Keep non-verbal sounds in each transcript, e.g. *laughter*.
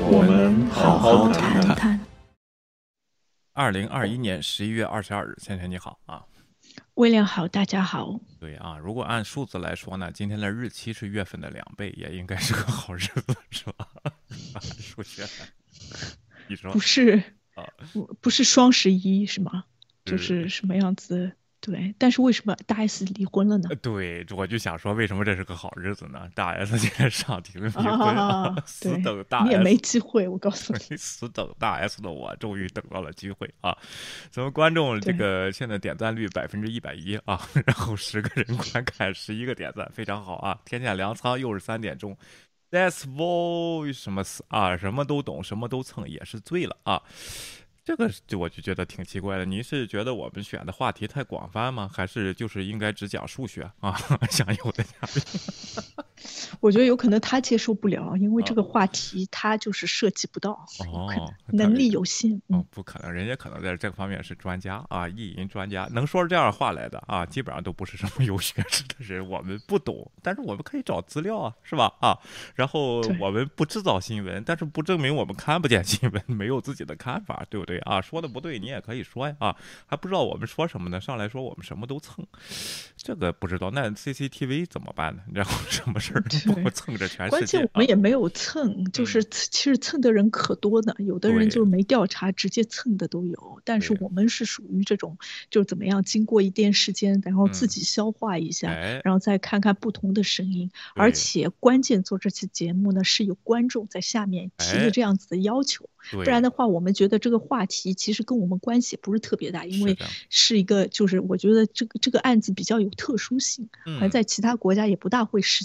我们好好谈谈。二零二一年十一月二十二日，先生你好啊，威廉好，大家好。对啊，如果按数字来说呢，今天的日期是月份的两倍，也应该是个好日子，是吧？*laughs* 数学，你说不是啊？不不是双十一是吗？就是什么样子？对，但是为什么大 S 离婚了呢？对，我就想说，为什么这是个好日子呢？大 S 今天上庭离婚了，死等大 S，你也没机会，我告诉你，*laughs* 死等大 S 的我，终于等到了机会啊！咱们观众这个现在点赞率百分之一百一啊，然后十个人观看，十一个点赞，非常好啊！天价粮仓又是三点钟 thatsvo 什么啊？什么都懂，什么都蹭，也是醉了啊！这个就我就觉得挺奇怪的，您是觉得我们选的话题太广泛吗？还是就是应该只讲数学啊？*laughs* 想有的嘉宾。*laughs* 我觉得有可能他接受不了，因为这个话题他就是涉及不到，哦，能力有限。哦，不可能，人家可能在这个方面是专家啊，意淫专家，能说出这样话来的啊，基本上都不是什么有学识的人。我们不懂，但是我们可以找资料啊，是吧？啊，然后我们不制造新闻，但是不证明我们看不见新闻，没有自己的看法，对不对啊？说的不对，你也可以说呀，啊，还不知道我们说什么呢，上来说我们什么都蹭，这个不知道，那 CCTV 怎么办呢？然后什么事儿？不蹭着全世界，关键我们也没有蹭，就是其实蹭的人可多呢。有的人就是没调查，直接蹭的都有。但是我们是属于这种，就怎么样，经过一段时间，然后自己消化一下，然后再看看不同的声音。而且关键做这期节目呢，是有观众在下面提的这样子的要求。不然的话，我们觉得这个话题其实跟我们关系不是特别大，因为是一个就是我觉得这个这个案子比较有特殊性，而在其他国家也不大会适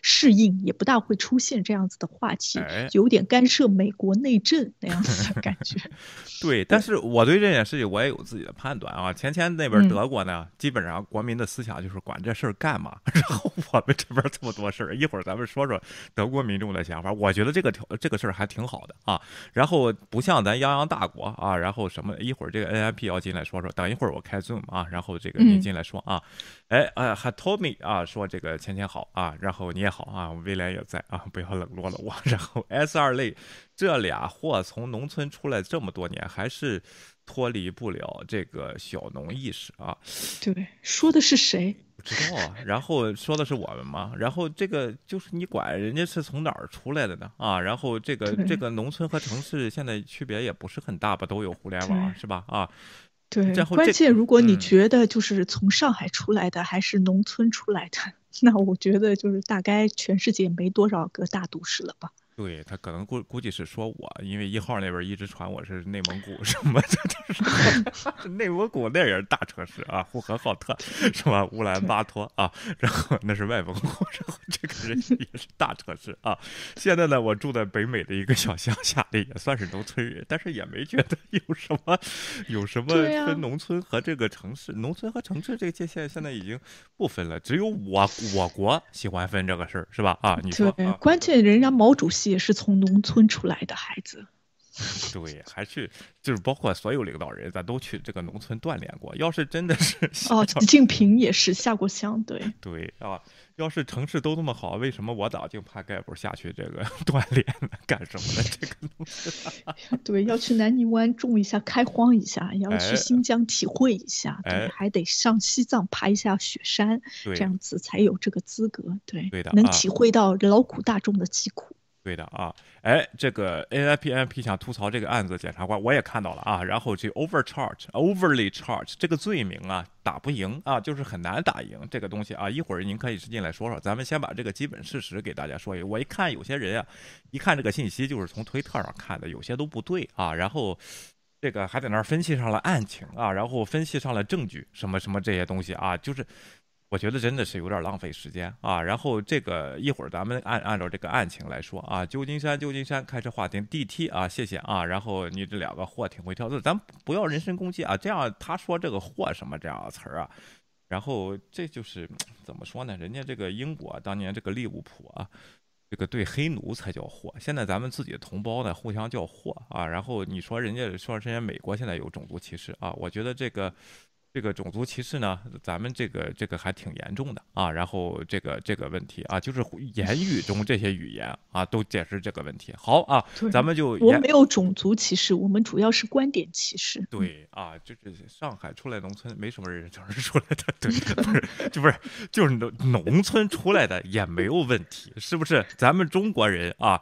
适应，也不大会出现这样子的话题，有点干涉美国内政那样子的感觉。*laughs* 对，但是我对这件事情我也有自己的判断啊。前前那边德国呢，基本上国民的思想就是管这事儿干嘛，*laughs* 然后我们这边这么多事儿，一会儿咱们说说德国民众的想法。我觉得这个条这个事儿还挺好的啊，然后。不像咱泱泱大国啊，然后什么一会儿这个 N I P 要进来说说，等一会儿我开 Zoom 啊，然后这个你进来说啊，哎哎还 told me 啊说这个芊芊好啊，然后你也好啊，威廉也在啊，不要冷落了我。*laughs* 然后 S 二类这俩货从农村出来这么多年，还是脱离不了这个小农意识啊。对，说的是谁？不知道啊，然后说的是我们嘛，然后这个就是你管人家是从哪儿出来的呢？啊，然后这个这个农村和城市现在区别也不是很大吧，都有互联网是吧？啊，对，关键如果你觉得就是从上海出来的还是农村出来的，*laughs* 那我觉得就是大概全世界没多少个大都市了吧。对他可能估估计是说我，因为一号那边一直传我是内蒙古什么的，内蒙古那也是大城市啊，呼和浩特是吧？乌兰巴托啊，然后那是外蒙古，然后这个人也是大城市啊。现在呢，我住在北美的一个小乡下里，也算是农村人，但是也没觉得有什么有什么分农村和这个城市，农村和城市这个界限现在已经不分了，只有我我国喜欢分这个事儿是吧？啊，你说，关键人家毛主席。也是从农村出来的孩子，对，还是就是包括所有领导人，咱都去这个农村锻炼过。要是真的是哦，习近平也是下过乡，对 *laughs* 对啊。要是城市都那么好，为什么我党就怕盖不下去这个 *laughs* 锻炼呢？干什么呢？这个东西，*laughs* 对，要去南泥湾种一下，开荒一下，要去新疆体会一下，对，还得上西藏爬一下雪山，这样子才有这个资格，对，对的，能体会到劳苦大众的疾苦。对的啊，哎，这个 N I P N P 想吐槽这个案子，检察官我也看到了啊。然后这 overcharge overly charge 这个罪名啊，打不赢啊，就是很难打赢这个东西啊。一会儿您可以进来说说，咱们先把这个基本事实给大家说一。我一看有些人啊，一看这个信息就是从推特上看的，有些都不对啊。然后这个还在那儿分析上了案情啊，然后分析上了证据什么什么这些东西啊，就是。我觉得真的是有点浪费时间啊！然后这个一会儿咱们按按照这个案情来说啊，旧金山，旧金山开车划停 DT 啊，谢谢啊！然后你这两个货挺会挑字，咱不要人身攻击啊！这样他说这个货什么这样的词儿啊，然后这就是怎么说呢？人家这个英国当年这个利物浦啊，这个对黑奴才叫货，现在咱们自己的同胞呢互相叫货啊！然后你说人家说人家美国现在有种族歧视啊？我觉得这个。这个种族歧视呢，咱们这个这个还挺严重的啊。然后这个这个问题啊，就是言语中这些语言啊，都解释这个问题。好啊，咱们就我没有种族歧视，我们主要是观点歧视。对啊，就是上海出来农村没什么人城市出来的，对，不是就不是就是农农村出来的也没有问题，是不是？咱们中国人啊，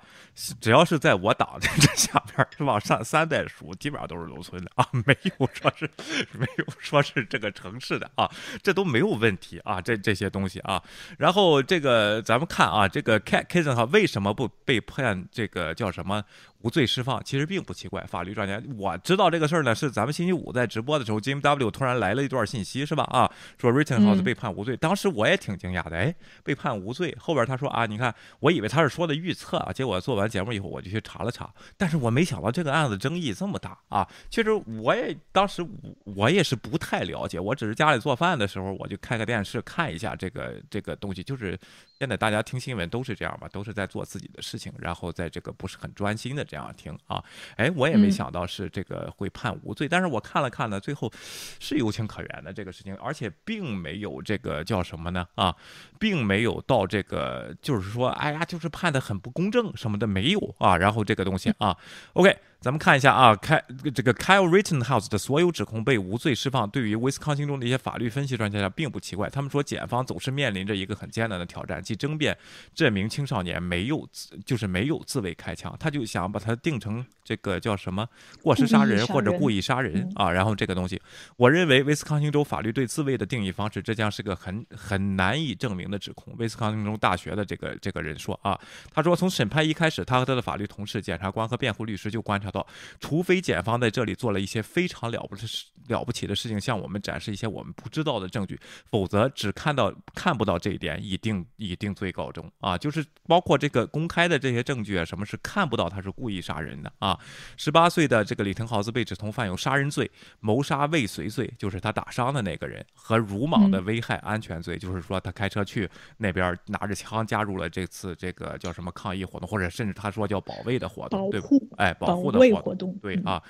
只要是在我党的这下边是往上三代数，基本上都是农村的啊，没有说是没有说是。这个城市的啊，这都没有问题啊，这这些东西啊，然后这个咱们看啊，这个 K K 森哈为什么不被判这个叫什么？无罪释放其实并不奇怪，法律专家我知道这个事儿呢，是咱们星期五在直播的时候，Jim W 突然来了一段信息，是吧？啊，说 Rittenhouse 被判无罪，当时我也挺惊讶的，哎，被判无罪。后边他说啊，你看，我以为他是说的预测啊，结果做完节目以后，我就去查了查，但是我没想到这个案子争议这么大啊。其实我也当时我也是不太了解，我只是家里做饭的时候，我就开个电视看一下这个这个东西，就是。现在大家听新闻都是这样吧，都是在做自己的事情，然后在这个不是很专心的这样听啊。哎，我也没想到是这个会判无罪，但是我看了看呢，最后是有情可原的这个事情，而且并没有这个叫什么呢啊，并没有到这个就是说，哎呀，就是判的很不公正什么的没有啊。然后这个东西啊，OK。咱们看一下啊，开这个 Kyle Rittenhouse 的所有指控被无罪释放，对于威斯康星州的一些法律分析专家并不奇怪。他们说，检方总是面临着一个很艰难的挑战，即争辩这名青少年没有自就是没有自卫开枪，他就想把它定成这个叫什么过失杀人或者故意杀人啊。然后这个东西，我认为威斯康星州法律对自卫的定义方式，这将是个很很难以证明的指控。威斯康星州大学的这个这个人说啊，他说从审判一开始，他和他的法律同事、检察官和辩护律师就观察。到，除非检方在这里做了一些非常了不起、了不起的事情，向我们展示一些我们不知道的证据，否则只看到看不到这一点，以定以定罪告终啊！就是包括这个公开的这些证据啊，什么是看不到他是故意杀人的啊？十八岁的这个李腾豪斯被指控犯有杀人罪、谋杀未遂罪，就是他打伤的那个人，和鲁莽的危害安全罪，就是说他开车去那边拿着枪加入了这次这个叫什么抗议活动，或者甚至他说叫保卫的活动，对，哎，保护的。活动对啊，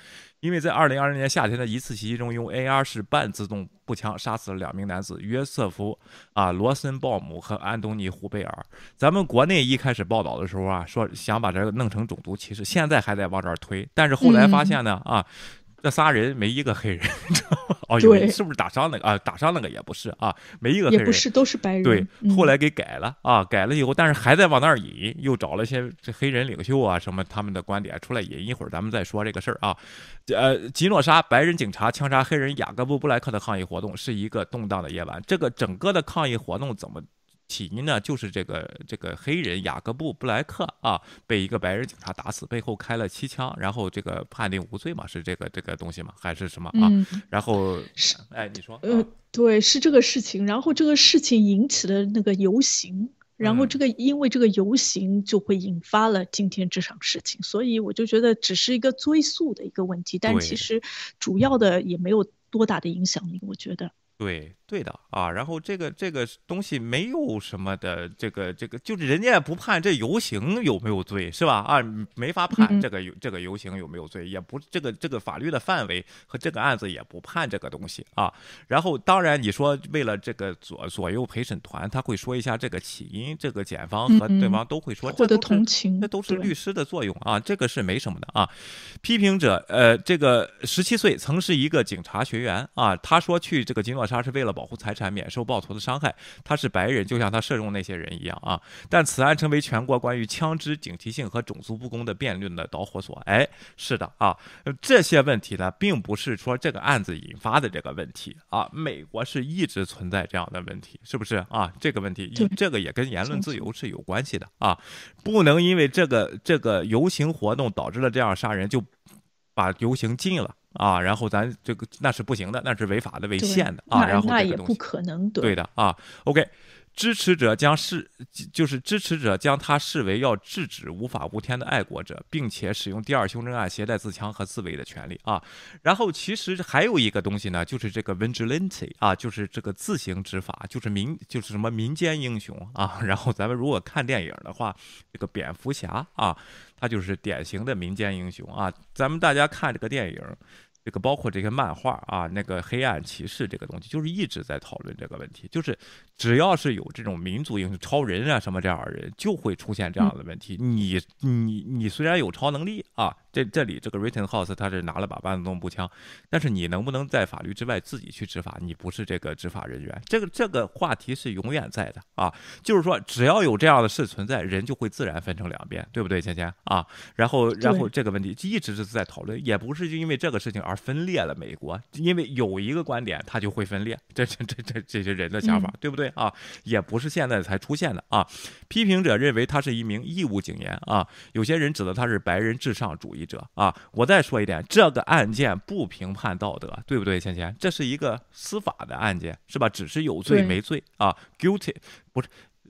因为在二零二零年夏天的一次袭击中，用 AR 式半自动步枪杀死了两名男子约瑟夫啊罗森鲍姆和安东尼胡贝尔。咱们国内一开始报道的时候啊，说想把这个弄成种族歧视，现在还在往这儿推，但是后来发现呢啊。这仨人没一个黑人，*laughs* 哦，对，是不是打伤那个啊？打伤那个也不是啊，没一个黑人，也不是，都是白人。对，后来给改了啊，改了以后，但是还在往那儿引，又找了些这黑人领袖啊什么他们的观点出来引。一会儿咱们再说这个事儿啊。呃，吉诺沙白人警察枪杀黑人雅各布布莱克的抗议活动是一个动荡的夜晚。这个整个的抗议活动怎么？起因呢，就是这个这个黑人雅各布布莱克啊，被一个白人警察打死，背后开了七枪，然后这个判定无罪嘛，是这个这个东西嘛？还是什么啊？然后是哎，你说呃，对，是这个事情，然后这个事情引起了那个游行，然后这个因为这个游行就会引发了今天这场事情，所以我就觉得只是一个追溯的一个问题，但其实主要的也没有多大的影响力，我觉得。对。对的啊，然后这个这个东西没有什么的，这个这个就是人家不判这游行有没有罪是吧？啊，没法判这个游这个游行有没有罪，也不这个这个法律的范围和这个案子也不判这个东西啊。然后当然你说为了这个左左右陪审团，他会说一下这个起因，这个检方和对方都会说获得同情，那都是律师的作用啊，这个是没什么的啊。批评者呃，这个十七岁曾是一个警察学员啊，他说去这个吉诺沙是为了保。保护财产，免受暴徒的伤害。他是白人，就像他射中那些人一样啊！但此案成为全国关于枪支警惕性和种族不公的辩论的导火索。哎，是的啊，这些问题呢，并不是说这个案子引发的这个问题啊。美国是一直存在这样的问题，是不是啊？这个问题，这个也跟言论自由是有关系的啊！不能因为这个这个游行活动导致了这样杀人，就把游行禁了。啊，然后咱这个那是不行的，那是违法的、违宪的啊。然后那也不可能对的啊。OK，支持者将视就是支持者将他视为要制止无法无天的爱国者，并且使用第二修正案携带自强和自卫的权利啊。然后其实还有一个东西呢，就是这个 vigilante 啊，就是这个自行执法，就是民就是什么民间英雄啊。然后咱们如果看电影的话，这个蝙蝠侠啊。他就是典型的民间英雄啊！咱们大家看这个电影，这个包括这些漫画啊，那个黑暗骑士这个东西，就是一直在讨论这个问题。就是只要是有这种民族英雄、超人啊什么这样的人，就会出现这样的问题。你你你虽然有超能力啊，这这里这个 Rittenhouse 他是拿了把半自动步枪，但是你能不能在法律之外自己去执法？你不是这个执法人员，这个这个话题是永远在的啊。就是说，只要有这样的事存在，人就会自然分成两边，对不对，芊芊啊？然后然后这个问题一直是在讨论，也不是就因为这个事情而。分裂了美国，因为有一个观点，他就会分裂。这这这这这些人的想法，对不对啊？也不是现在才出现的啊。批评者认为他是一名义务警员啊，有些人指责他是白人至上主义者啊。我再说一点，这个案件不评判道德，对不对？芊芊，这是一个司法的案件，是吧？只是有罪没罪啊？Guilty 不是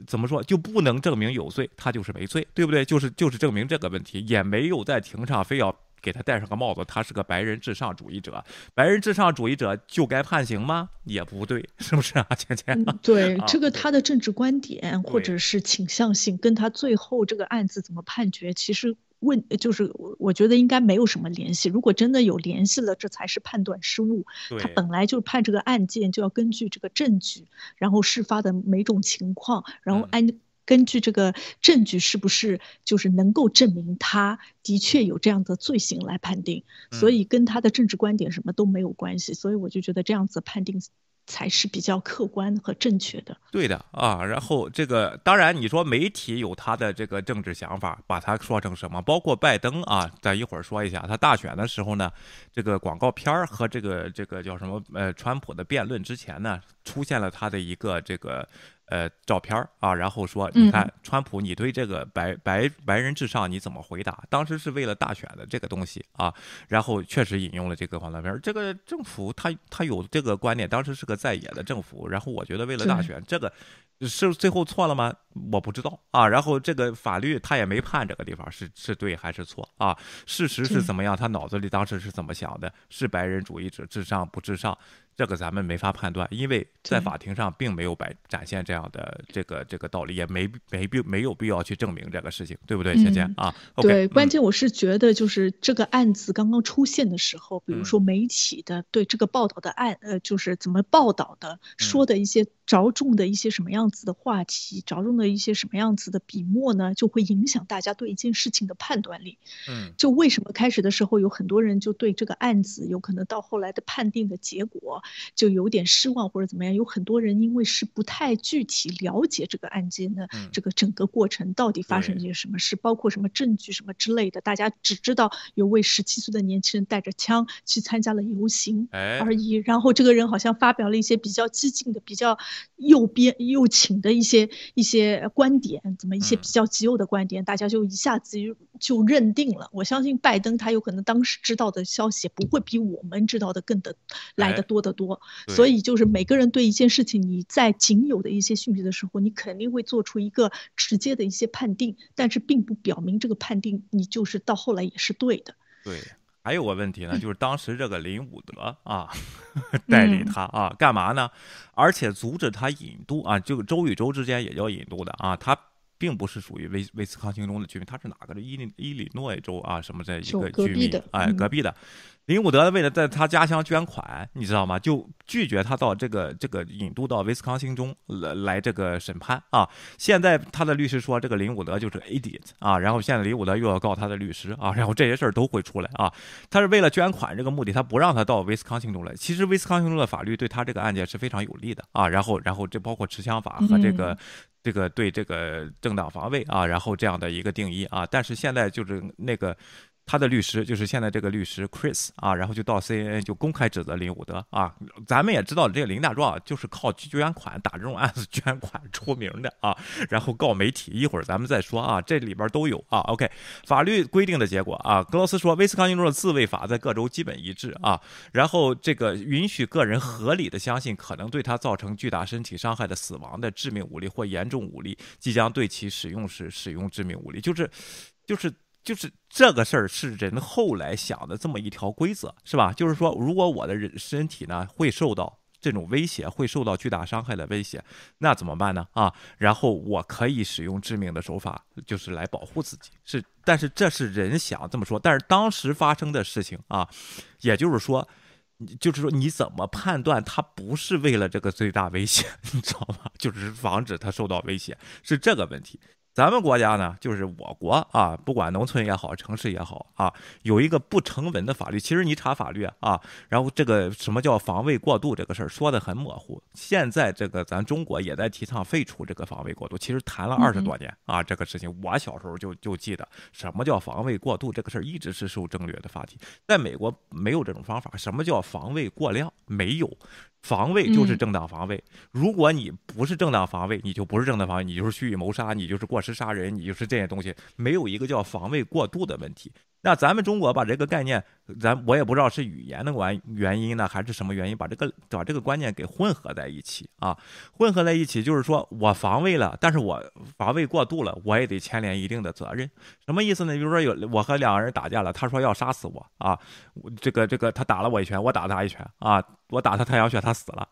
怎么说就不能证明有罪，他就是没罪，对不对？就是就是证明这个问题，也没有在庭上非要。给他戴上个帽子，他是个白人至上主义者。白人至上主义者就该判刑吗？也不对，*laughs* 是不是啊，芊芊？对，这个他的政治观点或者是倾向性，跟他最后这个案子怎么判决，其实问就是我觉得应该没有什么联系。如果真的有联系了，这才是判断失误。他本来就判这个案件就要根据这个证据，然后事发的每种情况，然后按。根据这个证据是不是就是能够证明他的确有这样的罪行来判定，所以跟他的政治观点什么都没有关系，所以我就觉得这样子判定才是比较客观和正确的。对的啊，然后这个当然你说媒体有他的这个政治想法，把他说成什么？包括拜登啊，咱一会儿说一下他大选的时候呢，这个广告片儿和这个这个叫什么呃川普的辩论之前呢，出现了他的一个这个。呃，照片啊，然后说，你看，川普，你对这个白白白人至上你怎么回答？当时是为了大选的这个东西啊，然后确实引用了这个黄照片。这个政府他他有这个观点，当时是个在野的政府，然后我觉得为了大选，这个是最后错了吗？我不知道啊。然后这个法律他也没判这个地方是是对还是错啊？事实是怎么样？他脑子里当时是怎么想的？是白人主义者至上不至上？这个咱们没法判断，因为在法庭上并没有摆展现这样的这个这个道理，也没没必没有必要去证明这个事情，对不对，芊芊啊？对，关键我是觉得就是这个案子刚刚出现的时候，比如说媒体的对这个报道的案，呃，就是怎么报道的，说的一些着重的一些什么样子的话题，着重的一些什么样子的笔墨呢，就会影响大家对一件事情的判断力。嗯，就为什么开始的时候有很多人就对这个案子有可能到后来的判定的结果。就有点失望或者怎么样，有很多人因为是不太具体了解这个案件的这个整个过程到底发生一些什么事，包括什么证据什么之类的，大家只知道有位十七岁的年轻人带着枪去参加了游行而已，然后这个人好像发表了一些比较激进的、比较右边右倾的一些一些观点，怎么一些比较极右的观点，大家就一下子就就认定了。我相信拜登他有可能当时知道的消息不会比我们知道的更的来的多得多。所以就是每个人对一件事情，你在仅有的一些讯息的时候，你肯定会做出一个直接的一些判定，但是并不表明这个判定你就是到后来也是对的。对，还有个问题呢，就是当时这个林伍德啊，*laughs* 代理他啊，干嘛呢？而且阻止他引渡啊，就州与州之间也叫引渡的啊，他并不是属于威威斯康星州的居民，他是哪个的伊利伊利诺州啊什么这一个居民，哎，隔壁的。林伍德为了在他家乡捐款，你知道吗？就拒绝他到这个这个引渡到威斯康星中来来这个审判啊！现在他的律师说这个林伍德就是 idiot 啊！然后现在林伍德又要告他的律师啊！然后这些事儿都会出来啊！他是为了捐款这个目的，他不让他到威斯康星中来。其实威斯康星州的法律对他这个案件是非常有利的啊！然后然后这包括持枪法和这个这个对这个正当防卫啊，然后这样的一个定义啊！但是现在就是那个。他的律师就是现在这个律师 Chris 啊，然后就到 CNN 就公开指责林伍德啊。咱们也知道这个林大壮就是靠捐款打这种案子捐款出名的啊，然后告媒体。一会儿咱们再说啊，这里边都有啊。OK，法律规定的结果啊，格罗斯说威斯康星州的自卫法在各州基本一致啊，然后这个允许个人合理的相信可能对他造成巨大身体伤害的死亡的致命武力或严重武力，即将对其使用时使用致命武力，就是就是。就是这个事儿是人后来想的这么一条规则，是吧？就是说，如果我的人身体呢会受到这种威胁，会受到巨大伤害的威胁，那怎么办呢？啊，然后我可以使用致命的手法，就是来保护自己。是，但是这是人想这么说，但是当时发生的事情啊，也就是说，就是说你怎么判断他不是为了这个最大威胁，你知道吗？*laughs* 就是防止他受到威胁，是这个问题。咱们国家呢，就是我国啊，不管农村也好，城市也好啊，有一个不成文的法律。其实你查法律啊，然后这个什么叫防卫过度这个事儿说的很模糊。现在这个咱中国也在提倡废除这个防卫过度，其实谈了二十多年啊，这个事情我小时候就就记得什么叫防卫过度这个事儿一直是受争略的话题。在美国没有这种方法，什么叫防卫过量？没有。防卫就是正当防卫。如果你不是正当防卫，你就不是正当防卫，你就是蓄意谋杀，你就是过失杀人，你就是这些东西，没有一个叫防卫过度的问题。那咱们中国把这个概念，咱我也不知道是语言的原原因呢，还是什么原因，把这个把这个观念给混合在一起啊，混合在一起就是说我防卫了，但是我防卫过度了，我也得牵连一定的责任。什么意思呢？比如说有我和两个人打架了，他说要杀死我啊，这个这个他打了我一拳，我打他一拳啊，我打他太阳穴，他死了，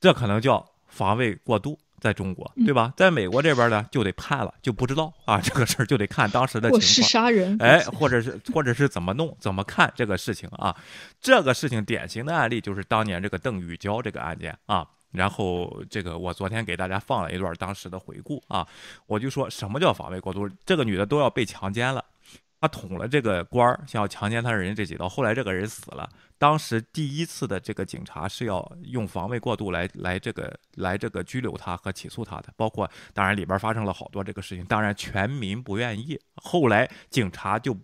这可能叫防卫过度。在中国，对吧？在美国这边呢，就得判了，就不知道啊，这个事儿就得看当时的情况。是杀人，哎，或者是或者是怎么弄，怎么看这个事情啊？这个事情典型的案例就是当年这个邓玉娇这个案件啊。然后这个我昨天给大家放了一段当时的回顾啊，我就说什么叫防卫过度？这个女的都要被强奸了。他捅了这个官儿，想要强奸他人这几刀，后来这个人死了。当时第一次的这个警察是要用防卫过度来来这个来这个拘留他和起诉他的，包括当然里边发生了好多这个事情，当然全民不愿意。后来警察就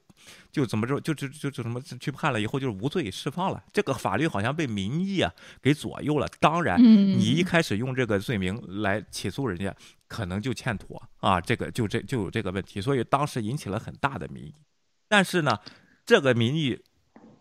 就怎么着就就就就什么去判了以后就是无罪释放了。这个法律好像被民意啊给左右了。当然，你一开始用这个罪名来起诉人家，可能就欠妥啊，这个就这就有这个问题，所以当时引起了很大的民意。但是呢，这个民意。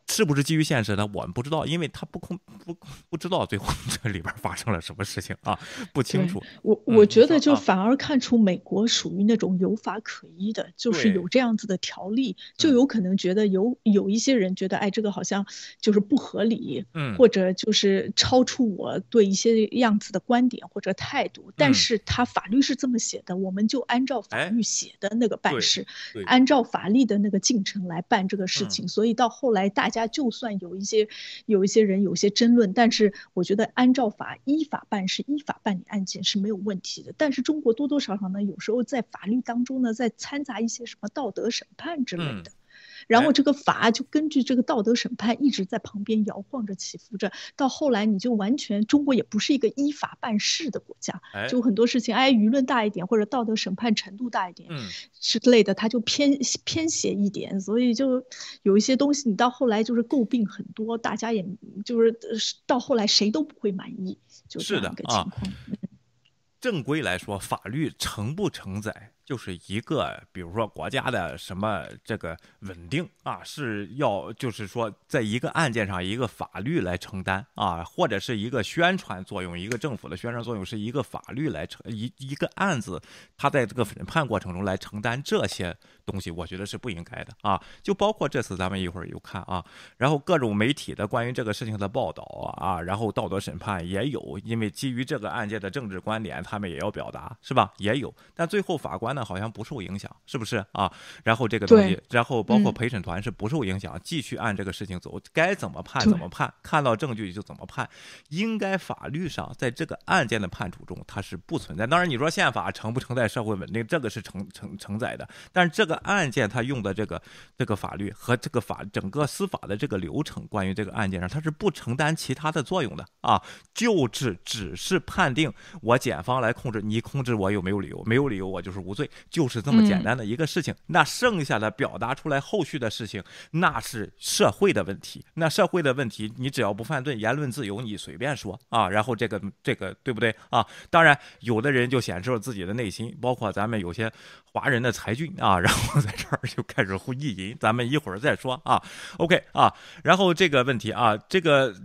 是不是基于现实呢？我们不知道，因为他不空不不知道最后 *laughs* 这里边发生了什么事情啊，不清楚。我我觉得就反而看出美国属于那种有法可依的，就是有这样子的条例，就有可能觉得有有一些人觉得，哎，这个好像就是不合理，嗯，或者就是超出我对一些样子的观点或者态度。但是他法律是这么写的，我们就按照法律写的那个办事，按照法律的那个进程来办这个事情。所以到后来大家。家就算有一些有一些人有些争论，但是我觉得按照法依法办事、依法办理案件是没有问题的。但是中国多多少少呢，有时候在法律当中呢，在掺杂一些什么道德审判之类的。然后这个法就根据这个道德审判一直在旁边摇晃着起伏着，到后来你就完全中国也不是一个依法办事的国家，就很多事情哎舆论大一点或者道德审判程度大一点，之类的他就偏偏斜一点，所以就有一些东西你到后来就是诟病很多，大家也就是到后来谁都不会满意，就这样一个情况。正规来说，法律承不承载？就是一个，比如说国家的什么这个稳定啊，是要就是说，在一个案件上，一个法律来承担啊，或者是一个宣传作用，一个政府的宣传作用，是一个法律来承一一个案子，他在这个审判过程中来承担这些东西，我觉得是不应该的啊。就包括这次咱们一会儿有看啊，然后各种媒体的关于这个事情的报道啊，然后道德审判也有，因为基于这个案件的政治观点，他们也要表达，是吧？也有，但最后法官。那好像不受影响，是不是啊？然后这个东西，然后包括陪审团是不受影响，继续按这个事情走，该怎么判怎么判，看到证据就怎么判。应该法律上在这个案件的判处中，它是不存在。当然，你说宪法承不承载社会稳定，这个是承承承载的。但是这个案件它用的这个这个法律和这个法整个司法的这个流程，关于这个案件上，它是不承担其他的作用的啊，就是只是判定我检方来控制你，控制我有没有理由，没有理由我就是无罪。就是这么简单的一个事情，那剩下的表达出来后续的事情，那是社会的问题。那社会的问题，你只要不犯罪，言论自由，你随便说啊。然后这个这个对不对啊？*laughs* 当然，有的人就显示了自己的内心，包括咱们有些华人的才俊啊，然后在这儿 *laughs* 就开始意淫。咱们一会儿再说啊。OK 啊，然后这个问题啊，这个。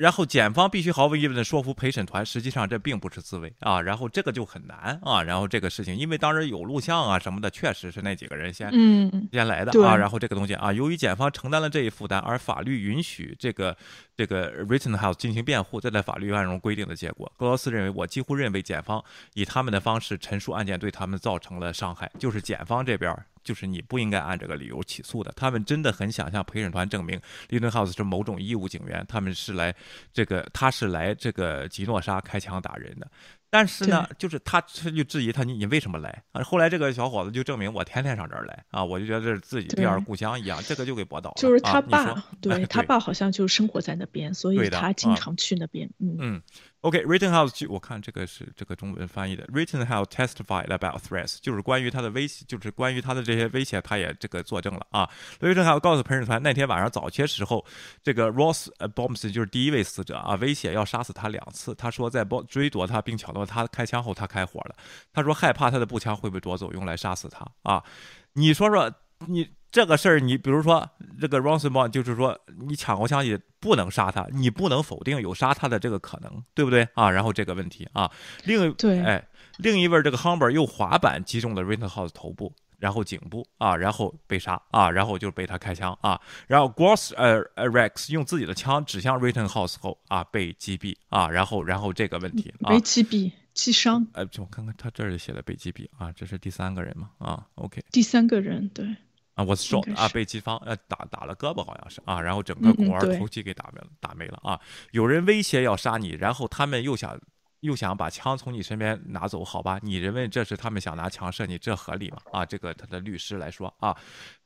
然后检方必须毫无疑问的说服陪审团，实际上这并不是自卫啊，然后这个就很难啊，然后这个事情，因为当时有录像啊什么的，确实是那几个人先嗯先来的啊，然后这个东西啊，由于检方承担了这一负担，而法律允许这个这个 Rittenhouse 进行辩护，这在法律案中规定的结果。格罗斯认为，我几乎认为检方以他们的方式陈述案件对他们造成了伤害，就是检方这边。就是你不应该按这个理由起诉的。他们真的很想向陪审团证明，Lindenhouse 是某种义务警员，他们是来这个，他是来这个吉诺沙开枪打人的。但是呢，就是他他就质疑他，你你为什么来啊？后来这个小伙子就证明我天天上这儿来啊，我就觉得这是自己第二故乡一样，这个就给驳倒了。就是他爸，对 *laughs* 他爸好像就生活在那边，所以他经常去那边。嗯嗯。OK，Rittenhouse，我看这个是这个中文翻译的。Rittenhouse testified about threats，就是关于他的威胁，就是关于他的这些威胁，他也这个作证了啊。Rittenhouse 告诉陪审团，那天晚上早些时候，这个 Ross Bombs 就是第一位死者啊，威胁要杀死他两次。他说在追夺他并抢夺他开枪后，他开火了。他说害怕他的步枪会被夺走，用来杀死他啊。你说说你。这个事儿，你比如说这个 Rosenbaum，就是说你抢过枪也不能杀他，你不能否定有杀他的这个可能，对不对啊？然后这个问题啊，另对，哎，另一位这个 Humber 用滑板击中了 Rittenhouse 头部，然后颈部啊，然后被杀啊，然后就被他开枪啊，然后 Gross 呃 Rex 用自己的枪指向 Rittenhouse 后啊被击毙啊，然后然后这个问题啊，被击毙击伤，哎，我看看他这儿写的被击毙啊，这是第三个人嘛啊，OK，第三个人对。啊，我 shot 啊，被击方呃打打了胳膊，好像是啊，然后整个肱二头肌给打没了，打没了啊。有人威胁要杀你，然后他们又想又想把枪从你身边拿走，好吧？你认为这是他们想拿枪射你，这合理吗？啊，这个他的律师来说啊，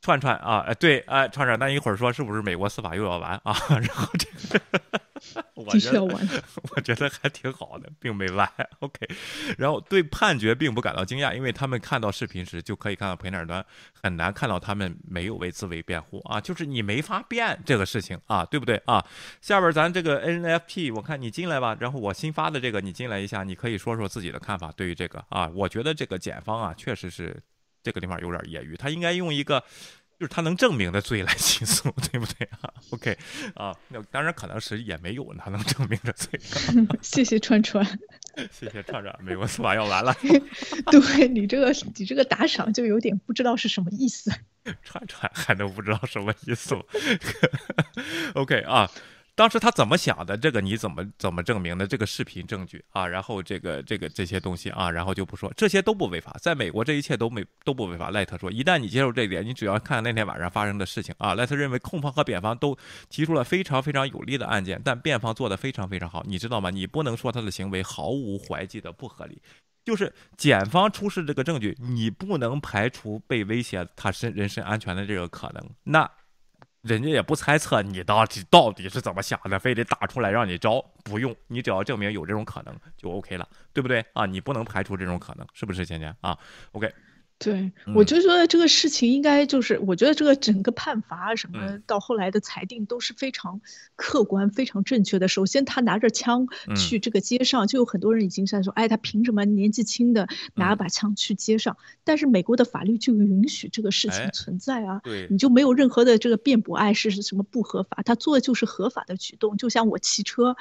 串串啊，哎对，哎串串，那一会儿说是不是美国司法又要完啊？*laughs* 然后这个。*laughs* 我觉得，*laughs* 我觉得还挺好的，并没歪。OK，然后对判决并不感到惊讶，因为他们看到视频时就可以看到陪审团很难看到他们没有为自卫辩护啊，就是你没法辩这个事情啊，对不对啊？下边咱这个 NFP，我看你进来吧，然后我新发的这个你进来一下，你可以说说自己的看法。对于这个啊，我觉得这个检方啊，确实是这个地方有点业余，他应该用一个。就是他能证明的罪来起诉，对不对啊？OK，啊，那当然可能是也没有他能证明的罪。谢谢川川，谢谢川川，美国司法要完了。*laughs* 对你这个你这个打赏就有点不知道是什么意思。川川还能不知道什么意思吗？*laughs* OK 啊。当时他怎么想的？这个你怎么怎么证明的？这个视频证据啊，然后这个这个这些东西啊，然后就不说，这些都不违法，在美国这一切都没都不违法。赖特说，一旦你接受这一点，你只要看那天晚上发生的事情啊。赖特认为控方和辩方都提出了非常非常有利的案件，但辩方做的非常非常好，你知道吗？你不能说他的行为毫无怀疑的不合理，就是检方出示这个证据，你不能排除被威胁他身人身安全的这个可能。那。人家也不猜测你到底到底是怎么想的，非得打出来让你招，不用，你只要证明有这种可能就 OK 了，对不对啊？你不能排除这种可能，是不是，倩倩啊？OK。对，我就觉得这个事情应该就是，我觉得这个整个判罚什么到后来的裁定都是非常客观、非常正确的。首先，他拿着枪去这个街上，就有很多人已经在说，哎，他凭什么年纪轻的拿把枪去街上？但是美国的法律就允许这个事情存在啊，你就没有任何的这个辩驳，哎，是什么不合法？他做的就是合法的举动，就像我骑车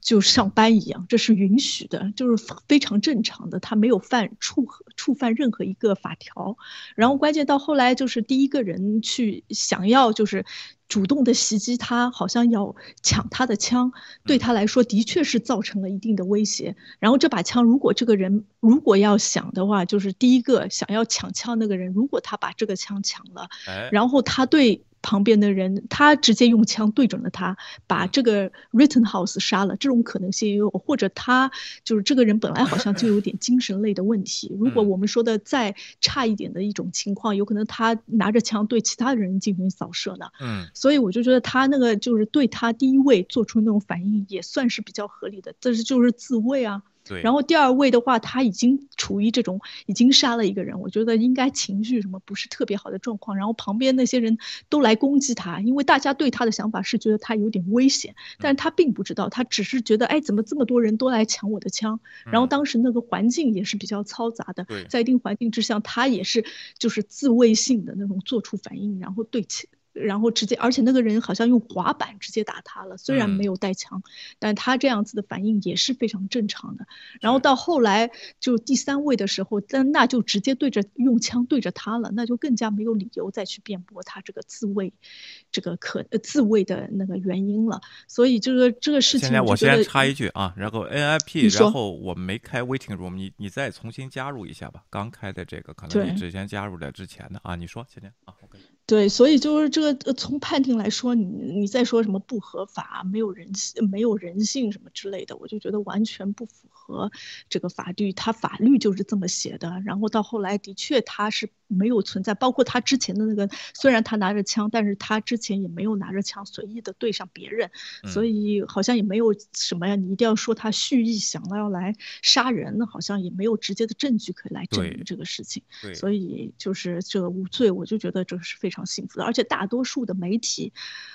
就上班一样，这是允许的，就是非常正常的，他没有犯触触犯任何一个法。条，然后关键到后来就是第一个人去想要就是主动的袭击他，好像要抢他的枪，对他来说的确是造成了一定的威胁。然后这把枪，如果这个人如果要想的话，就是第一个想要抢枪那个人，如果他把这个枪抢了，然后他对。旁边的人，他直接用枪对准了他，把这个 Rittenhouse 杀了，这种可能性也有，或者他就是这个人本来好像就有点精神类的问题。如果我们说的再差一点的一种情况，有可能他拿着枪对其他人进行扫射呢。嗯，所以我就觉得他那个就是对他第一位做出那种反应，也算是比较合理的，但是就是自卫啊。然后第二位的话，他已经处于这种已经杀了一个人，我觉得应该情绪什么不是特别好的状况。然后旁边那些人都来攻击他，因为大家对他的想法是觉得他有点危险，但是他并不知道，他只是觉得哎，怎么这么多人都来抢我的枪？然后当时那个环境也是比较嘈杂的，在一定环境之下，他也是就是自卫性的那种做出反应，然后对其。然后直接，而且那个人好像用滑板直接打他了，虽然没有带枪，但他这样子的反应也是非常正常的。然后到后来就第三位的时候，但那就直接对着用枪对着他了，那就更加没有理由再去辩驳他这个自卫，这个可自卫的那个原因了。所以这个这个事情，现在我先插一句啊，然后 NIP，然后我没开 waiting room，你你再重新加入一下吧，刚开的这个可能你之前加入的之前的啊，你说现在啊，OK。对，所以就是这个，从判定来说，你你再说什么不合法、没有人性、没有人性什么之类的，我就觉得完全不符合这个法律，他法律就是这么写的。然后到后来，的确他是。没有存在，包括他之前的那个，虽然他拿着枪，但是他之前也没有拿着枪随意的对上别人，所以好像也没有什么呀。你一定要说他蓄意想要来杀人，那好像也没有直接的证据可以来证明这个事情。所以就是这个无罪，我就觉得这是非常幸福的。而且大多数的媒体，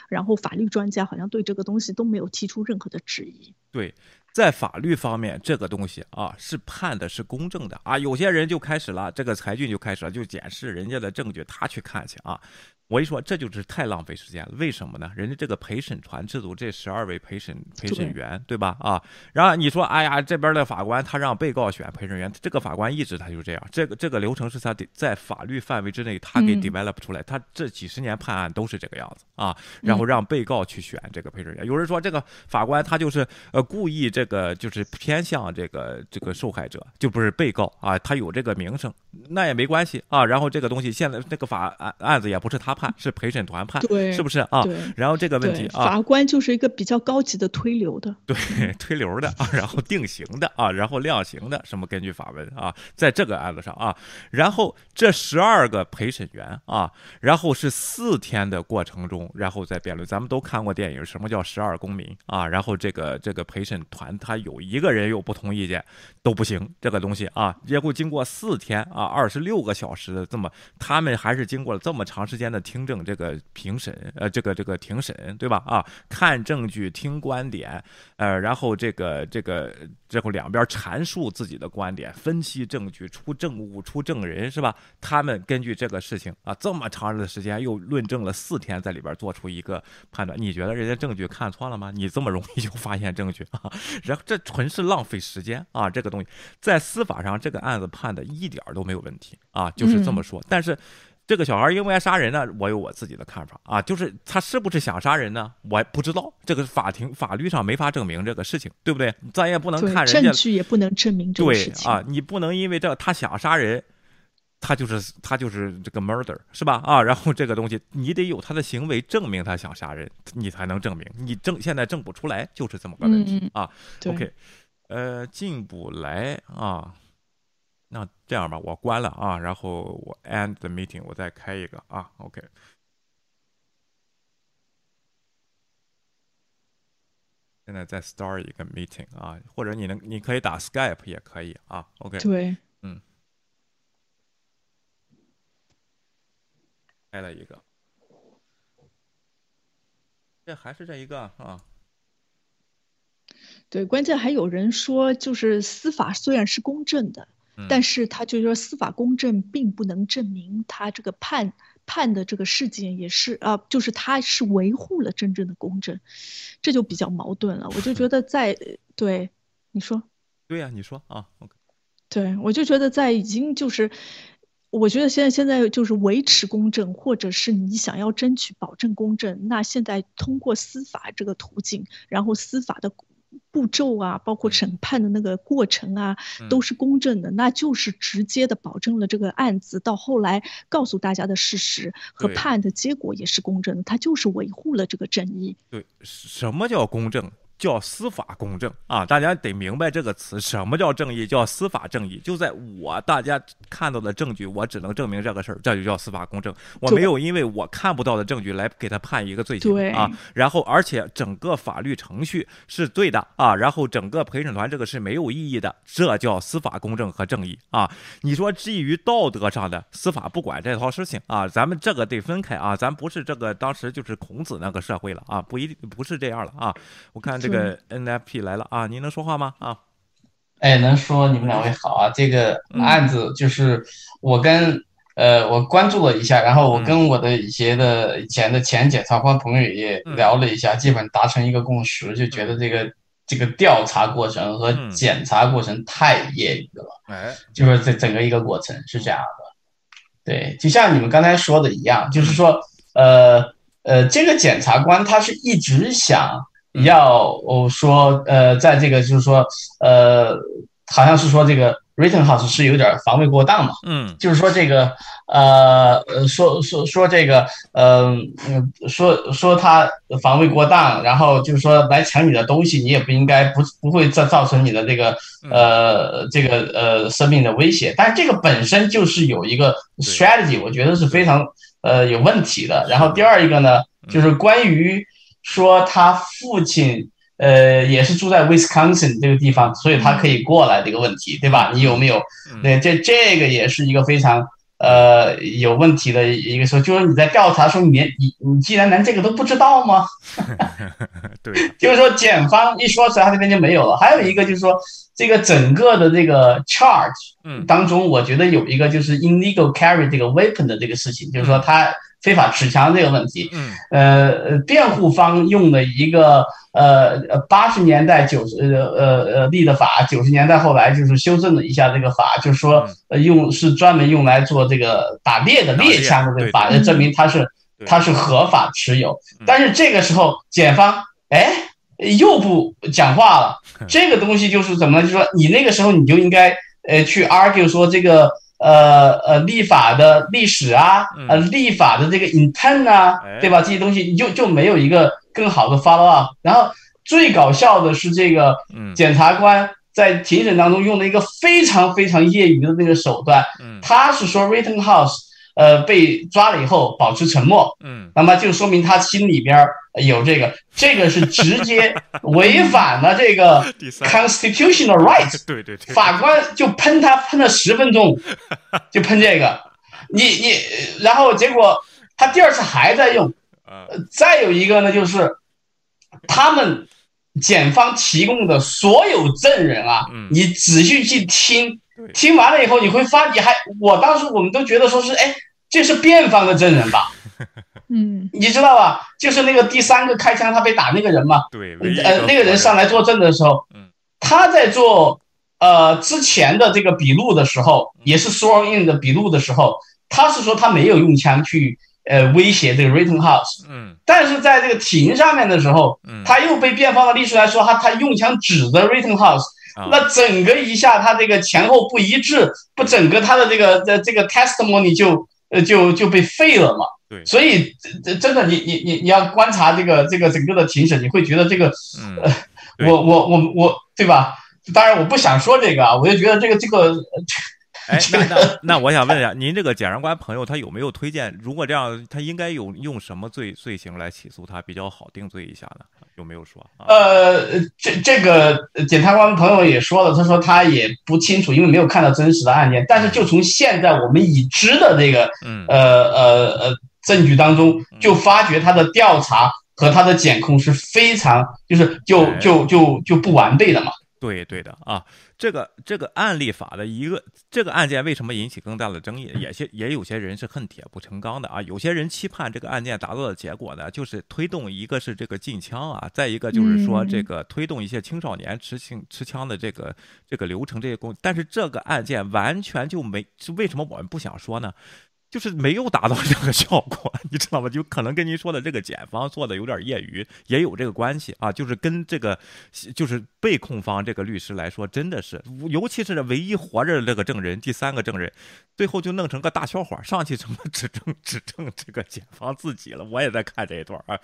然后法律专家好像对这个东西都没有提出任何的质疑。对。在法律方面，这个东西啊是判的是公正的啊。有些人就开始了，这个裁俊就开始了，就检视人家的证据，他去看去啊。我一说，这就是太浪费时间了。为什么呢？人家这个陪审团制度，这十二位陪审陪审员，对吧？啊，然后你说，哎呀，这边的法官他让被告选陪审员，这个法官一直他就这样。这个这个流程是他得在法律范围之内，他给 develop 出来。他这几十年判案都是这个样子啊。然后让被告去选这个陪审员。有人说，这个法官他就是呃故意这个就是偏向这个这个受害者，就不是被告啊。他有这个名声，那也没关系啊。然后这个东西现在这个法案案子也不是他。判是陪审团判，对是不是啊？然后这个问题啊，法官就是一个比较高级的推流的，对，推流的啊，然后定刑的啊，然后量刑的，什么根据法文啊，在这个案子上啊，然后这十二个陪审员啊，然后是四天的过程中，然后再辩论。咱们都看过电影，什么叫十二公民啊？然后这个这个陪审团他有一个人有不同意见都不行，这个东西啊，结果经过四天啊，二十六个小时的这么，他们还是经过了这么长时间的。听证这个评审，呃，这个这个庭审，对吧？啊，看证据，听观点，呃，然后这个这个，最后两边阐述自己的观点，分析证据，出证物，出证人，是吧？他们根据这个事情啊，这么长的时间又论证了四天，在里边做出一个判断。你觉得人家证据看错了吗？你这么容易就发现证据啊？然后这纯是浪费时间啊！这个东西在司法上，这个案子判的一点都没有问题啊，就是这么说。但是。这个小孩应该杀人呢？我有我自己的看法啊，就是他是不是想杀人呢？我不知道，这个法庭法律上没法证明这个事情，对不对？咱也不能看人家证据，也不能证明这个事情。对啊，你不能因为这他想杀人，他就是他就是这个 murder 是吧？啊，然后这个东西你得有他的行为证明他想杀人，你才能证明。你证现在证不出来，就是这么个问题啊。OK，呃，进不来啊。那这样吧，我关了啊，然后我 end the meeting，我再开一个啊，OK。现在再 start 一个 meeting 啊，或者你能，你可以打 Skype 也可以啊，OK。对，嗯，开了一个，这还是这一个啊。对，关键还有人说，就是司法虽然是公正的。但是他就说司法公正并不能证明他这个判判的这个事件也是啊，就是他是维护了真正的公正，这就比较矛盾了。我就觉得在对你说，对呀，你说啊，OK，对我就觉得在已经就是，我觉得现在现在就是维持公正，或者是你想要争取保证公正，那现在通过司法这个途径，然后司法的。步骤啊，包括审判的那个过程啊，都是公正的，那就是直接的保证了这个案子到后来告诉大家的事实和判案的结果也是公正的，它就是维护了这个正义。对，什么叫公正？叫司法公正啊！大家得明白这个词，什么叫正义？叫司法正义。就在我大家看到的证据，我只能证明这个事儿，这就叫司法公正。我没有因为我看不到的证据来给他判一个罪行啊。然后，而且整个法律程序是对的啊。然后，整个陪审团这个是没有意义的，这叫司法公正和正义啊。你说基于道德上的司法不管这套事情啊，咱们这个得分开啊。咱不是这个当时就是孔子那个社会了啊，不一定不是这样了啊。我看这。这个 NFP 来了。啊！您能说话吗？啊，哎，能说。你们两位好啊！这个案子就是我跟呃，我关注了一下，然后我跟我的一些的以前的前检察官朋友也聊了一下，基本达成一个共识，就觉得这个这个调查过程和检查过程太业余了，哎，就是这整个一个过程是这样的，对，就像你们刚才说的一样，就是说，呃呃，这个检察官他是一直想要我说，呃，在这个就是说，呃，好像是说这个。Rittenhouse 是有点防卫过当嘛？嗯，就是说这个，呃呃，说说说这个，嗯嗯，说说他防卫过当，然后就是说来抢你的东西，你也不应该不不会造造成你的这个呃这个呃生命的威胁。但是这个本身就是有一个 strategy，我觉得是非常呃有问题的。然后第二一个呢，就是关于说他父亲。呃，也是住在 Wisconsin 这个地方，所以他可以过来这个问题，对吧？你有没有？对，这这个也是一个非常呃有问题的一个说，就是你在调查说，你连你你既然连这个都不知道吗？*laughs* 对，*laughs* 就是说检方一说出来，他这边就没有了。还有一个就是说，这个整个的这个 charge 当中，我觉得有一个就是 illegal carry 这个 weapon 的这个事情，就是说他非法持枪这个问题。嗯，呃，辩护方用的一个。呃呃，八十年代九十呃呃呃立的法，九十年代后来就是修正了一下这个法，就是说呃用是专门用来做这个打猎的猎枪的这个法，证明它是它是合法持有。但是这个时候检方哎又不讲话了，这个东西就是怎么就是说你那个时候你就应该呃去 argue 说这个呃呃立法的历史啊，呃立法的这个 intent 啊，对吧？这些东西你就就没有一个。更好的 follow up，然后最搞笑的是这个检察官在庭审当中用了一个非常非常业余的那个手段，他是说 Rittenhouse 呃被抓了以后保持沉默，嗯，那么就说明他心里边有这个，这个是直接 *laughs* 违反了这个 *laughs* constitutional rights，*laughs* 对对对，法官就喷他喷了十分钟，就喷这个，你你然后结果他第二次还在用。呃，再有一个呢，就是他们检方提供的所有证人啊，你仔细去听，听完了以后，你会发，你还，我当时我们都觉得说是，哎，这是辩方的证人吧？*laughs* 嗯，你知道吧？就是那个第三个开枪他被打那个人嘛？对，呃，那个人上来作证的时候，嗯他在做呃之前的这个笔录的时候，也是 sworn in 的笔录的时候，他是说他没有用枪去。呃，威胁这个 Rittenhouse，嗯，但是在这个庭上面的时候，嗯，他又被辩方的律师来说，他他用枪指着 Rittenhouse，那整个一下他这个前后不一致，不整个他的这个这这个 testimony 就呃就就被废了嘛，对，所以这真的你你你你要观察这个这个整个的庭审，你会觉得这个，呃，我我我我对吧？当然我不想说这个啊，我就觉得这个这个。哎，*laughs* 那那那我想问一下，您这个检察官朋友他有没有推荐？如果这样，他应该有用什么罪罪行来起诉他比较好定罪一下呢？有没有说？呃，这这个检察官朋友也说了，他说他也不清楚，因为没有看到真实的案件。但是就从现在我们已知的这个呃呃呃证据当中，就发觉他的调查和他的检控是非常就是就就就就不完备的嘛。对对的啊。这个这个案例法的一个这个案件为什么引起更大的争议？也些也有些人是恨铁不成钢的啊，有些人期盼这个案件达到的结果呢，就是推动一个是这个禁枪啊，再一个就是说这个推动一些青少年持枪持枪的这个这个流程这些工，但是这个案件完全就没是为什么我们不想说呢？就是没有达到这个效果，*laughs* 你知道吗？就可能跟您说的这个检方做的有点业余，也有这个关系啊。就是跟这个，就是被控方这个律师来说，真的是，尤其是唯一活着的这个证人，第三个证人，最后就弄成个大笑话，上去什么指证 *laughs* 指证这个检方自己了？我也在看这一段啊，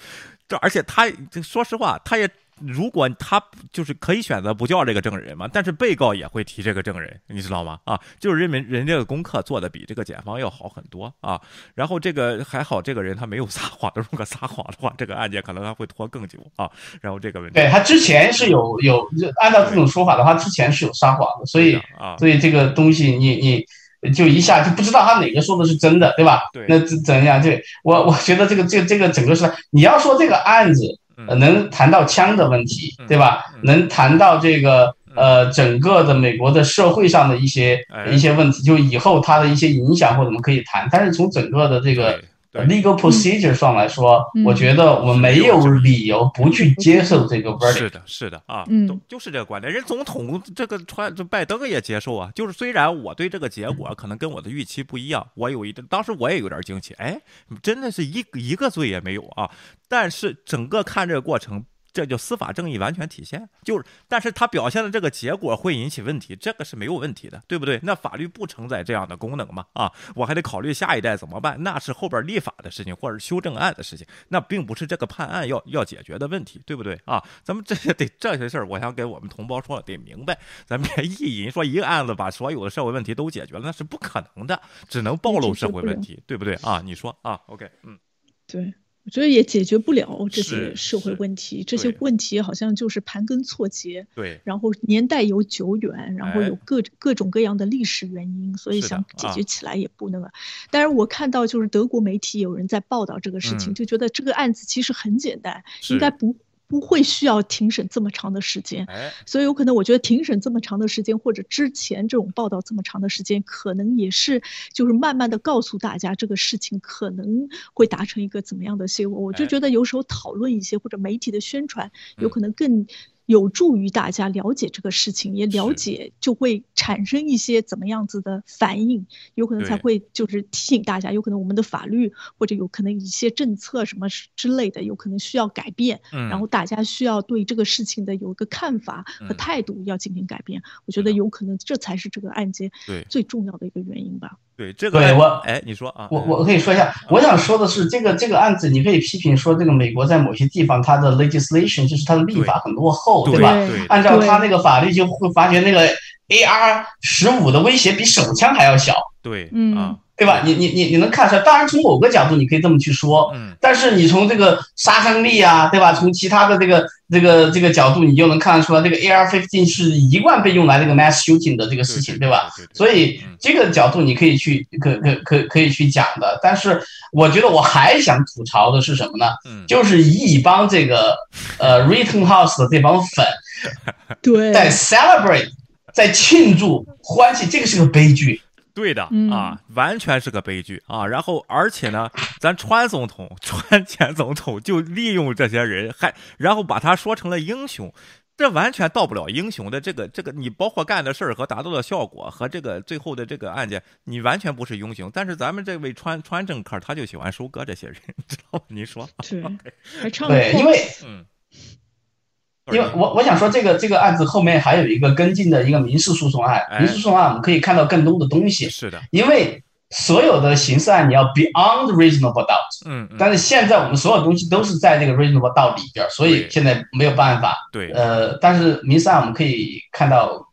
这而且他说实话，他也。如果他就是可以选择不叫这个证人嘛，但是被告也会提这个证人，你知道吗？啊，就是认为人家的功课做的比这个检方要好很多啊。然后这个还好，这个人他没有撒谎，如果撒谎的话，这个案件可能他会拖更久啊。然后这个问题，对他之前是有有按照这种说法的话，之前是有撒谎的，所以啊，所以这个东西你你就一下就不知道他哪个说的是真的，对吧？对，那怎怎样？对我我觉得这个这这个整个是你要说这个案子。能谈到枪的问题，对吧？能谈到这个呃整个的美国的社会上的一些一些问题，就以后它的一些影响或者我们可以谈。但是从整个的这个。Legal procedure 上来说，我觉得我没有理由不去接受这个 verdict。是的，是的啊，嗯，就是这个观点。人总统这个川，这拜登也接受啊。就是虽然我对这个结果可能跟我的预期不一样，我有一当时我也有点惊奇，哎，真的是一一个罪也没有啊。但是整个看这个过程。这就司法正义完全体现，就是，但是他表现的这个结果会引起问题，这个是没有问题的，对不对？那法律不承载这样的功能嘛？啊，我还得考虑下一代怎么办，那是后边立法的事情或者修正案的事情，那并不是这个判案要要解决的问题，对不对？啊，咱们这些得这些事儿，我想给我们同胞说，得明白，咱别意淫说一个案子把所有的社会问题都解决了，那是不可能的，只能暴露社会问题，对不对？啊，你说啊，OK，嗯，对。我觉得也解决不了这些社会问题，这些问题好像就是盘根错节，对，然后年代有久远，然后有各各种各样的历史原因，所以想解决起来也不那个。但是我看到就是德国媒体有人在报道这个事情，就觉得这个案子其实很简单，应该不。不会需要庭审这么长的时间，所以有可能我觉得庭审这么长的时间，或者之前这种报道这么长的时间，可能也是就是慢慢的告诉大家这个事情可能会达成一个怎么样的结果。我就觉得有时候讨论一些或者媒体的宣传，有可能更。有助于大家了解这个事情，也了解就会产生一些怎么样子的反应，有可能才会就是提醒大家，有可能我们的法律或者有可能一些政策什么之类的，有可能需要改变，然后大家需要对这个事情的有一个看法和态度要进行改变。我觉得有可能这才是这个案件最重要的一个原因吧。对这个，对我，哎，你说啊，我我可以说一下，我想说的是，这个这个案子，你可以批评说，这个美国在某些地方它的 legislation 就是它的立法很落后，对吧？按照它那个法律，就会发觉那个 AR 十五的威胁比手枪还要小，对，嗯。对吧？你你你你能看出来？当然，从某个角度你可以这么去说，嗯，但是你从这个杀伤力啊，对吧？从其他的这个这个这个角度，你就能看得出来，这个 AR fifteen 是一贯被用来这个 mass shooting 的这个事情，对吧？所以这个角度你可以去可可可可以去讲的。但是我觉得我还想吐槽的是什么呢？就是一帮这个呃 r e t u r n House 的这帮粉，对，在 celebrate，在庆祝欢喜，这个是个悲剧。对的啊，完全是个悲剧啊！然后，而且呢，咱川总统、*laughs* 川前总统就利用这些人，还然后把他说成了英雄，这完全到不了英雄的这个这个。你包括干的事儿和达到的效果和这个最后的这个案件，你完全不是英雄。但是咱们这位川川政客他就喜欢收割这些人，知道吗？你说对，*laughs* 还唱对，因为嗯。因为我我想说，这个这个案子后面还有一个跟进的一个民事诉讼案，民事诉讼案我们可以看到更多的东西。是的，因为所有的刑事案你要 beyond reasonable doubt，嗯，但是现在我们所有东西都是在这个 reasonable doubt 里边，所以现在没有办法。对，呃，但是民事案我们可以看到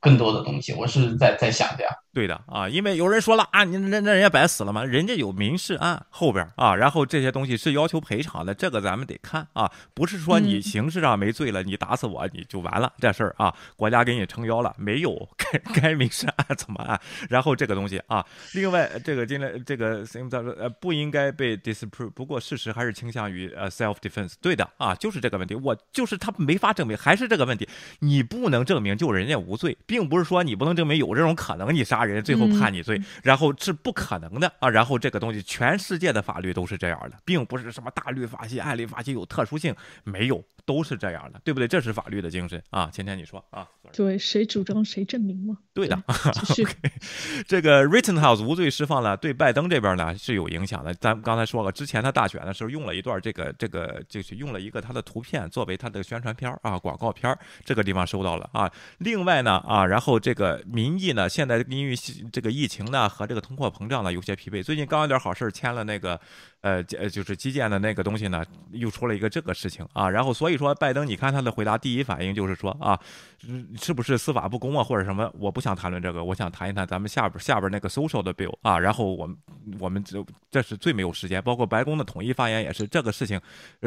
更多的东西。我是在在想这样。对的啊，因为有人说了啊，你那那人家白死了吗？人家有民事案后边啊，然后这些东西是要求赔偿的，这个咱们得看啊，不是说你刑事上没罪了，你打死我你就完了这事儿啊，国家给你撑腰了没有？该该民事案怎么案？然后这个东西啊，另外这个今天这个他说呃不应该被 disprove，不过事实还是倾向于呃 self defense，对的啊，就是这个问题，我就是他没法证明，还是这个问题，你不能证明就人家无罪，并不是说你不能证明有这种可能你杀。人最后判你罪，然后是不可能的啊！然后这个东西，全世界的法律都是这样的，并不是什么大律法系、案例法系有特殊性，没有，都是这样的，对不对？这是法律的精神啊！芊芊，你说啊？对，谁主张谁证明嘛？对的，*laughs* 这个 Rittenhouse 无罪释放了，对拜登这边呢是有影响的。咱刚才说了，之前他大选的时候用了一段这个这个，就是用了一个他的图片作为他的宣传片啊，广告片这个地方收到了啊。另外呢啊，然后这个民意呢，现在因为这个疫情呢和这个通货膨胀呢有些疲惫，最近刚有点好事签了那个呃呃就是基建的那个东西呢，又出了一个这个事情啊。然后所以说拜登，你看他的回答，第一反应就是说啊，是不是司法不公啊或者什么？我不想谈论这个，我想谈一谈咱们下边下边那个 social 的 bill 啊。然后我们我们这这是最没有时间，包括白宫的统一发言也是这个事情，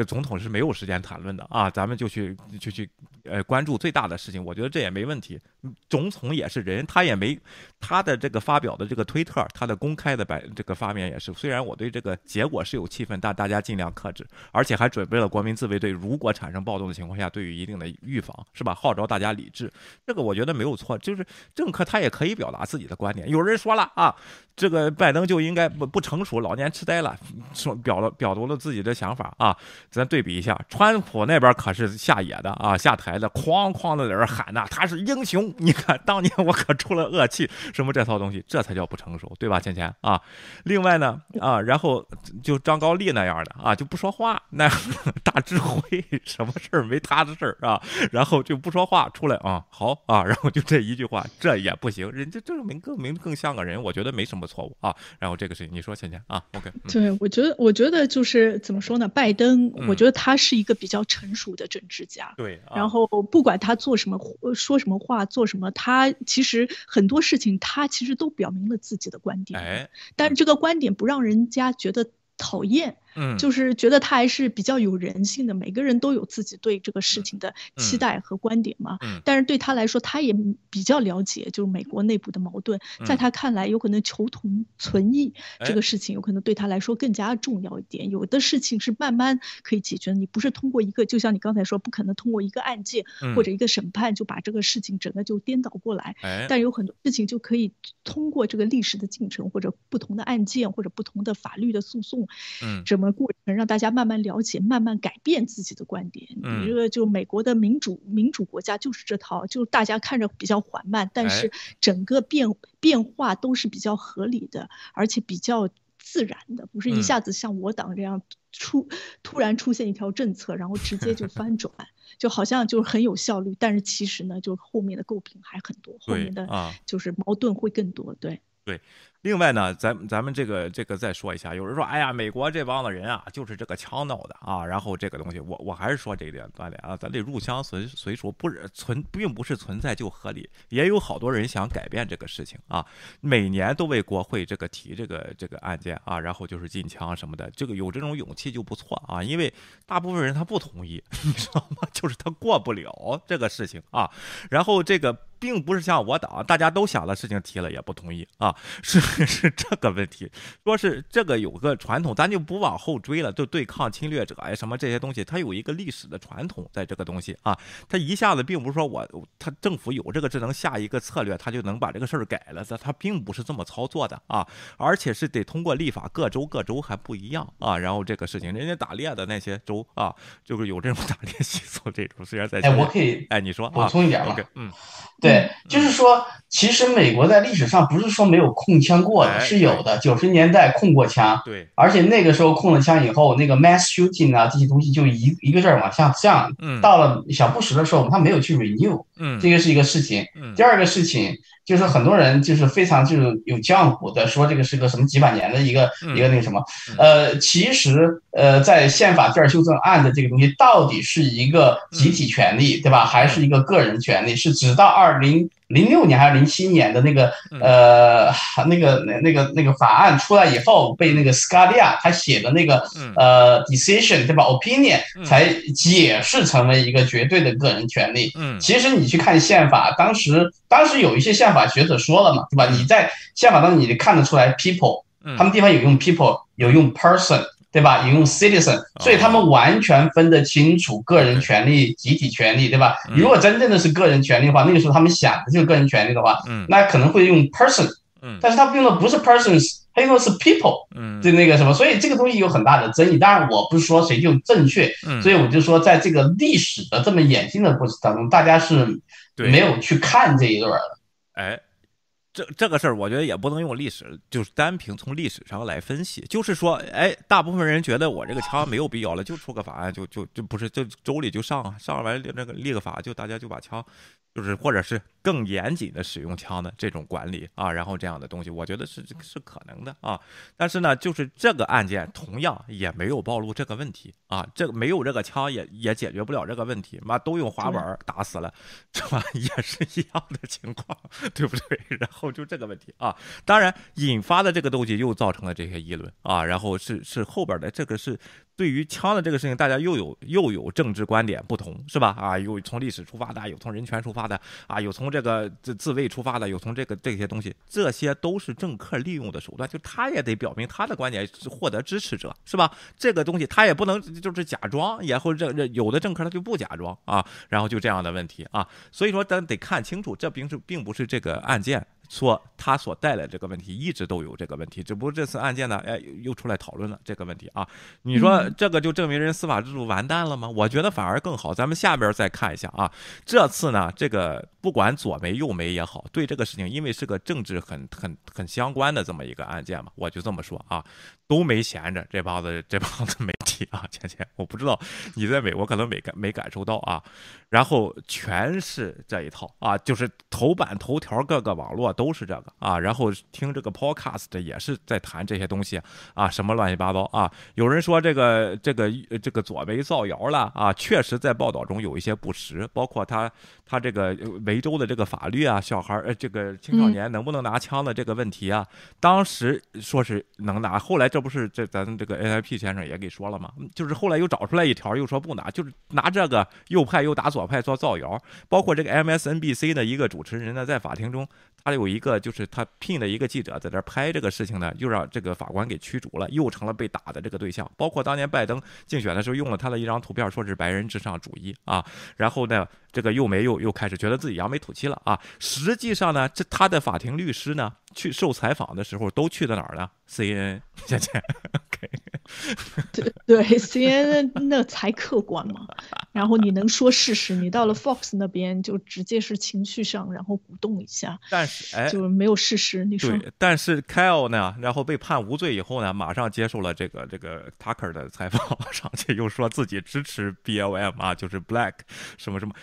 总统是没有时间谈论的啊。咱们就去就去呃关注最大的事情，我觉得这也没问题。总统也是人，他也没他的这个发表的这个推特，他的公开的白这个发言也是。虽然我对这个结果是有气氛，但大家尽量克制，而且还准备了国民自卫队，如果产生暴动的情况下，对于一定的预防，是吧？号召大家理智，这个我觉得没有错，就是政客他也可以表达自己的观点。有人说了啊，这个拜登就应该不不成熟，老年痴呆了，说表了表达了自己的想法啊。咱对比一下，川普那边可是下野的啊，下台的，哐哐的在那喊呐，他是英雄。你看当年我可出了恶气，什么这套东西，这才叫不成熟，对吧？钱钱啊。另外呢啊，然后就张高丽那样的啊，就不说话，那 *laughs* 大智慧，什么事儿没他的事儿啊，然后就不说话，出来啊，好啊，然后就这一句话，这也不行，人家证明更明更像个人，我觉得没什么错误啊。然后这个事情你说倩倩啊，OK，对我觉得我觉得就是怎么说呢，拜登，我觉得他是一个比较成熟的政治家，对，然后不管他做什么说什么话做什么，他其实很多事情他其实都表明了自己的观点，哎，但是这个观点不让人家觉得讨厌。嗯，就是觉得他还是比较有人性的，每个人都有自己对这个事情的期待和观点嘛。嗯，但是对他来说，他也比较了解，就是美国内部的矛盾，在他看来，有可能求同存异这个事情，有可能对他来说更加重要一点。有的事情是慢慢可以解决的，你不是通过一个，就像你刚才说，不可能通过一个案件或者一个审判就把这个事情整个就颠倒过来。哎但有很多事情就可以通过这个历史的进程，或者不同的案件，或者不同的法律的诉讼，嗯，这么过程，让大家慢慢了解，慢慢改变自己的观点。你这个就美国的民主民主国家就是这套，就大家看着比较缓慢，但是整个变变化都是比较合理的，而且比较自然的，不是一下子像我党这样出突然出现一条政策，然后直接就 *laughs* 翻转，就好像就很有效率，但是其实呢，就后面的诟病还很多，后面的就是矛盾会更多。对对。另外呢，咱咱们这个这个再说一下，有人说，哎呀，美国这帮子人啊，就是这个枪闹的啊。然后这个东西，我我还是说这一点观点啊，咱这入乡随随俗不是存，并不是存在就合理，也有好多人想改变这个事情啊。每年都为国会这个提这个这个案件啊，然后就是禁枪什么的，这个有这种勇气就不错啊。因为大部分人他不同意，*laughs* 你知道吗？就是他过不了这个事情啊。然后这个并不是像我党，大家都想的事情提了也不同意啊，*laughs* 是。是这个问题，说是这个有个传统，咱就不往后追了，就对抗侵略者呀什么这些东西，它有一个历史的传统，在这个东西啊，它一下子并不是说我他政府有这个智能下一个策略，他就能把这个事儿改了，它它并不是这么操作的啊，而且是得通过立法，各州各州还不一样啊，然后这个事情，人家打猎的那些州啊，就是有这种打猎习俗，这种虽然在哎，我可以哎，你说补充一点吗？嗯，对，就是说，其实美国在历史上不是说没有控枪。过的是有的，九十年代控过枪，对，而且那个时候控了枪以后，那个 mass shooting 啊这些东西就一一个劲儿往下降。嗯，到了小布什的时候，他没有去 renew，嗯，这个是一个事情。嗯，第二个事情就是很多人就是非常就是有江湖的说这个是个什么几百年的一个一个那个什么，呃，其实呃在宪法第二修正案的这个东西到底是一个集体权利，对吧？还是一个个人权利？是直到二零。零六年还是零七年的那个呃那个那那个那个法案出来以后，被那个斯卡利亚他写的那个呃 decision 对吧 opinion 才解释成为一个绝对的个人权利。嗯，其实你去看宪法，当时当时有一些宪法学者说了嘛，对吧？你在宪法当中你看得出来 people，他们地方有用 people，有用 person。对吧？引用 citizen，所以他们完全分得清楚个人权利、集体权利，对吧？如果真正的是个人权利的话，那个时候他们想的就是个人权利的话，那可能会用 person，但是他用的不是 persons，他用的是 people，就那个什么，所以这个东西有很大的争议。当然，我不是说谁就正确，所以我就说，在这个历史的这么演进的过程当中，大家是没有去看这一段的。哎。这这个事儿，我觉得也不能用历史，就是单凭从历史上来分析。就是说，哎，大部分人觉得我这个枪没有必要了，就出个法案，就就就不是，就州里就上上完那个立个法，就大家就把枪。就是或者是更严谨的使用枪的这种管理啊，然后这样的东西，我觉得是是可能的啊。但是呢，就是这个案件同样也没有暴露这个问题啊，这个没有这个枪也也解决不了这个问题，妈都用滑板打死了，是吧？也是一样的情况，对不对？*laughs* 然后就这个问题啊，当然引发的这个东西又造成了这些议论啊，然后是是后边的这个是。对于枪的这个事情，大家又有又有政治观点不同，是吧？啊，有从历史出发的，有从人权出发的，啊，有从这个自自卫出发的，有从这个这些东西，这些都是政客利用的手段。就他也得表明他的观点，获得支持者，是吧？这个东西他也不能就是假装，然后这这有的政客他就不假装啊，然后就这样的问题啊。所以说咱得看清楚，这并是并不是这个案件。说他所带来这个问题一直都有这个问题，只不过这次案件呢，哎，又出来讨论了这个问题啊。你说这个就证明人司法制度完蛋了吗？我觉得反而更好。咱们下边再看一下啊，这次呢，这个不管左媒右媒也好，对这个事情，因为是个政治很很很相关的这么一个案件嘛，我就这么说啊，都没闲着这帮子这帮子媒体啊，倩倩，我不知道你在美国可能没感没感受到啊，然后全是这一套啊，就是头版头条各个网络。都是这个啊，然后听这个 podcast 也是在谈这些东西啊，什么乱七八糟啊。有人说这个这个这个左为造谣了啊，确实在报道中有一些不实，包括他他这个维州的这个法律啊，小孩儿呃这个青少年能不能拿枪的这个问题啊，当时说是能拿，后来这不是这咱这个 NIP 先生也给说了吗？就是后来又找出来一条，又说不拿，就是拿这个右派又打左派做造谣，包括这个 MSNBC 的一个主持人呢，在法庭中。他有一个，就是他聘的一个记者在这拍这个事情呢，又让这个法官给驱逐了，又成了被打的这个对象。包括当年拜登竞选的时候用了他的一张图片，说是白人至上主义啊。然后呢，这个又没又又开始觉得自己扬眉吐气了啊。实际上呢，这他的法庭律师呢，去受采访的时候都去的哪儿呢？CNN，谢谢。对对，CNN 那才客观嘛。然后你能说事实，你到了 Fox 那边就直接是情绪上，然后鼓动一下。但是哎，就没有事实。你说。对，但是 Kyle 呢，然后被判无罪以后呢，马上接受了这个这个 Tucker 的采访，*laughs* 上去又说自己支持 BLM 啊，就是 Black 什么什么。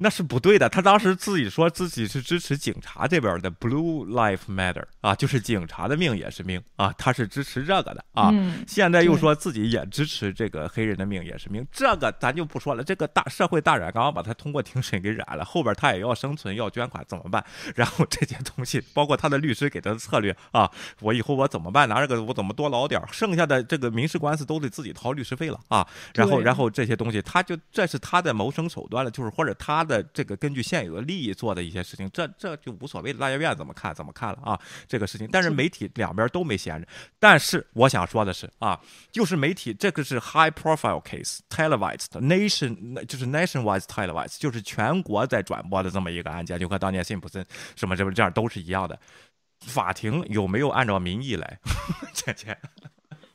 那是不对的，他当时自己说自己是支持警察这边的 Blue Life Matter 啊，就是警察的命也是命啊，他是支持这个的啊。现在又说自己也支持这个黑人的命也是命，这个咱就不说了。这个大社会大染缸把他通过庭审给染了，后边他也要生存要捐款怎么办？然后这些东西，包括他的律师给他的策略啊，我以后我怎么办？拿这个我怎么多捞点？剩下的这个民事官司都得自己掏律师费了啊。然后然后这些东西，他就这是他的谋生手段了，就是或者他。的这个根据现有的利益做的一些事情，这这就无所谓了，大家愿怎么看怎么看了啊，这个事情。但是媒体两边都没闲着。但是我想说的是啊，就是媒体这个是 high profile case，televised nation 就是 nationwide televised，就是全国在转播的这么一个案件，就和当年辛普森什么这么这样都是一样的。法庭有没有按照民意来？钱 *laughs* 钱。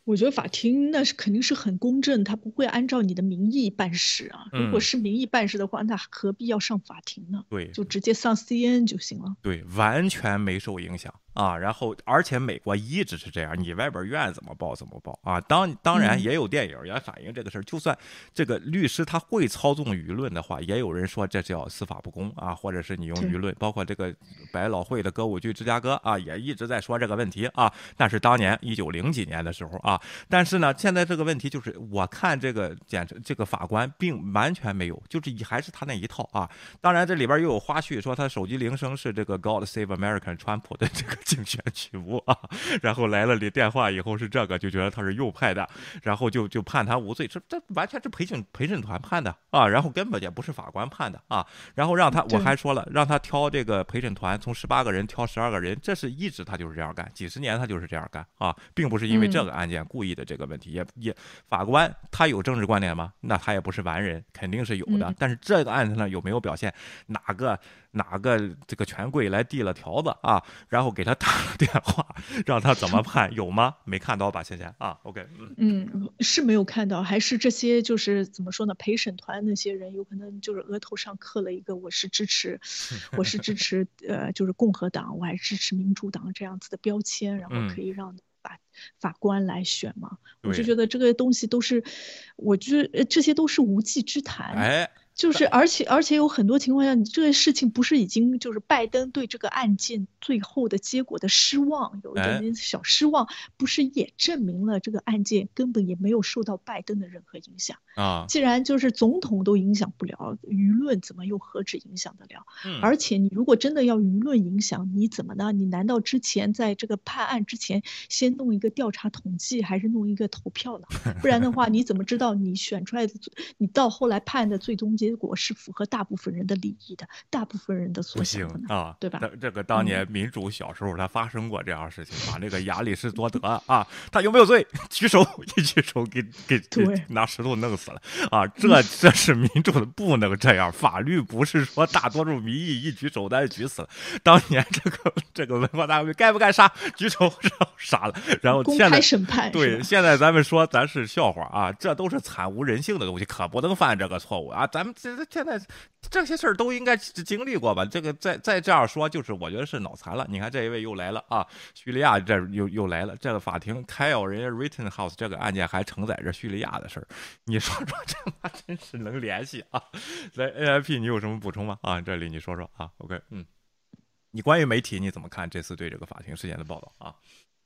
我觉得法庭那是肯定是很公正，他不会按照你的名义办事啊。如果是名义办事的话，那何必要上法庭呢？对，就直接上 CNN 就行了。对，完全没受影响。啊，然后而且美国一直是这样，你外边愿怎么报怎么报啊。当当然也有电影也反映这个事儿，就算这个律师他会操纵舆论的话，也有人说这叫司法不公啊，或者是你用舆论，包括这个百老汇的歌舞剧《芝加哥》啊，也一直在说这个问题啊。但是当年一九零几年的时候啊，但是呢，现在这个问题就是我看这个检这个法官并完全没有，就是还是他那一套啊。当然这里边又有花絮，说他手机铃声是这个 God Save America 川普的这个。竞选曲目啊，然后来了你电话以后是这个，就觉得他是右派的，然后就就判他无罪，这这完全是陪审陪审团判的啊，然后根本也不是法官判的啊，然后让他我还说了，让他挑这个陪审团从十八个人挑十二个人，这是一直他就是这样干，几十年他就是这样干啊，并不是因为这个案件故意的这个问题，也也法官他有政治观点吗？那他也不是完人，肯定是有的，但是这个案子呢有没有表现哪个？哪个这个权贵来递了条子啊？然后给他打了电话，让他怎么判？有吗？没看到吧？现在啊，OK，嗯，是没有看到，还是这些就是怎么说呢？陪审团那些人有可能就是额头上刻了一个 *laughs* “我是支持，我是支持呃，就是共和党，我还支持民主党”这样子的标签，然后可以让法法官来选嘛？我就觉得这个东西都是，我觉得这些都是无稽之谈。哎。就是，而且而且有很多情况下，你这个事情不是已经就是拜登对这个案件最后的结果的失望，有一点点小失望，不是也证明了这个案件根本也没有受到拜登的任何影响啊？既然就是总统都影响不了，舆论怎么又何止影响得了？而且你如果真的要舆论影响，你怎么呢？你难道之前在这个判案之前先弄一个调查统计，还是弄一个投票呢？不然的话，你怎么知道你选出来的，你到后来判的最终？结果是符合大部分人的利益的，大部分人的所想的啊，对吧？这个当年民主小时候，他发生过这样事情啊。那个亚里士多德啊，*laughs* 他有没有罪？举手，一举手给给拿石头弄死了啊！这这是民主的，不能这样。法律不是说大多数民意一举手单举死了。当年这个这个文化大革命该不该杀？举手杀了。然后现在审判对，现在咱们说咱是笑话啊，这都是惨无人性的东西，可不能犯这个错误啊！咱们。这这现在这些事儿都应该经历过吧？这个再再这样说，就是我觉得是脑残了。你看这一位又来了啊，叙利亚这又又来了。这个法庭开咬人家 Rittenhouse 这个案件还承载着叙利亚的事儿，你说说这妈真是能联系啊？来 AIP，你有什么补充吗？啊，这里你说说啊。OK，嗯，你关于媒体你怎么看这次对这个法庭事件的报道啊？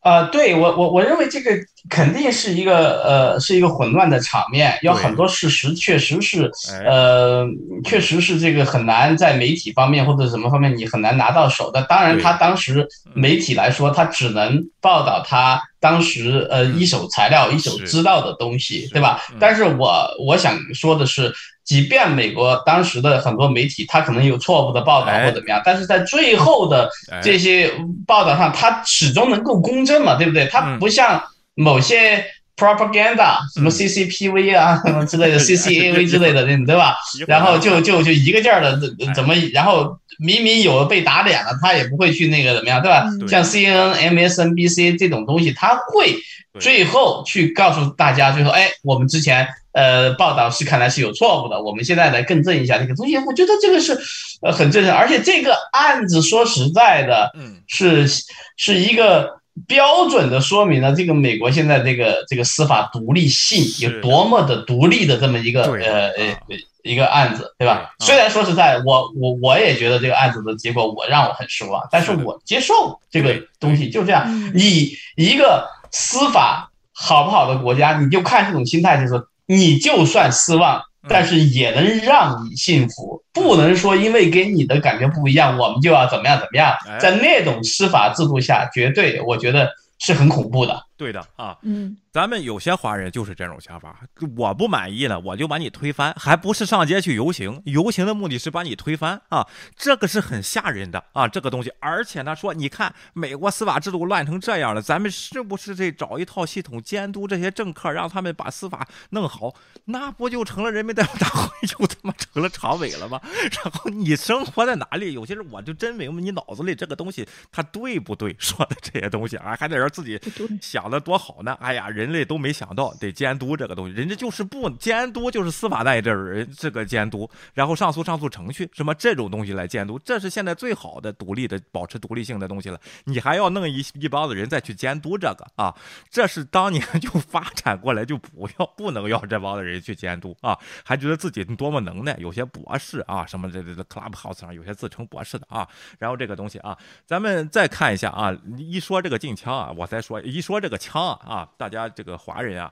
呃，对我我我认为这个肯定是一个呃是一个混乱的场面，有很多事实确实是呃确实是这个很难在媒体方面或者什么方面你很难拿到手的。当然，他当时媒体来说，他只能报道他当时呃一手材料一手知道的东西，对吧？但是我我想说的是。即便美国当时的很多媒体，他可能有错误的报道或怎么样，但是在最后的这些报道上，他始终能够公正嘛，对不对？他不像某些 propaganda，什么 CCPV 啊什么之类的，CCAV 之类的，对吧？然后就就就一个劲儿的怎么，然后明明有被打脸了，他也不会去那个怎么样，对吧？像 CNN、MSNBC 这种东西，他会最后去告诉大家，最后，哎，我们之前。呃，报道是看来是有错误的，我们现在来更正一下这个东西。我觉得这个是呃很正常，而且这个案子说实在的，嗯，是是一个标准的说明了这个美国现在这个这个司法独立性有多么的独立的这么一个呃呃一个案子，对吧？虽然说实在，我我我也觉得这个案子的结果我让我很失望，但是我接受这个东西就这样。你一个司法好不好的国家，你就看这种心态就是。你就算失望，但是也能让你幸福，不能说因为给你的感觉不一样，我们就要怎么样怎么样。在那种司法制度下，绝对我觉得是很恐怖的。对的啊，嗯。咱们有些华人就是这种想法，我不满意了，我就把你推翻，还不是上街去游行？游行的目的是把你推翻啊，这个是很吓人的啊，这个东西。而且他说，你看美国司法制度乱成这样了，咱们是不是得找一套系统监督这些政客，让他们把司法弄好？那不就成了人民代表大会，*laughs* 就他妈成了常委了吗？然后你生活在哪里？有些人我就真明白你脑子里这个东西他对不对？说的这些东西啊，还得让自己想的多好呢？哎呀，人。类都没想到得监督这个东西，人家就是不监督，就是司法那一阵儿人这个监督，然后上诉上诉程序什么这种东西来监督，这是现在最好的独立的保持独立性的东西了。你还要弄一一帮子人再去监督这个啊？这是当年 *laughs* 就发展过来就不要不能要这帮子人去监督啊？还觉得自己多么能耐？有些博士啊，什么这这 Clubhouse 上有些自称博士的啊。然后这个东西啊，咱们再看一下啊，一说这个禁枪啊，我再说一说这个枪啊啊，大家。这个华人啊。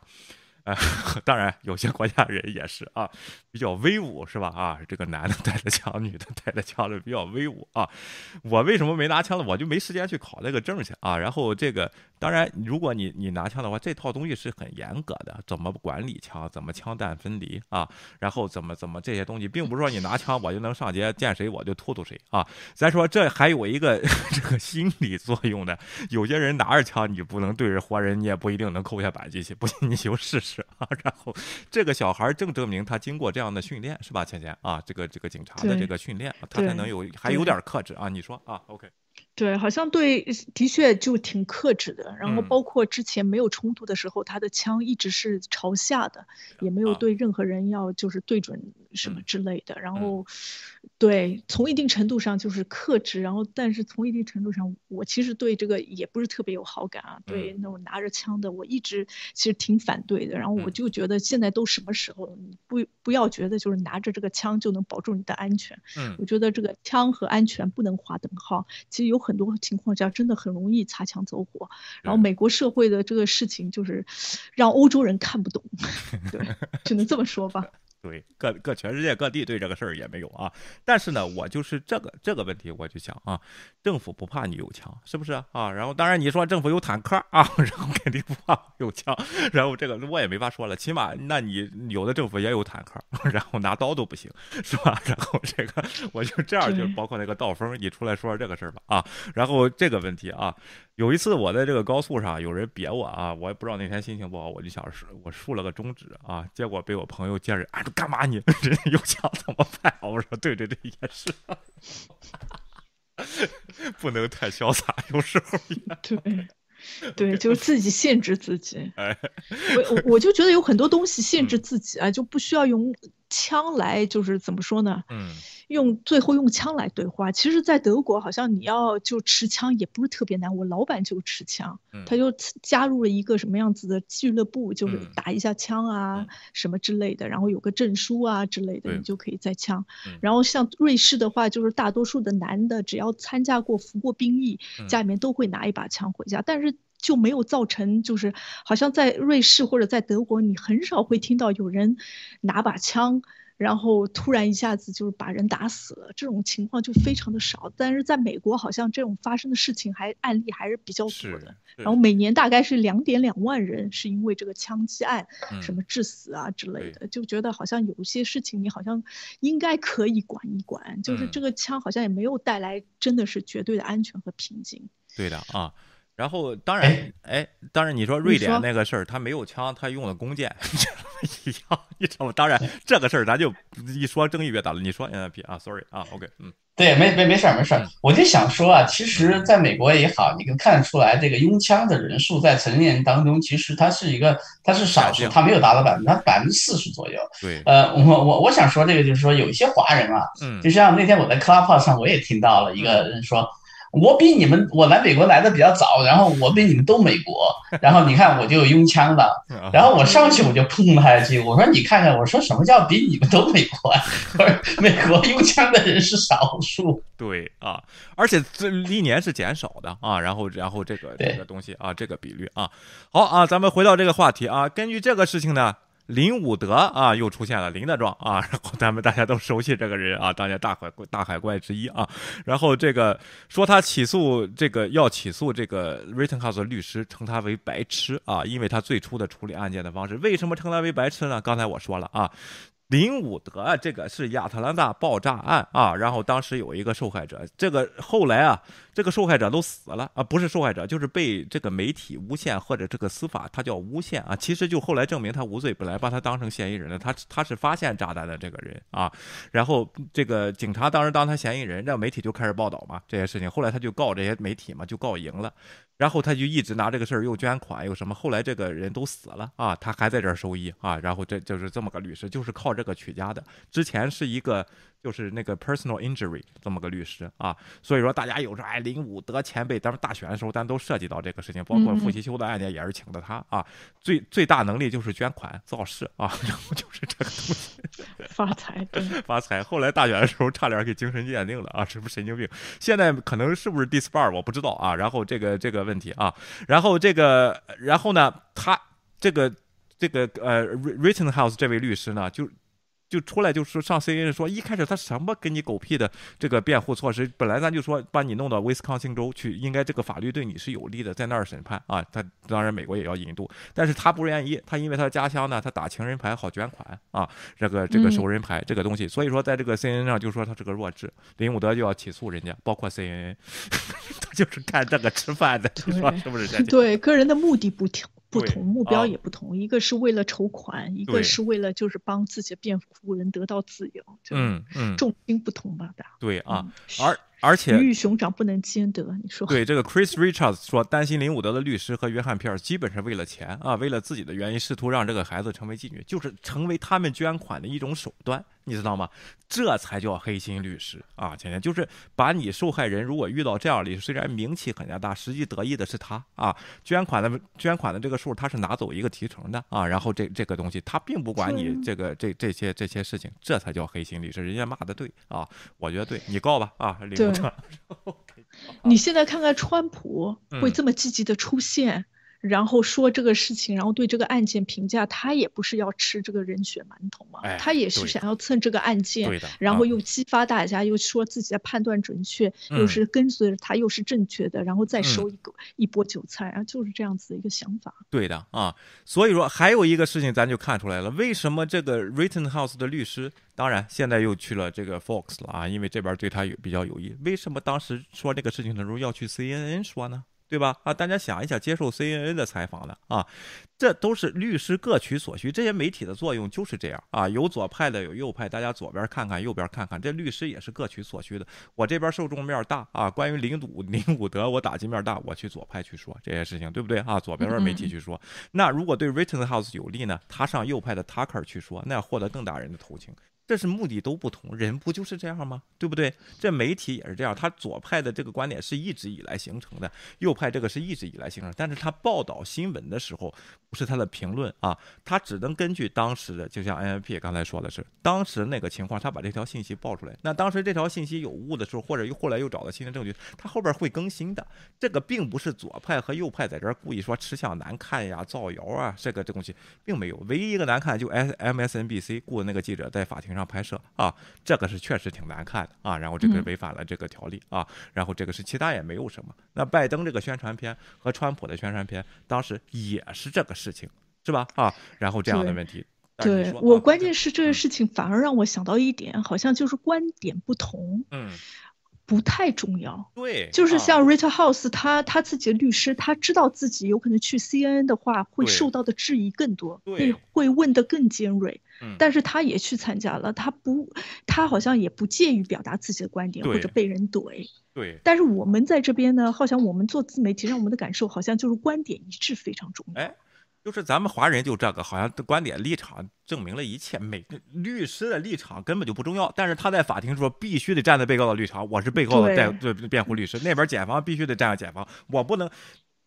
呃，当然有些国家人也是啊，比较威武是吧？啊，这个男的带着枪，女的带着枪的比较威武啊。我为什么没拿枪呢？我就没时间去考那个证去啊。然后这个，当然，如果你你拿枪的话，这套东西是很严格的，怎么管理枪，怎么枪弹分离啊，然后怎么怎么这些东西，并不是说你拿枪我就能上街见谁我就突突谁啊。再说这还有一个 *laughs* 这个心理作用的，有些人拿着枪你不能对着活人，你也不一定能扣下扳机去，不信你就试试。啊，然后这个小孩正证明他经过这样的训练，是吧？倩倩啊，这个这个警察的这个训练，他才能有还有点克制啊。你说啊，OK。对，好像对，的确就挺克制的。然后包括之前没有冲突的时候，他的枪一直是朝下的，也没有对任何人要就是对准什么之类的。然后，对，从一定程度上就是克制。然后，但是从一定程度上，我其实对这个也不是特别有好感啊。对那种拿着枪的，我一直其实挺反对的。然后我就觉得现在都什么时候，不不要觉得就是拿着这个枪就能保住你的安全。嗯，我觉得这个枪和安全不能划等号。其实有很多情况下真的很容易擦枪走火。然后美国社会的这个事情就是让欧洲人看不懂，*laughs* 对，只能这么说吧。对，各各全世界各地对这个事儿也没有啊。但是呢，我就是这个这个问题，我就想啊，政府不怕你有枪，是不是啊？然后当然你说政府有坦克啊，*laughs* 然后肯定不怕有枪。然后这个我也没法说了，起码那你有的政府也有坦克，然后拿刀都不行，是吧？然后这个我就这样，就包括那个道风，你出来说说这个事儿吧啊。然后这个问题啊。有一次我在这个高速上，有人别我啊，我也不知道那天心情不好，我就想竖我竖了个中指啊，结果被我朋友接着啊，干嘛你 *laughs* 人有枪怎么办？我说对对对，也是，*laughs* 不能太潇洒，有时候也对。对，*laughs* 就是自己限制自己。我我我就觉得有很多东西限制自己啊，就不需要用枪来，就是怎么说呢？嗯，用最后用枪来对话。其实，在德国好像你要就持枪也不是特别难。我老板就持枪，他就加入了一个什么样子的俱乐部，就是打一下枪啊什么之类的，然后有个证书啊之类的，你就可以在枪。然后像瑞士的话，就是大多数的男的只要参加过服过兵役，家里面都会拿一把枪回家，但是。就没有造成，就是好像在瑞士或者在德国，你很少会听到有人拿把枪，然后突然一下子就是把人打死了，这种情况就非常的少。但是在美国，好像这种发生的事情还案例还是比较多的。然后每年大概是两点两万人是因为这个枪击案什么致死啊之类的，就觉得好像有些事情你好像应该可以管一管，就是这个枪好像也没有带来真的是绝对的安全和平静。对的啊。然后当然，哎，当然你说瑞典那个事儿，他没有枪，他用了弓箭，一样，你知道吗？当然这个事儿咱就一说争议越大了。你说 N I P 啊，Sorry 啊，OK，嗯，对，没没没事儿没事儿，我就想说啊，其实在美国也好，你能看得出来，这个拥枪的人数在成年人当中，其实它是一个，它是少数，它没有达到百分之，它百分之四十左右。对，呃，我我我想说这个就是说，有一些华人啊，嗯，就像那天我在 Clubhouse 上，我也听到了一个人说。我比你们，我来美国来的比较早，然后我比你们都美国，*laughs* 然后你看我就有拥枪了，*laughs* 然后我上去我就碰他一句，我说你看看，我说什么叫比你们都美国？*laughs* 美国拥枪的人是少数。对啊，而且这历年是减少的啊，然后然后这个这个东西啊，这个比率啊，好啊，咱们回到这个话题啊，根据这个事情呢。林武德啊，又出现了林德壮啊，*laughs* 然后咱们大家都熟悉这个人啊，当年大海大海怪之一啊，然后这个说他起诉这个要起诉这个 Rittenhouse 律师称他为白痴啊，因为他最初的处理案件的方式，为什么称他为白痴呢？刚才我说了啊。林伍德，这个是亚特兰大爆炸案啊，然后当时有一个受害者，这个后来啊，这个受害者都死了啊，不是受害者，就是被这个媒体诬陷或者这个司法，他叫诬陷啊，其实就后来证明他无罪，本来把他当成嫌疑人的，他他是发现炸弹的这个人啊，然后这个警察当时当他嫌疑人，让媒体就开始报道嘛这些事情，后来他就告这些媒体嘛，就告赢了。然后他就一直拿这个事儿又捐款又什么，后来这个人都死了啊，他还在这儿收益啊，然后这就是这么个律师，就是靠这个取家的。之前是一个。就是那个 personal injury 这么个律师啊，所以说大家有时候哎林武德前辈，咱们大选的时候咱都涉及到这个事情，包括傅习修的案件也是请的他啊。最最大能力就是捐款造势啊，*laughs* 然后就是这个东西 *laughs* 发财发财。后来大选的时候差点给精神鉴定了啊，是不是神经病？现在可能是不是 disbar 我不知道啊。然后这个这个问题啊，然后这个然后呢，他这个这个呃 Rittenhouse 这位律师呢就。就出来就说上 CNN 说，一开始他什么给你狗屁的这个辩护措施，本来咱就说把你弄到威斯康星州去，应该这个法律对你是有利的，在那儿审判啊。他当然美国也要引渡，但是他不愿意，他因为他的家乡呢，他打情人牌好捐款啊，这个这个熟人牌这个东西，所以说在这个 CNN 上就说他是个弱智，林伍德就要起诉人家，包括 CNN，*laughs* 他就是干这个吃饭的，你说是不是？对，个人的目的不同。不同目标也不同，一个是为了筹款，一个是为了就是帮自己的辩护人得到自由。嗯嗯，重心不同吧？对啊，而而且鱼与熊掌不能兼得，你说对？这个 Chris Richards 说，担心林伍德的律师和约翰皮尔基本是为了钱啊，为了自己的原因，试图让这个孩子成为妓女，就是成为他们捐款的一种手段。你知道吗？这才叫黑心律师啊！天天就是把你受害人如果遇到这样的，虽然名气很大，实际得益的是他啊。捐款的捐款的这个数，他是拿走一个提成的啊。然后这这个东西，他并不管你这个这这些这些事情，这才叫黑心律师。人家骂的对啊，我觉得对，你告吧啊，李对。*laughs* 你现在看看川普会这么积极的出现。然后说这个事情，然后对这个案件评价，他也不是要吃这个人血馒头嘛，他也是想要蹭这个案件，然后又激发大家，又说自己的判断准确，又是跟随着他，又是正确的，然后再收一个一波韭菜啊，就是这样子的一个想法。对的啊，所以说还有一个事情，咱就看出来了，为什么这个 Rittenhouse 的律师，当然现在又去了这个 Fox 了啊，因为这边对他有比较有益。为什么当时说这个事情的时候要去 CNN 说呢？对吧？啊，大家想一想，接受 CNN 的采访的啊，这都是律师各取所需。这些媒体的作用就是这样啊，有左派的，有右派，大家左边看看，右边看看。这律师也是各取所需的。我这边受众面大啊，关于林武林武德，我打击面大，我去左派去说这些事情，对不对啊？左边的媒体去说。那如果对 Rittenhouse 有利呢？他上右派的 Tucker 去说，那要获得更大人的同情。这是目的都不同，人不就是这样吗？对不对？这媒体也是这样，他左派的这个观点是一直以来形成的，右派这个是一直以来形成，但是他报道新闻的时候，不是他的评论啊，他只能根据当时的，就像 N P 刚才说的是，当时那个情况，他把这条信息报出来。那当时这条信息有误的时候，或者又后来又找到新的证据，他后边会更新的。这个并不是左派和右派在这儿故意说吃相难看呀、造谣啊，这个这东西并没有。唯一一个难看就 S M S N B C 雇的那个记者在法庭。上拍摄啊，这个是确实挺难看的啊，然后这个违反了这个条例啊，然后这个是其他也没有什么。那拜登这个宣传片和川普的宣传片，当时也是这个事情，是吧？啊，然后这样的问题，对我关键是这个事情反而让我想到一点，好像就是观点不同，嗯。不太重要，对，就是像 Rita House，他他自己的律师，他知道自己有可能去 CNN 的话会受到的质疑更多，会会问得更尖锐，但是他也去参加了，他不，他好像也不介于表达自己的观点或者被人怼，对，但是我们在这边呢，好像我们做自媒体，让我们的感受好像就是观点一致非常重要。就是咱们华人就这个，好像观点立场证明了一切。每个律师的立场根本就不重要，但是他在法庭说必须得站在被告的立场，我是被告的代对辩护律师，那边检方必须得站在检方，我不能。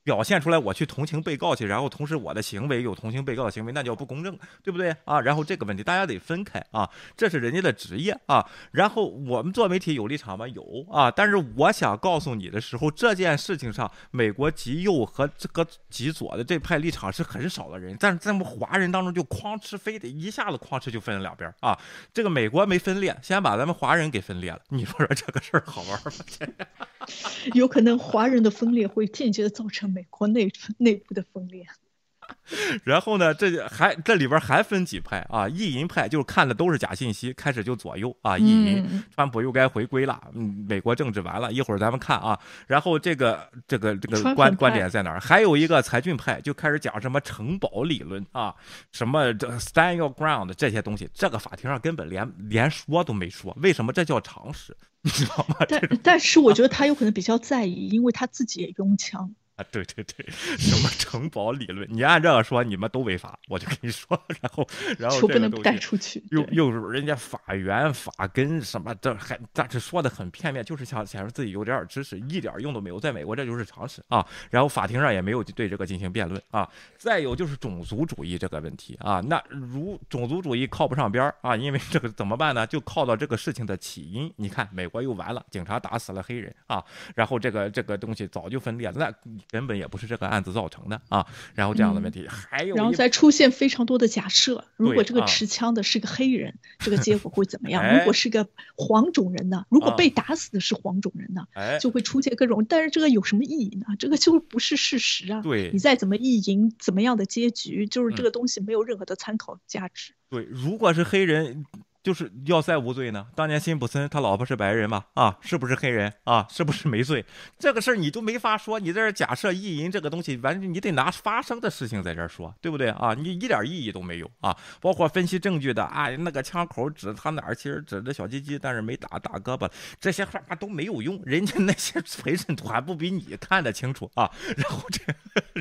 表现出来，我去同情被告去，然后同时我的行为有同情被告的行为，那叫不公正，对不对啊？然后这个问题大家得分开啊，这是人家的职业啊。然后我们做媒体有立场吗？有啊。但是我想告诉你的时候，这件事情上，美国极右和这个极左的这派立场是很少的人，但是咱们华人当中就哐哧，非得一下子哐哧就分了两边啊。这个美国没分裂，先把咱们华人给分裂了。你说说这个事儿好玩吗？*laughs* 有可能华人的分裂会间接的造成。美国内内部的分裂，*laughs* 然后呢，这还这里边还分几派啊？意淫派就是看的都是假信息，开始就左右啊，意淫，川普又该回归了，嗯，美国政治完了，一会儿咱们看啊。然后这个这个这个观观点在哪儿？还有一个才俊派就开始讲什么城堡理论啊，什么这 stand your ground 这些东西，这个法庭上根本连连说都没说，为什么？这叫常识，*laughs* 你知道吗？但但是我觉得他有可能比较在意，因为他自己也拥枪。啊，对对对，什么城堡理论？你按这个说，你们都违法，我就跟你说。然后，然后不能带出去。又又是人家法源法根什么，这还但是说的很片面，就是想显示自己有点知识，一点用都没有。在美国，这就是常识啊。然后法庭上也没有对这个进行辩论啊。再有就是种族主义这个问题啊，那如种族主义靠不上边儿啊，因为这个怎么办呢？就靠到这个事情的起因。你看，美国又完了，警察打死了黑人啊，然后这个这个东西早就分裂了。那。根本也不是这个案子造成的啊，然后这样的问题还有，然后再出现非常多的假设，如果这个持枪的是个黑人，这个结果会怎么样？*laughs* 如果是个黄种人呢？如果被打死的是黄种人呢？就会出现各种，但是这个有什么意义呢？这个就不是事实啊！对，你再怎么意淫，怎么样的结局，就是这个东西没有任何的参考价值。对，如果是黑人。就是要塞无罪呢？当年辛普森他老婆是白人吗？啊，是不是黑人啊？是不是没罪？这个事儿你都没法说。你在这假设意淫这个东西，完你得拿发生的事情在这儿说，对不对啊？你一点意义都没有啊！包括分析证据的，啊，那个枪口指他哪儿，其实指着小鸡鸡，但是没打打胳膊，这些话都没有用。人家那些陪审团不比你看得清楚啊？然后这，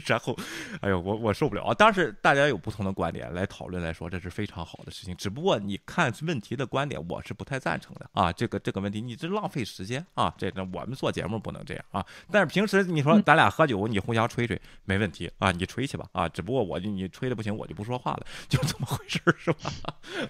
然后，哎呦，我我受不了啊！当时大家有不同的观点来讨论来说，这是非常好的事情。只不过你看问题的观点，我是不太赞成的啊。这个这个问题，你这浪费时间啊！这这我们做节目不能这样啊。但是平时你说咱俩喝酒，你互相吹吹没问题啊，你吹去吧啊。只不过我就你吹的不行，我就不说话了，就这么回事是吧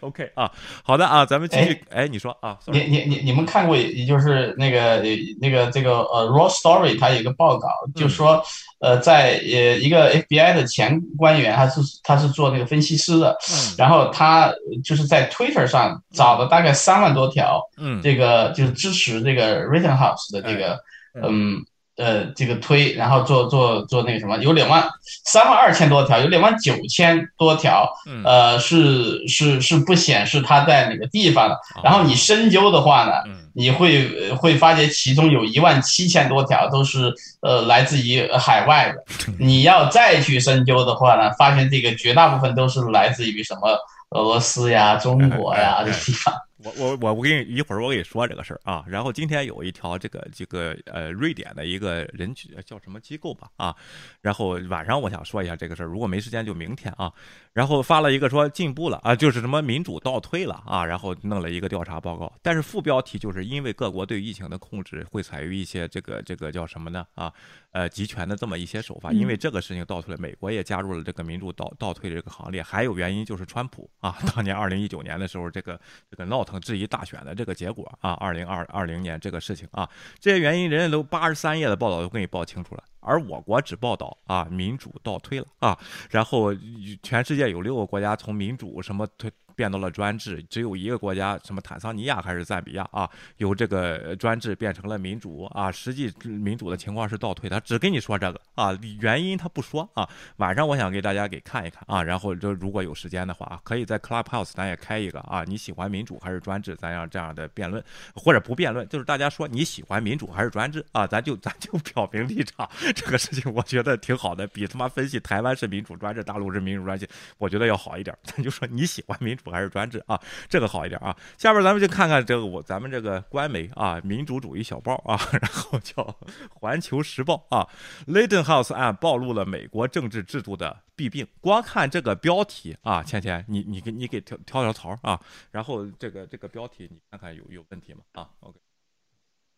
？OK 啊，好的啊，咱们继续。哎，你说啊，你你你你们看过，也就是那个那个这个呃，Raw Story，它有一个报告，就说呃，在呃一个 FBI 的前官员，他是他是做那个分析师的，然后他就是在 Twitter 上找了大概三万多条，嗯，这个就是支持这个 Rittenhouse 的这个嗯。呃，这个推，然后做做做那个什么，有两万三万二千多条，有两万九千多条，呃，是是是不显示它在哪个地方的。然后你深究的话呢，你会会发觉其中有一万七千多条都是呃来自于海外的。*laughs* 你要再去深究的话呢，发现这个绝大部分都是来自于什么俄罗斯呀、中国呀这地方。我我我我给你一会儿我给你说这个事儿啊，然后今天有一条这个这个呃瑞典的一个人叫什么机构吧啊，然后晚上我想说一下这个事儿，如果没时间就明天啊，然后发了一个说进步了啊，就是什么民主倒退了啊，然后弄了一个调查报告，但是副标题就是因为各国对疫情的控制会采用一些这个这个叫什么呢？啊呃集权的这么一些手法，因为这个事情倒退了，美国也加入了这个民主倒倒退的这个行列，还有原因就是川普啊，当年二零一九年的时候这个这个闹。质疑大选的这个结果啊，二零二二零年这个事情啊，这些原因人家都八十三页的报道都给你报清楚了，而我国只报道啊民主倒退了啊，然后全世界有六个国家从民主什么退。变到了专制，只有一个国家，什么坦桑尼亚还是赞比亚啊，由这个专制变成了民主啊，实际民主的情况是倒退，他只跟你说这个啊，原因他不说啊。晚上我想给大家给看一看啊，然后就如果有时间的话啊，可以在 Clubhouse 咱也开一个啊，你喜欢民主还是专制？咱要这样的辩论，或者不辩论，就是大家说你喜欢民主还是专制啊，咱就咱就表明立场。这个事情我觉得挺好的，比他妈分析台湾是民主专制，大陆是民主专制，我觉得要好一点。咱就说你喜欢民主。还是专制啊，这个好一点啊。下边咱们就看看这个我咱们这个官媒啊，民主主义小报啊，*laughs* 然后叫《环球时报》啊，《Laden House》案暴露了美国政治制度的弊病。光看这个标题啊，倩倩，你你给你给挑挑条槽啊，然后这个这个标题你看看有有问题吗？啊，OK，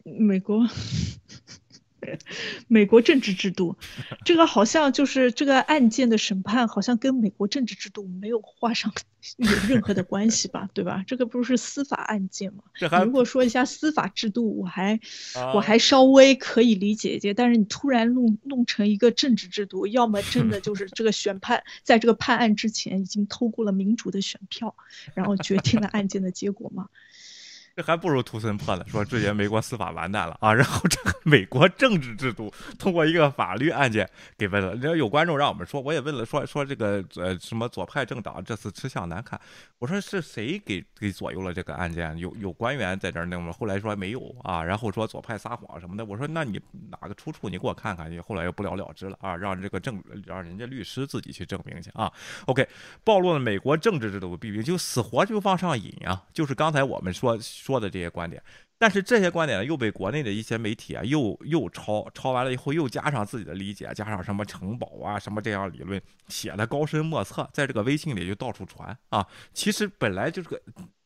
美国。*laughs* 美国政治制度，这个好像就是这个案件的审判，好像跟美国政治制度没有画上 *laughs* 有任何的关系吧？对吧？这个不是司法案件吗？如果说一下司法制度，我还我还稍微可以理解一些，但是你突然弄弄成一个政治制度，要么真的 *laughs* 就是这个选判在这个判案之前已经透过了民主的选票，然后决定了案件的结果吗？这还不如图森破呢，说之前美国司法完蛋了啊，然后这个美国政治制度通过一个法律案件给问了。你道有观众让我们说，我也问了，说说这个呃什么左派政党这次吃相难看，我说是谁给给左右了这个案件？有有官员在这儿弄吗？后来说没有啊，然后说左派撒谎什么的。我说那你哪个出处？你给我看看。你后来又不了了之了啊，让这个证让人家律师自己去证明去啊。OK，暴露了美国政治制度的弊病，就死活就往上引啊，就是刚才我们说。说的这些观点，但是这些观点呢，又被国内的一些媒体啊，又又抄抄完了以后，又加上自己的理解，加上什么城堡啊，什么这样理论，写的高深莫测，在这个微信里就到处传啊。其实本来就是个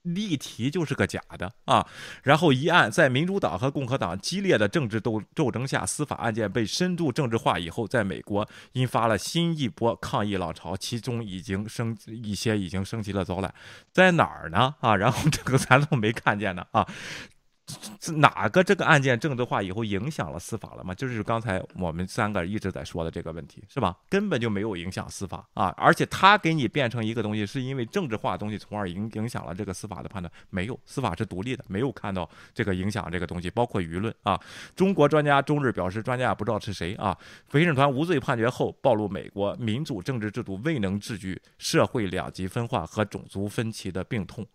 例题，就是个假的啊。然后一案在民主党和共和党激烈的政治斗斗争下，司法案件被深度政治化以后，在美国引发了新一波抗议浪潮，其中已经升一些已经升级了，遭了在哪儿呢？啊，然后这个咱都没看见呢啊。哪个这个案件政治化以后影响了司法了吗？就是刚才我们三个一直在说的这个问题，是吧？根本就没有影响司法啊！而且他给你变成一个东西，是因为政治化的东西，从而影影响了这个司法的判断。没有，司法是独立的，没有看到这个影响这个东西，包括舆论啊。中国专家中日表示，专家也不知道是谁啊。陪审团无罪判决后，暴露美国民主政治制度未能治愈社会两极分化和种族分歧的病痛。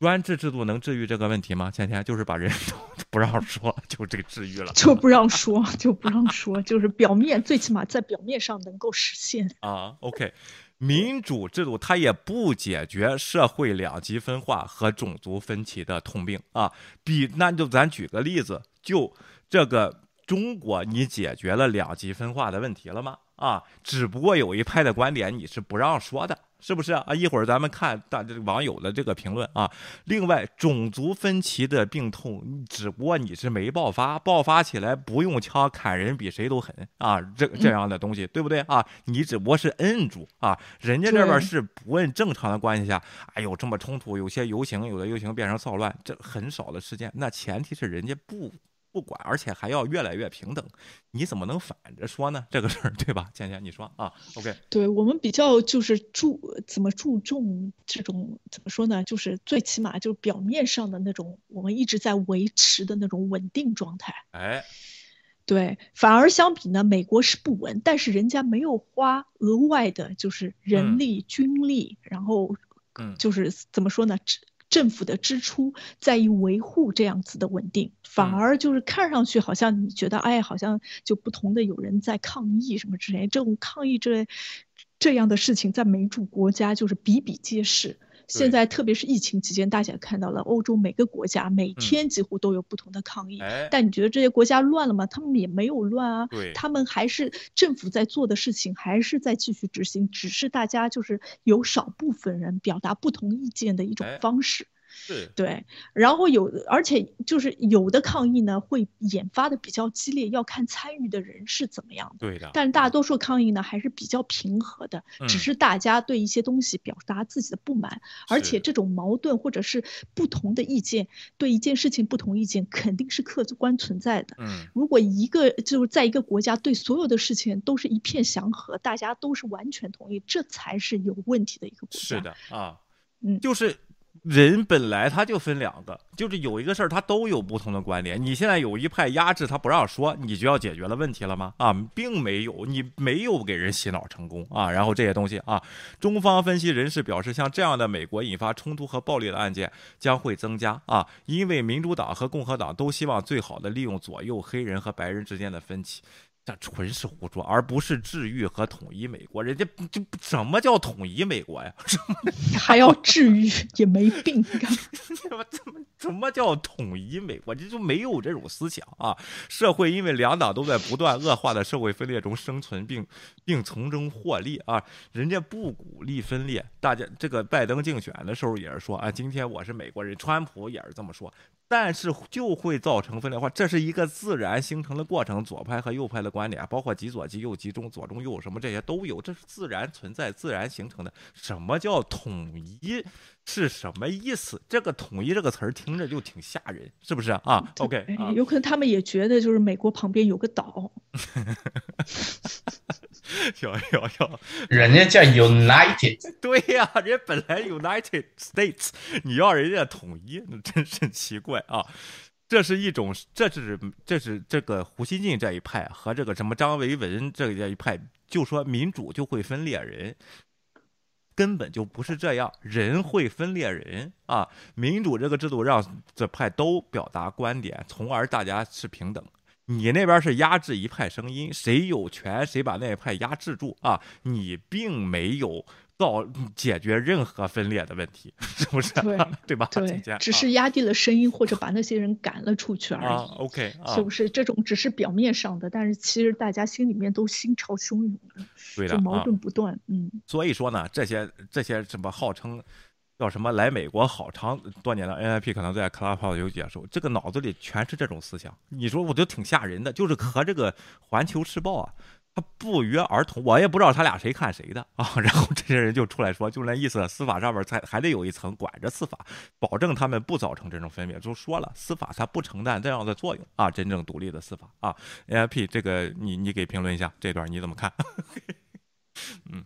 专制制度能治愈这个问题吗？芊芊就是把人都 *laughs* 不让说，*laughs* 就这个治愈了，就不让说，就不让说，*laughs* 就是表面最起码在表面上能够实现啊。OK，民主制度它也不解决社会两极分化和种族分歧的通病啊。比那就咱举个例子，就这个中国，你解决了两极分化的问题了吗？啊，只不过有一派的观点你是不让说的。是不是啊？一会儿咱们看大这个网友的这个评论啊。另外，种族分歧的病痛，只不过你是没爆发，爆发起来不用枪砍人比谁都狠啊，这这样的东西，对不对啊？你只不过是摁住啊，人家这边是不问正常的关系下，哎呦这么冲突，有些游行，有的游行变成骚乱，这很少的事件。那前提是人家不。不管，而且还要越来越平等，你怎么能反着说呢？这个事儿，对吧？倩倩，你说啊？OK，对我们比较就是注怎么注重这种怎么说呢？就是最起码就是表面上的那种，我们一直在维持的那种稳定状态。哎，对，反而相比呢，美国是不稳，但是人家没有花额外的，就是人力、军力，然后，嗯，就是怎么说呢？政府的支出在于维护这样子的稳定，反而就是看上去好像你觉得，哎，好像就不同的有人在抗议什么之类，这种抗议这这样的事情在民主国家就是比比皆是。现在特别是疫情期间，大家看到了欧洲每个国家每天几乎都有不同的抗议。但你觉得这些国家乱了吗？他们也没有乱啊。他们还是政府在做的事情，还是在继续执行，只是大家就是有少部分人表达不同意见的一种方式。对，然后有，而且就是有的抗议呢会引发的比较激烈，要看参与的人是怎么样的。对的。但是大多数抗议呢还是比较平和的，只是大家对一些东西表达自己的不满，而且这种矛盾或者是不同的意见，对一件事情不同意见肯定是客观存在的。嗯。如果一个就是在一个国家对所有的事情都是一片祥和，大家都是完全同意，这才是有问题的一个国家。是的啊，嗯，就是。人本来他就分两个，就是有一个事儿他都有不同的观点。你现在有一派压制他不让说，你就要解决了问题了吗？啊，并没有，你没有给人洗脑成功啊。然后这些东西啊，中方分析人士表示，像这样的美国引发冲突和暴力的案件将会增加啊，因为民主党和共和党都希望最好的利用左右黑人和白人之间的分歧。这纯是胡说，而不是治愈和统一美国。人家就什么叫统一美国呀？还要治愈也没病。*laughs* 怎么怎么怎么叫统一美国？这就没有这种思想啊！社会因为两党都在不断恶化的社会分裂中生存，并并从中获利啊！人家不鼓励分裂。大家这个拜登竞选的时候也是说啊，今天我是美国人。川普也是这么说。但是就会造成分裂化，这是一个自然形成的过程。左派和右派的观点，包括极左、极右、极中、左中右什么这些都有，这是自然存在、自然形成的。什么叫统一？是什么意思？这个“统一”这个词儿听着就挺吓人，是不是啊？OK，有可能他们也觉得就是美国旁边有个岛。*laughs* *laughs* 有有有，人家叫 United，*laughs* 对呀，人家本来 United States，你要人家统一，那真是奇怪啊！这是一种，这是这是这个胡锡进这一派和这个什么张维文这一派，就说民主就会分裂人。根本就不是这样，人会分裂人啊！民主这个制度让这派都表达观点，从而大家是平等。你那边是压制一派声音，谁有权谁把那一派压制住啊？你并没有。到解决任何分裂的问题，是不是？对 *laughs* 对吧？对，只是压低了声音，或者把那些人赶了出去而已。OK，是不是？这种只是表面上的，但是其实大家心里面都心潮汹涌的，对的，矛盾不断。嗯，所以说呢，这些这些什么号称叫什么来美国好长多年的 NIP，可能在 Clubhouse 有解说，这个脑子里全是这种思想。你说我觉得挺吓人的，就是和这个环球时报啊。他不约而同，我也不知道他俩谁看谁的啊。*laughs* 然后这些人就出来说，就那意思，司法上面才还得有一层管着司法，保证他们不造成这种分裂。就说了，司法它不承担这样的作用啊，真正独立的司法啊。AIP 这个，你你给评论一下这段你怎么看？*laughs* 嗯。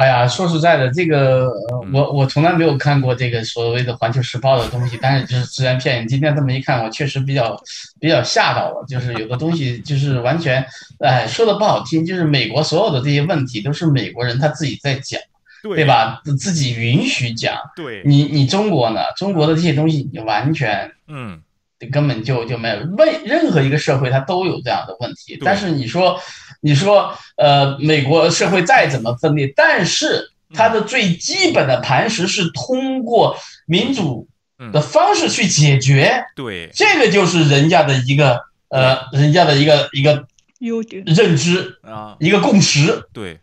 哎呀，说实在的，这个我我从来没有看过这个所谓的《环球时报》的东西，但是就是只言片语。今天这么一看，我确实比较比较吓到了。就是有的东西就是完全，哎，说的不好听，就是美国所有的这些问题都是美国人他自己在讲，对吧？自己允许讲。对，你你中国呢？中国的这些东西，你完全嗯，根本就就没有。为任何一个社会，它都有这样的问题。但是你说，你说，呃，美国社会再怎么分裂，但是它的最基本的磐石是通过民主的方式去解决。对，这个就是人家的一个呃，人家的一个一个优点认知啊，一个共识。对。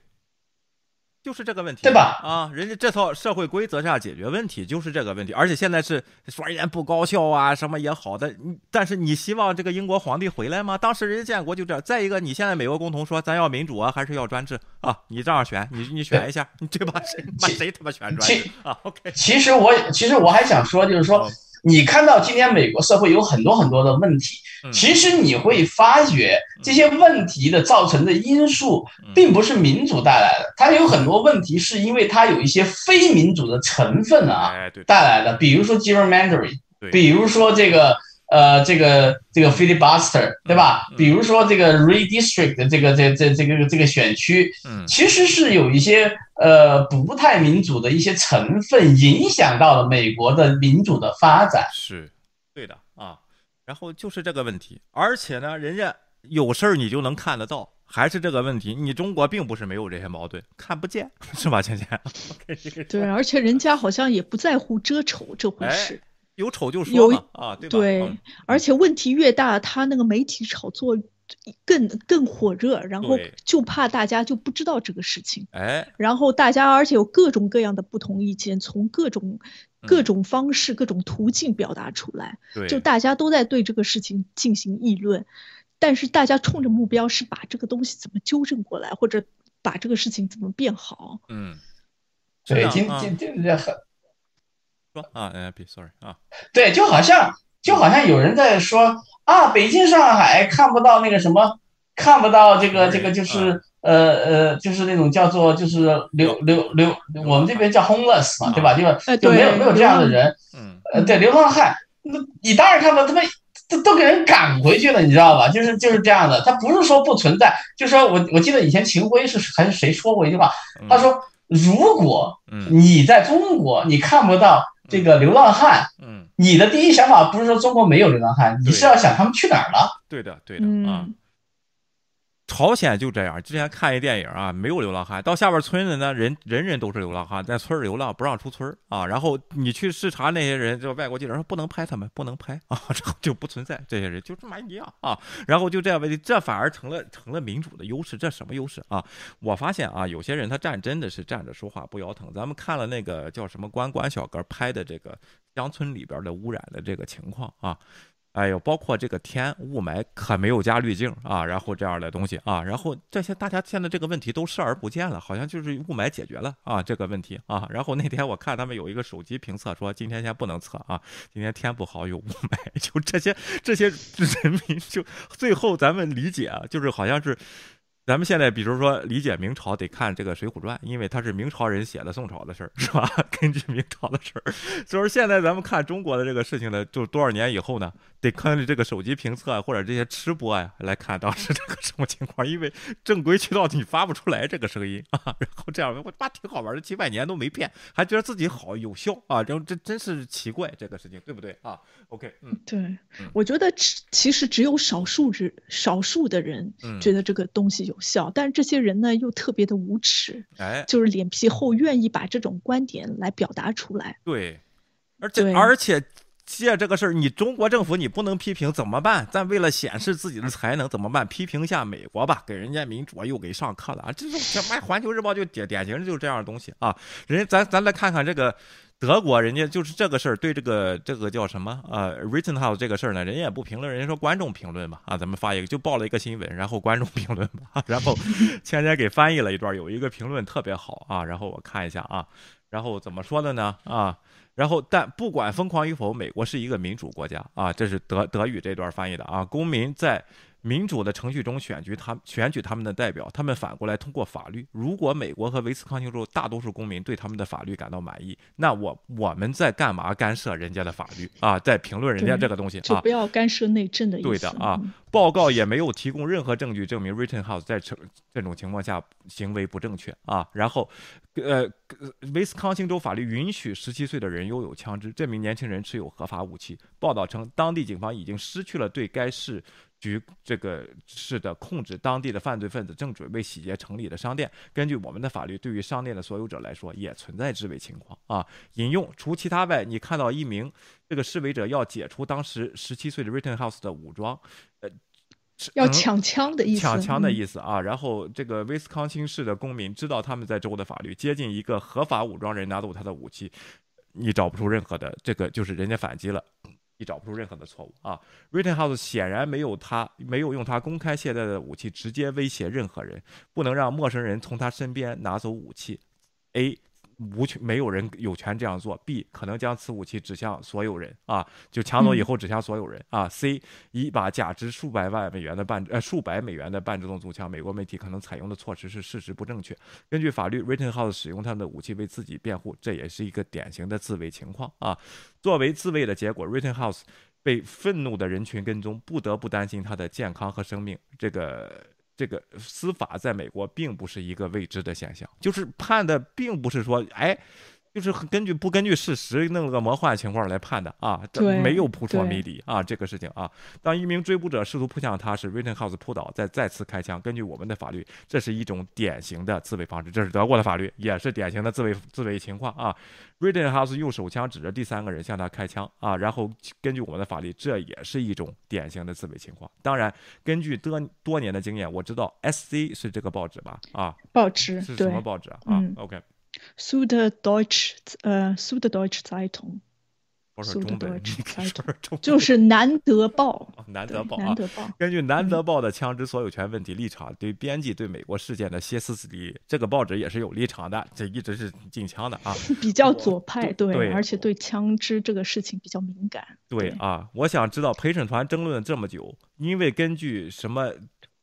就是这个问题，对吧？啊，人家这套社会规则下解决问题就是这个问题，而且现在是说人家不高效啊，什么也好的，但是你希望这个英国皇帝回来吗？当时人家建国就这样。再一个，你现在美国共同说咱要民主啊，还是要专制啊？你这样选，你你选一下，你对吧？*laughs* 谁谁他妈选专制啊？OK。其实我其实我还想说，就是说。你看到今天美国社会有很多很多的问题，其实你会发觉这些问题的造成的因素，并不是民主带来的，它有很多问题是因为它有一些非民主的成分啊带来的，比如说 gerrymandering，比如说这个。呃，这个这个 filibuster 对吧？比如说这个 redistrict 的这个这这这个这个选区，嗯，其实是有一些呃不太民主的一些成分影响到了美国的民主的发展。是，对的啊。然后就是这个问题，而且呢，人家有事儿你就能看得到，还是这个问题。你中国并不是没有这些矛盾，看不见 *laughs* 是吧，倩倩？对，而且人家好像也不在乎遮丑这回事。有丑就说嘛啊，对吧？对，而且问题越大，他那个媒体炒作更更火热，然后就怕大家就不知道这个事情。哎，然后大家而且有各种各样的不同意见，从各种各种方式、各种途径表达出来。对，就大家都在对这个事情进行议论，但是大家冲着目标是把这个东西怎么纠正过来，或者把这个事情怎么变好。嗯，对，今今今这很。说啊，N I P，sorry 啊，对，就好像就好像有人在说啊，北京、上海看不到那个什么，看不到这个这个就是呃呃，就是那种叫做就是流流流，我们这边叫 homeless 嘛，对吧？就就没有没有这样的人，嗯，呃，对，流浪汉，那你当然看不到，他们都都给人赶回去了，你知道吧？就是就是这样的，他不是说不存在，就说我我记得以前秦晖是还是谁说过一句话，他说如果你在中国你看不到。这个流浪汉，嗯，你的第一想法不是说中国没有流浪汉，你是要想他们去哪儿了？对的，对的啊。朝鲜就这样，之前看一电影啊，没有流浪汉，到下边村子呢，人人人都是流浪汉，在村流浪，不让出村啊。然后你去视察那些人，就外国记者说不能拍他们，不能拍 *laughs* 啊，然后就不存在这些人，就这么一样啊。然后就这样问题，这反而成了成了民主的优势，这什么优势啊？我发现啊，有些人他站真的是站着说话不腰疼。咱们看了那个叫什么关关小哥拍的这个乡村里边的污染的这个情况啊。哎呦，包括这个天雾霾可没有加滤镜啊，然后这样的东西啊，然后这些大家现在这个问题都视而不见了，好像就是雾霾解决了啊这个问题啊。然后那天我看他们有一个手机评测说今天先不能测啊，今天天不好有雾霾，*laughs* 就这些这些人民就最后咱们理解啊，就是好像是。咱们现在比如说理解明朝得看这个《水浒传》，因为它是明朝人写的宋朝的事儿，是吧？*laughs* 根据明朝的事儿，所以说现在咱们看中国的这个事情呢，就多少年以后呢，得看这个手机评测或者这些吃播呀来看当时这个什么情况，因为正规渠道你发不出来这个声音啊。然后这样我妈挺好玩的，几百年都没变，还觉得自己好有效啊，然后这真是奇怪这个事情，对不对啊？OK，嗯，对，我觉得其实只有少数人，少数的人觉得这个东西有。小，但是这些人呢又特别的无耻，哎，就是脸皮厚，愿意把这种观点来表达出来。对，而且而且借这个事儿，你中国政府你不能批评怎么办？咱为了显示自己的才能怎么办？批评一下美国吧，给人家民主又给上课了啊！这种什么《环球日报》就典典型的就是这样的东西啊！人家咱咱来看看这个。德国人家就是这个事儿，对这个这个叫什么呃 w r i t t e n House 这个事儿呢，人家也不评论，人家说观众评论吧，啊，咱们发一个就报了一个新闻，然后观众评论吧，*laughs* 然后前天给翻译了一段，有一个评论特别好啊，然后我看一下啊，然后怎么说的呢啊，然后但不管疯狂与否，美国是一个民主国家啊，这是德德语这段翻译的啊，公民在。民主的程序中选举他选举他们的代表，他们反过来通过法律。如果美国和维斯康星州大多数公民对他们的法律感到满意，那我我们在干嘛干涉人家的法律啊？在评论人家这个东西啊？就不要干涉内政的意思。对的啊。报告也没有提供任何证据证明 Rittenhouse 在这这种情况下行为不正确啊。然后，呃，维斯康星州法律允许十七岁的人拥有枪支，这名年轻人持有合法武器。报道称，当地警方已经失去了对该市。局这个市的控制，当地的犯罪分子正准备洗劫城里的商店。根据我们的法律，对于商店的所有者来说，也存在自卫情况啊。引用除其他外，你看到一名这个示威者要解除当时十七岁的 Rittenhouse 的武装，呃，要抢枪的意思，抢枪的意思啊。然后这个威斯康星市的公民知道他们在州的法律，接近一个合法武装人拿走他的武器，你找不出任何的这个，就是人家反击了。你找不出任何的错误啊！Rittenhouse 显然没有他没有用他公开携带的武器直接威胁任何人，不能让陌生人从他身边拿走武器。A 无权，没有人有权这样做。B 可能将此武器指向所有人啊，就抢走以后指向所有人啊。C 一把价值数百万美元的半呃数百美元的半自动步枪，美国媒体可能采用的措施是事实不正确。根据法律，Rittenhouse 使用他的武器为自己辩护，这也是一个典型的自卫情况啊。作为自卫的结果，Rittenhouse 被愤怒的人群跟踪，不得不担心他的健康和生命。这个。这个司法在美国并不是一个未知的现象，就是判的并不是说，哎。就是根据不根据事实弄了个魔幻情况来判的啊，这没有扑朔迷离啊，这个事情啊。当一名追捕者试图扑向他时，Rittenhouse 扑倒，再再次开枪。根据我们的法律，这是一种典型的自卫方式，这是德国的法律，也是典型的自卫自卫情况啊。Rittenhouse 用手枪指着第三个人向他开枪啊，然后根据我们的法律，这也是一种典型的自卫情况。当然，根据多多年的经验，我知道 SC 是这个报纸吧？啊，报纸是什么报纸啊？啊，OK。苏的 Deutsch，呃，苏的 Deutsch Zeitung，*laughs* 就是南德报。南德报，南德报。根据南德报的枪支所有权问题立场，对编辑对美国事件的歇斯底里，这个报纸也是有立场的，这一直是禁枪的啊。*laughs* 比较左派，对，而且对枪支这个事情比较敏感。对啊，我想知道陪审团争论这么久，因为根据什么？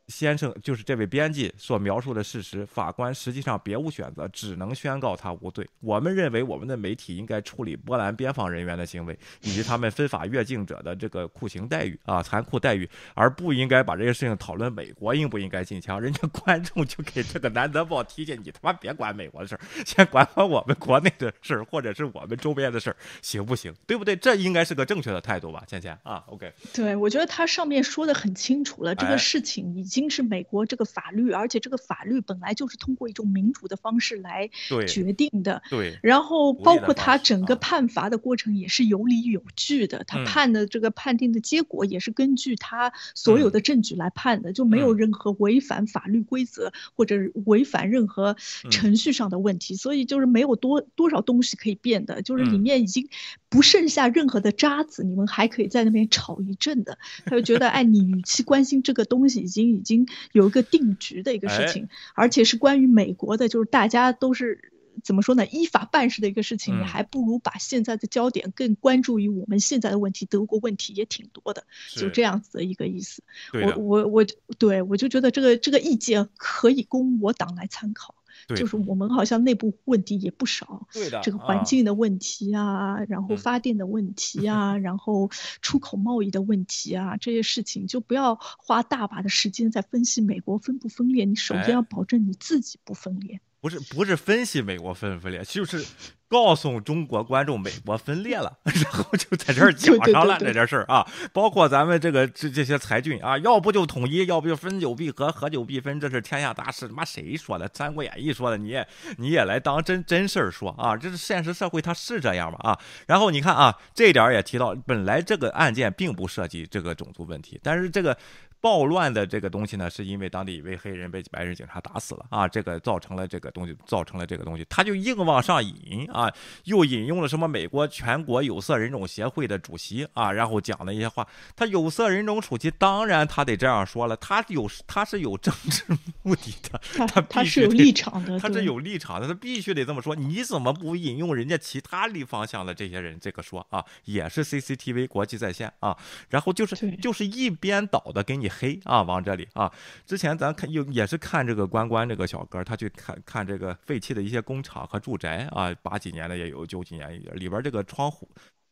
先生就是这位编辑所描述的事实，法官实际上别无选择，只能宣告他无罪。我们认为，我们的媒体应该处理波兰边防人员的行为，以及他们非法越境者的这个酷刑待遇啊，残酷待遇，而不应该把这些事情讨论美国应不应该禁枪。人家 *laughs* 观众就给这个南德报提建你他妈别管美国的事儿，先管管我们国内的事儿，或者是我们周边的事儿，行不行？对不对？这应该是个正确的态度吧，倩倩啊？OK，对我觉得他上面说的很清楚了，这个事情已经。已经是美国这个法律，而且这个法律本来就是通过一种民主的方式来决定的。对。然后包括他整个判罚的过程也是有理有据的，他判的这个判定的结果也是根据他所有的证据来判的，就没有任何违反法律规则或者违反任何程序上的问题，所以就是没有多多少东西可以变的，就是里面已经不剩下任何的渣子，你们还可以在那边吵一阵的。他就觉得，哎，你与其关心这个东西，已经。已经有一个定局的一个事情，而且是关于美国的，就是大家都是怎么说呢？依法办事的一个事情，你还不如把现在的焦点更关注于我们现在的问题。德国问题也挺多的，就这样子的一个意思。我我我，对我就觉得这个这个意见可以供我党来参考。就是我们好像内部问题也不少，对的，这个环境的问题啊，然后发电的问题 *laughs* 啊，然后出口贸易的问题啊，这些事情就不要花大把的时间在分析美国分不分裂，你首先要保证你自己不分裂。不是不是分析美国分分裂，就是。告诉中国观众，美国分裂了，*laughs* 然后就在这儿讲上了这件事儿啊，包括咱们这个这这些裁军啊，要不就统一，要不就分久必合，合久必分，这是天下大事。他妈谁说的？《三国演义》说的，你也你也来当真真事儿说啊？这是现实社会，它是这样吗？啊？然后你看啊，这一点也提到，本来这个案件并不涉及这个种族问题，但是这个。暴乱的这个东西呢，是因为当地一位黑人被白人警察打死了啊，这个造成了这个东西，造成了这个东西，他就硬往上引啊，又引用了什么美国全国有色人种协会的主席啊，然后讲了一些话。他有色人种主席，当然他得这样说了，他有他是有政治目的的，他他是有立场的，*laughs* 他是有立场的，他必须得这么说。你怎么不引用人家其他立方向的这些人这个说啊？也是 CCTV 国际在线啊，然后就是就是一边倒的给你。黑啊，往这里啊！之前咱看又也是看这个关关这个小哥，他去看看这个废弃的一些工厂和住宅啊，八几年的也有，九几年也里边这个窗户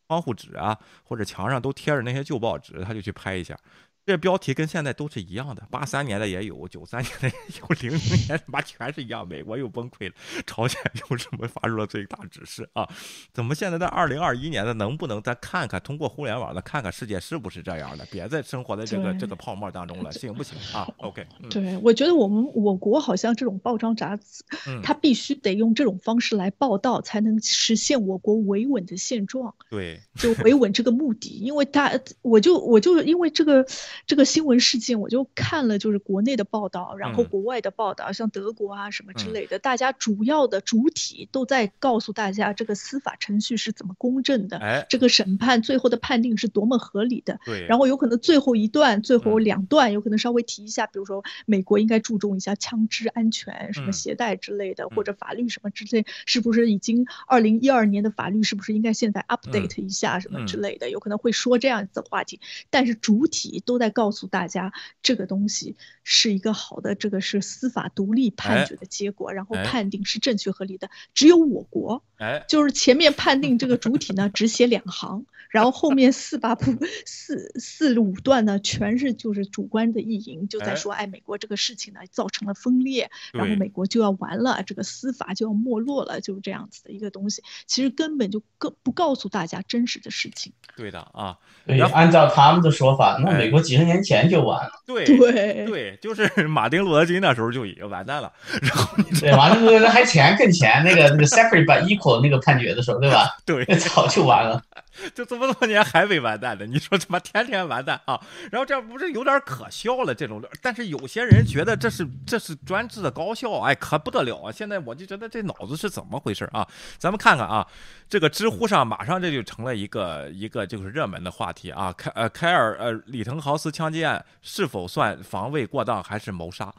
窗户纸啊，或者墙上都贴着那些旧报纸，他就去拍一下。这标题跟现在都是一样的，八三年的也有，九三年的也有，零零年他妈全是一样。美国又崩溃了，朝鲜又什么发出了最大指示啊？怎么现在在二零二一年的能不能再看看，通过互联网的看看世界是不是这样的？别再生活在这个这个泡沫当中了，行不行啊？OK，对我觉得我们我国好像这种报章杂志，它必须得用这种方式来报道，才能实现我国维稳的现状。对，就维稳这个目的，因为它我就我就因为这个。这个新闻事件，我就看了，就是国内的报道，然后国外的报道，像德国啊什么之类的，大家主要的主体都在告诉大家这个司法程序是怎么公正的，这个审判最后的判定是多么合理的。对，然后有可能最后一段、最后两段有可能稍微提一下，比如说美国应该注重一下枪支安全，什么携带之类的，或者法律什么之类，是不是已经二零一二年的法律是不是应该现在 update 一下什么之类的，有可能会说这样子的话题，但是主体都在。告诉大家，这个东西是一个好的，这个是司法独立判决的结果，然后判定是正确合理的。只有我国，哎，就是前面判定这个主体呢，只写两行。然后后面四八部 *laughs* 四四五段呢，全是就是主观的意淫，就在说，哎，美国这个事情呢造成了分裂，然后美国就要完了，这个司法就要没落了，就是这样子的一个东西。其实根本就更不告诉大家真实的事情。对的啊，对，按照他们的说法，那美国几十年前就完了。对对对，就是 *laughs* 马丁路德金那时候就已经完蛋了。然后对，马丁路德金还前更前那个那个 separate but equal 那个判决的时候，对吧？对，早就完了。*laughs* 就这么多年还没完蛋呢，你说他妈天天完蛋啊？然后这不是有点可笑了？这种，但是有些人觉得这是这是专制的高效，哎，可不得了啊！现在我就觉得这脑子是怎么回事啊？咱们看看啊，这个知乎上马上这就成了一个一个就是热门的话题啊。开呃凯尔呃里滕豪斯枪击案是否算防卫过当还是谋杀？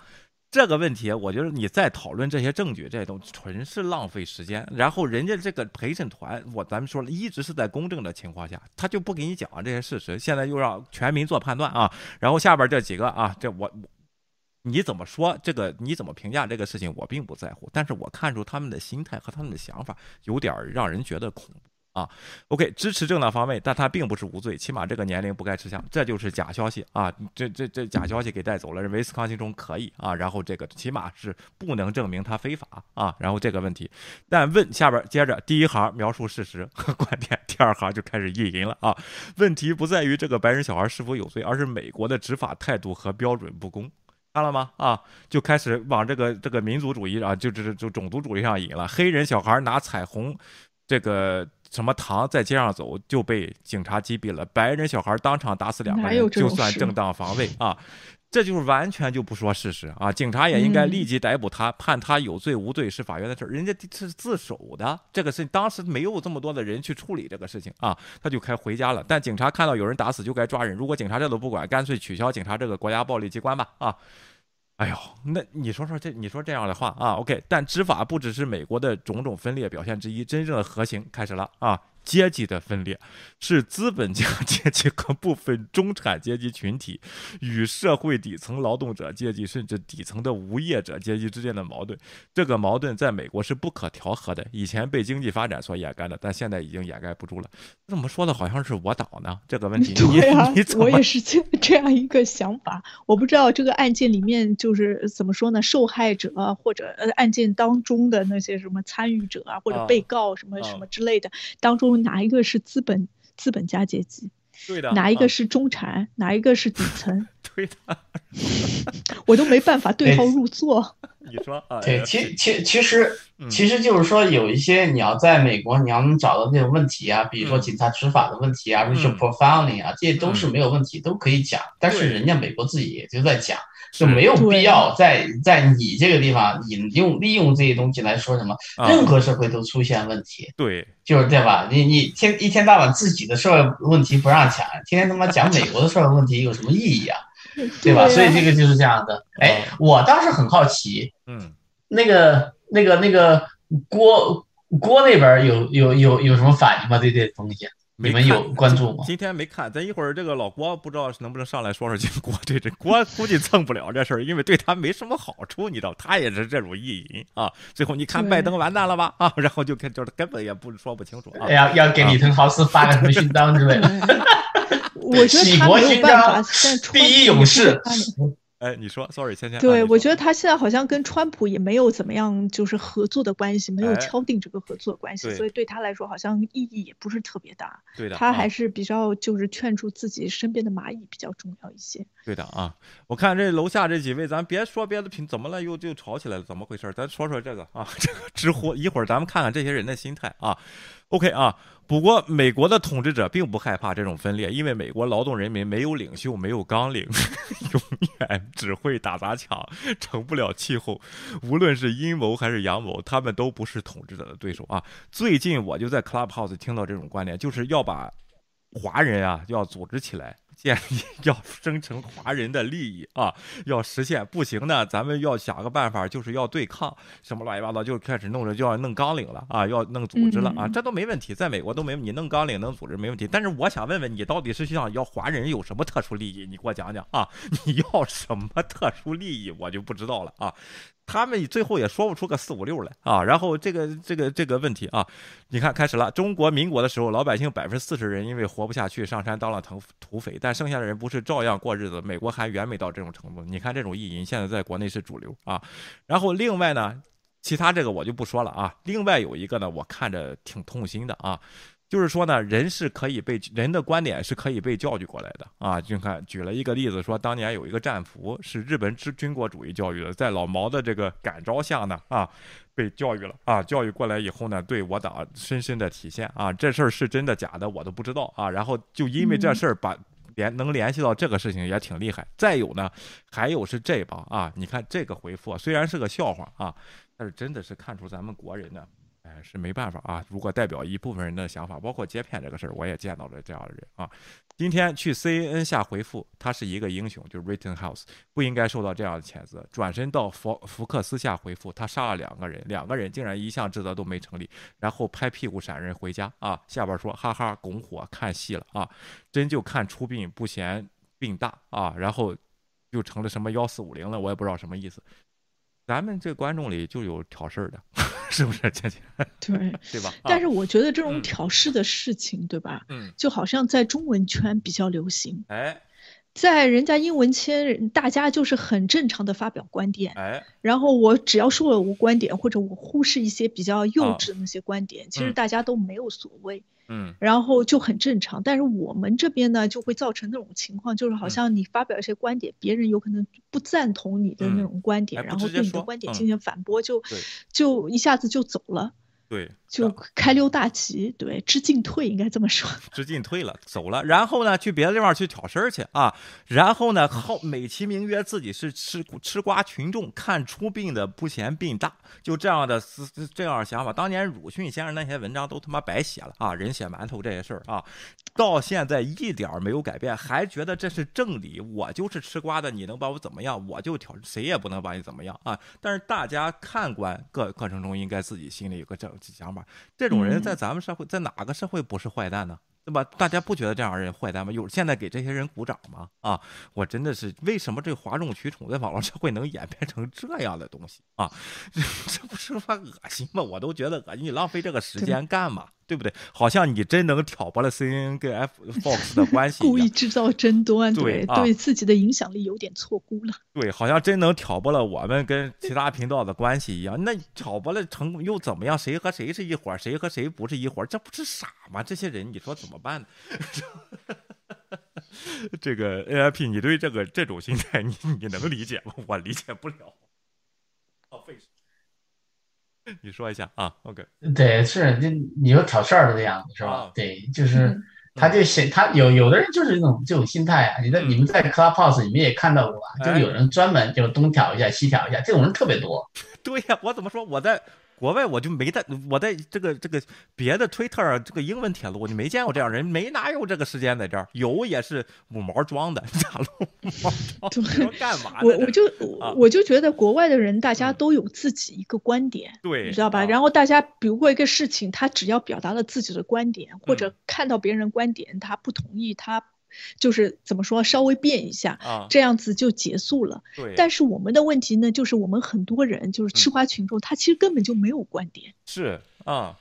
这个问题，我觉得你再讨论这些证据，这东纯是浪费时间。然后人家这个陪审团，我咱们说了一直是在公正的情况下，他就不给你讲这些事实。现在又让全民做判断啊。然后下边这几个啊，这我你怎么说这个？你怎么评价这个事情？我并不在乎，但是我看出他们的心态和他们的想法有点让人觉得恐怖。啊，OK，支持正当防卫，但他并不是无罪，起码这个年龄不该持枪，这就是假消息啊！这这这假消息给带走了，威斯康星州可以啊，然后这个起码是不能证明他非法啊，然后这个问题，但问下边接着第一行描述事实和 *laughs* 观点，第二行就开始意淫了啊！问题不在于这个白人小孩是否有罪，而是美国的执法态度和标准不公，看了吗？啊，就开始往这个这个民族主义啊，就这就种族主义上引了，黑人小孩拿彩虹这个。什么糖在街上走就被警察击毙了，白人小孩当场打死两个人就算正当防卫 *laughs* 啊？这就是完全就不说事实啊！警察也应该立即逮捕他，判他有罪无罪是法院的事儿，人家是自首的，这个是当时没有这么多的人去处理这个事情啊，他就该回家了。但警察看到有人打死就该抓人，如果警察这都不管，干脆取消警察这个国家暴力机关吧啊！哎呦，那你说说这，你说这样的话啊？OK，但执法不只是美国的种种分裂表现之一，真正的核心开始了啊！阶级的分裂是资本家阶级和部分中产阶级群体与社会底层劳动者阶级甚至底层的无业者阶级之间的矛盾。这个矛盾在美国是不可调和的，以前被经济发展所掩盖的，但现在已经掩盖不住了。怎么说的好像是我党呢？这个问题，对啊，我也是这这样一个想法。我不知道这个案件里面就是怎么说呢？受害者或者呃案件当中的那些什么参与者啊，或者被告什么什么之类的当中。哪一个是资本资本家阶级？对的。哪一个是中产？哪一个是底层？*laughs* 对的。*laughs* 我都没办法对号入座。*laughs* 你说啊？对，其其其实其实就是说，有一些你要在美国，你要能找到那种问题啊，比如说警察执法的问题啊，racial profiling 啊，这些都是没有问题，都可以讲。但是人家美国自己也就在讲。就没有必要在在你这个地方引用利用这些东西来说什么，任何社会都出现问题，对，就是对吧？你你天一天到晚自己的社会问题不让讲，天天他妈讲美国的社会问题有什么意义啊？*laughs* 对吧？所以这个就是这样的。哎，我当时很好奇，嗯，那个那个那个郭郭那边有有有有什么反应吗？对这东西？你们有关注吗？今天没看，咱一会儿这个老郭不知道能不能上来说说这郭这这郭估计蹭不了这事儿，因为对他没什么好处，你知道，他也是这种意淫啊。最后你看拜登完蛋了吧？啊，然后就看就是根本也不说不清楚啊。要要给李腾豪斯发个什么勋章之类的。*laughs* 我觉得他没有办法，第一勇士。哎，你说，sorry，芊芊。对，我觉得他现在好像跟川普也没有怎么样，就是合作的关系，没有敲定这个合作关系，所以对他来说好像意义也不是特别大。对的，他还是比较就是劝住自己身边的蚂蚁比较重要一些。对的啊，我看这楼下这几位，咱别说别的品，怎么了？又又吵起来了？怎么回事？咱说说这个啊，*laughs* 这个知乎，一会儿咱们看看这些人的心态啊。OK 啊，不过美国的统治者并不害怕这种分裂，因为美国劳动人民没有领袖，没有纲领，*laughs* 永远只会打砸抢，成不了气候。无论是阴谋还是阳谋，他们都不是统治者的对手啊。最近我就在 Clubhouse 听到这种观点，就是要把华人啊要组织起来。建议 *laughs* 要生成华人的利益啊，要实现不行呢，咱们要想个办法，就是要对抗什么乱七八糟，就开始弄着就要弄纲领了啊，要弄组织了啊，这都没问题，在美国都没你弄纲领、弄组织没问题。但是我想问问你，到底是想要华人有什么特殊利益？你给我讲讲啊，*laughs* 你要什么特殊利益？我就不知道了啊。他们最后也说不出个四五六来啊，然后这个这个这个问题啊，你看开始了。中国民国的时候，老百姓百分之四十人因为活不下去上山当了土土匪，但剩下的人不是照样过日子？美国还远没到这种程度。你看这种意淫现在在国内是主流啊。然后另外呢，其他这个我就不说了啊。另外有一个呢，我看着挺痛心的啊。就是说呢，人是可以被人的观点是可以被教育过来的啊！就看举了一个例子，说当年有一个战俘是日本之军国主义教育的，在老毛的这个感召下呢，啊，被教育了啊，教育过来以后呢，对我党深深的体现啊，这事儿是真的假的我都不知道啊。然后就因为这事儿把联能联系到这个事情也挺厉害。再有呢，还有是这帮啊，你看这个回复虽然是个笑话啊，但是真的是看出咱们国人呢。哎，是没办法啊！如果代表一部分人的想法，包括接片这个事儿，我也见到了这样的人啊。今天去 CNN 下回复，他是一个英雄，就是 Rittenhouse，不应该受到这样的谴责。转身到福福克斯下回复，他杀了两个人，两个人竟然一项职责都没成立，然后拍屁股闪人回家啊！下边说哈哈拱火看戏了啊，真就看出殡不嫌病大啊，然后就成了什么幺四五零了，我也不知道什么意思。咱们这观众里就有挑事儿的。是不是倩倩？*laughs* 对，*laughs* 对吧？但是我觉得这种挑事的事情，对吧？嗯，就好像在中文圈比较流行。哎。在人家英文圈，大家就是很正常的发表观点，哎，然后我只要说了我观点，或者我忽视一些比较幼稚的那些观点，其实大家都没有所谓，嗯，然后就很正常。但是我们这边呢，就会造成那种情况，就是好像你发表一些观点，别人有可能不赞同你的那种观点，然后对你的观点进行反驳，就就一下子就走了。对，就开溜大吉，对，知进退应该这么说。*laughs* 知进退了，走了，然后呢，去别的地方去挑事儿去啊，然后呢，好美其名曰自己是吃吃瓜群众，看出病的不嫌病大，就这样的思这样想法。当年鲁迅先生那些文章都他妈白写了啊，人血馒头这些事儿啊，到现在一点没有改变，还觉得这是正理。我就是吃瓜的，你能把我怎么样？我就挑，谁也不能把你怎么样啊。但是大家看官各过程中，应该自己心里有个正。想法，这种人在咱们社会，在哪个社会不是坏蛋呢？对吧？大家不觉得这样人坏蛋吗？有现在给这些人鼓掌吗？啊，我真的是为什么这哗众取宠在网络社会能演变成这样的东西啊？*laughs* 这不是发恶心吗？我都觉得恶心，你浪费这个时间干嘛？对不对？好像你真能挑拨了 CNN 跟 F *laughs* Fox 的关系，故意制造争端，对对自己的影响力有点错估了。对，好像真能挑拨了我们跟其他频道的关系一样。那挑拨了成又怎么样？谁和谁是一伙儿？谁和谁不是一伙儿？这不是傻吗？这些人，你说怎么办呢？*laughs* 这个 AIP，你对这个这种心态，你你能理解吗？我理解不了。你说一下啊，OK？对，是就你说挑事儿的这样子是吧？对，就是他就显他有有的人就是这种这种心态啊。你在你们在 Clubhouse 你们也看到过啊，就有人专门就东挑一下西挑一下，这种人特别多。*laughs* 对呀，我怎么说我在。国外我就没在，我在这个这个别的推特这个英文铁路，我就没见过这样人，没哪有这个时间在这儿，有也是五毛装的，咋了？干嘛？我我就我就觉得国外的人大家都有自己一个观点，对，你知道吧？然后大家比如过一个事情，他只要表达了自己的观点，或者看到别人观点他不同意，他。就是怎么说，稍微变一下，这样子就结束了。对。但是我们的问题呢，就是我们很多人就是吃瓜群众，他其实根本就没有观点。是啊。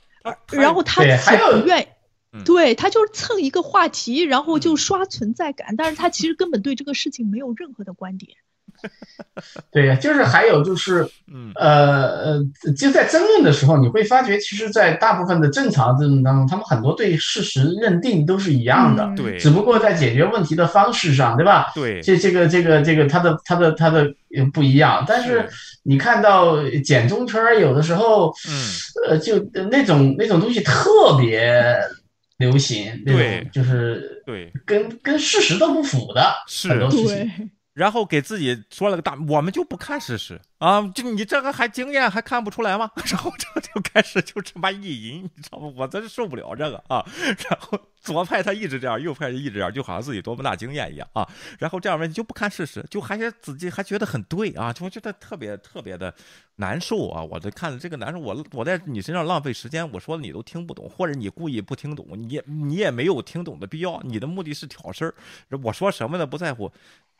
然后他自己不愿意，对他就是蹭一个话题，然后就刷存在感，但是他其实根本对这个事情没有任何的观点。*laughs* 对呀，就是还有就是，呃呃，就在争论的时候，你会发觉，其实，在大部分的正常争论当中，他们很多对事实认定都是一样的，对，只不过在解决问题的方式上，对吧？对，这这个这个这个，他的他的他的不一样。但是你看到简中圈有的时候，嗯，呃，就那种那种东西特别流行，对，就是对，跟跟事实都不符的很多事情。然后给自己说了个大，我们就不看事实啊！就你这个还经验还看不出来吗？*laughs* 然后这就开始就这么意淫，你知道吗？我真是受不了这个啊！然后左派他一直这样，右派就一直这样，就好像自己多么大经验一样啊！然后这样问题就不看事实，就还是自己还觉得很对啊，就觉得特别特别的难受啊！我这看了这个难受，我我在你身上浪费时间，我说的你都听不懂，或者你故意不听懂，你你也没有听懂的必要，你的目的是挑事儿，我说什么呢？不在乎。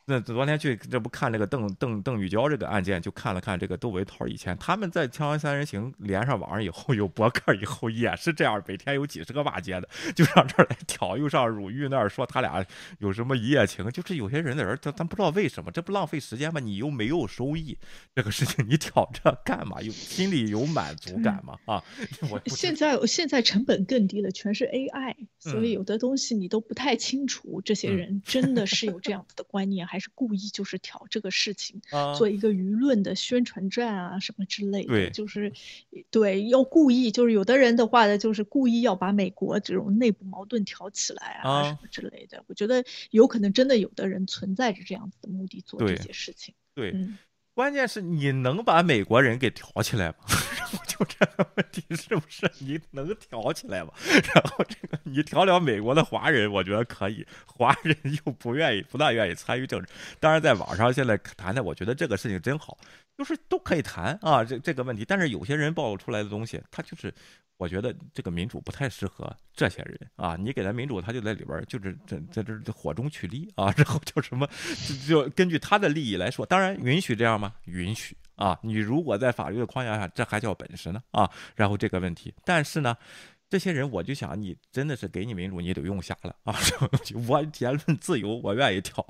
那昨天去这不看这个邓邓邓玉娇这个案件，就看了看这个窦唯涛以前他们在《锵锵三人行》连上网以后有博客以后也是这样，每天有几十个骂街的，就上这儿来挑，又上鲁豫那儿说他俩有什么一夜情，就是有些人的人，他咱不知道为什么，这不浪费时间吗？你又没有收益，这个事情你挑这干嘛？有心里有满足感吗？啊，*laughs* 我现在现在成本更低了，全是 AI，所以有的东西你都不太清楚，这些人真的是有这样子的观念。还是故意就是挑这个事情，做一个舆论的宣传战啊什么之类的。对，就是对，要故意就是有的人的话呢，就是故意要把美国这种内部矛盾挑起来啊什么之类的。我觉得有可能真的有的人存在着这样子的目的做这些事情。对。关键是你能把美国人给挑起来吗？*laughs* *laughs* 就这个问题是不是你能挑起来吗？*laughs* 然后这个你挑了美国的华人，我觉得可以，华人又不愿意，不大愿意参与政治。当然，在网上现在谈谈，我觉得这个事情真好，就是都可以谈啊，这这个问题。但是有些人暴露出来的东西，他就是。我觉得这个民主不太适合这些人啊！你给他民主，他就在里边，就是在在这火中取栗啊，*laughs* 然后叫什么，就根据他的利益来说，当然允许这样吗？允许啊！你如果在法律的框架下，这还叫本事呢啊！然后这个问题，但是呢。这些人，我就想，你真的是给你民主，你得用瞎了啊！*laughs* 我言论自由，我愿意挑，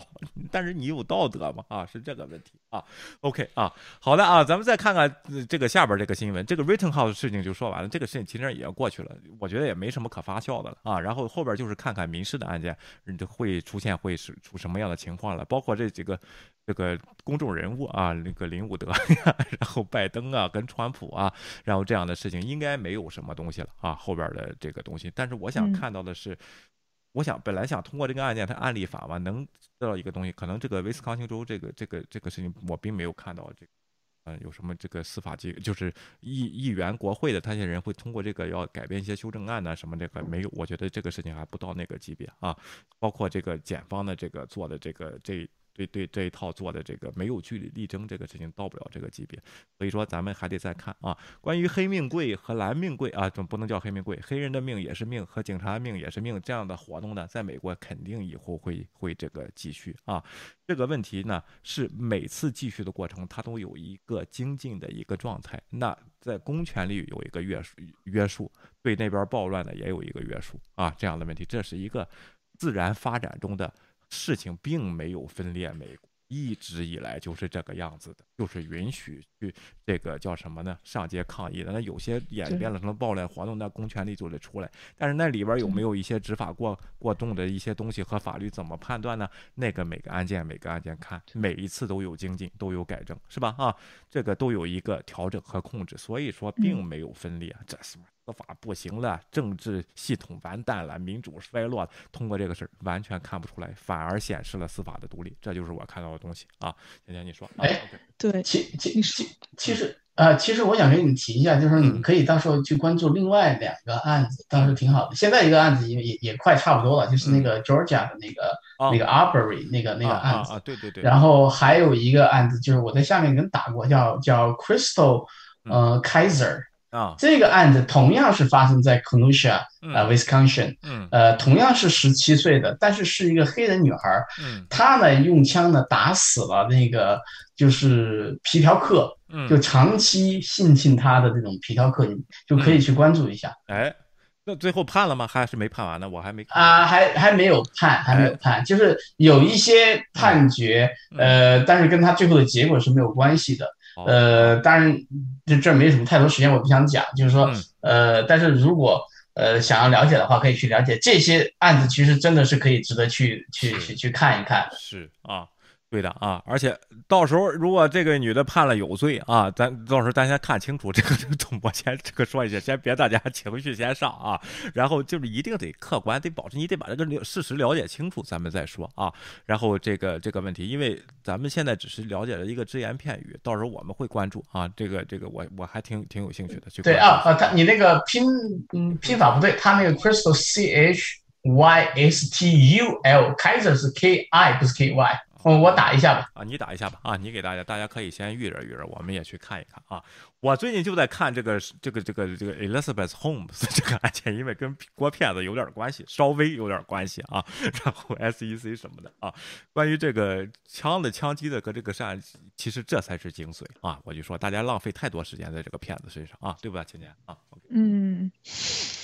但是你有道德吗？啊，是这个问题啊。OK 啊，好的啊，咱们再看看这个下边这个新闻，这个 Rittenhouse 的事情就说完了，这个事情其实也过去了，我觉得也没什么可发酵的了啊。然后后边就是看看民事的案件，会出现会是出什么样的情况了，包括这几个。这个公众人物啊，那个林伍德呀，*laughs* 然后拜登啊，跟川普啊，然后这样的事情应该没有什么东西了啊，后边的这个东西。但是我想看到的是，我想本来想通过这个案件，它案例法嘛，能得到一个东西。可能这个威斯康星州这个这个这个事情，我并没有看到这，嗯，有什么这个司法机，就是议议员、国会的那些人会通过这个要改变一些修正案呢，什么这个没有。我觉得这个事情还不到那个级别啊，包括这个检方的这个做的这个这。对对，这一套做的这个没有据理力争，这个事情到不了这个级别，所以说咱们还得再看啊。关于黑命贵和蓝命贵啊，总不能叫黑命贵，黑人的命也是命，和警察的命也是命，这样的活动呢，在美国肯定以后会会这个继续啊。这个问题呢，是每次继续的过程，它都有一个精进的一个状态。那在公权力有一个约束约束，对那边暴乱的也有一个约束啊。这样的问题，这是一个自然发展中的。事情并没有分裂，美国一直以来就是这个样子的，就是允许去这个叫什么呢？上街抗议的。那有些演变了成了暴乱活动，那公权力就得出来。但是那里边有没有一些执法过过重的一些东西和法律怎么判断呢？那个每个案件每个案件看，每一次都有精进，都有改正，是吧？啊，这个都有一个调整和控制，所以说并没有分裂，这是。司法不行了，政治系统完蛋了，民主衰落了。通过这个事儿，完全看不出来，反而显示了司法的独立。这就是我看到的东西啊。甜甜，你说？哎，对，其其其其实啊，其实我想给你们提一下，就是你们可以到时候去关注另外两个案子，倒是挺好的。现在一个案子也也也快差不多了，就是那个 Georgia 的那个那个 Arbery 那个那个案子。啊，对对对。然后还有一个案子，就是我在下面已经打过，叫叫 Crystal 呃 Kaiser。啊，这个案子同样是发生在 Kenosha，呃，Wisconsin，嗯，呃，同样是十七岁的，但是是一个黑人女孩，嗯，她呢用枪呢打死了那个就是皮条客，嗯，就长期性侵她的这种皮条客，你就可以去关注一下。哎，那最后判了吗？还是没判完呢？我还没啊，还还没有判，还没有判，就是有一些判决，呃，但是跟他最后的结果是没有关系的。呃，当然这这没什么太多时间，我不想讲。就是说，呃，但是如果呃想要了解的话，可以去了解这些案子，其实真的是可以值得去去去去看一看。是啊。对的啊，而且到时候如果这个女的判了有罪啊，咱到时候咱先看清楚这个总播先这个说一下，先别大家 *laughs* 情绪先上啊，然后就是一定得客观，得保证你得把这个事实了解清楚，咱们再说啊。然后这个这个问题，因为咱们现在只是了解了一个只言片语，到时候我们会关注啊。这个这个我我还挺挺有兴趣的去。对啊啊，他你那个拼嗯拼法不对，他那个 Crystal C H Y S T U l，开始是 K I 不是 K Y。我我打一下吧，啊，你打一下吧，啊，你给大家，大家可以先预热预热，我们也去看一看啊。我最近就在看这个这个这个这个 Elizabeth Holmes *laughs* 这个案件，因为跟郭骗子有点关系，稍微有点关系啊。然后 SEC 什么的啊，关于这个枪的枪击的和这个案，其实这才是精髓啊。我就说大家浪费太多时间在这个骗子身上啊，对吧，青年啊？嗯，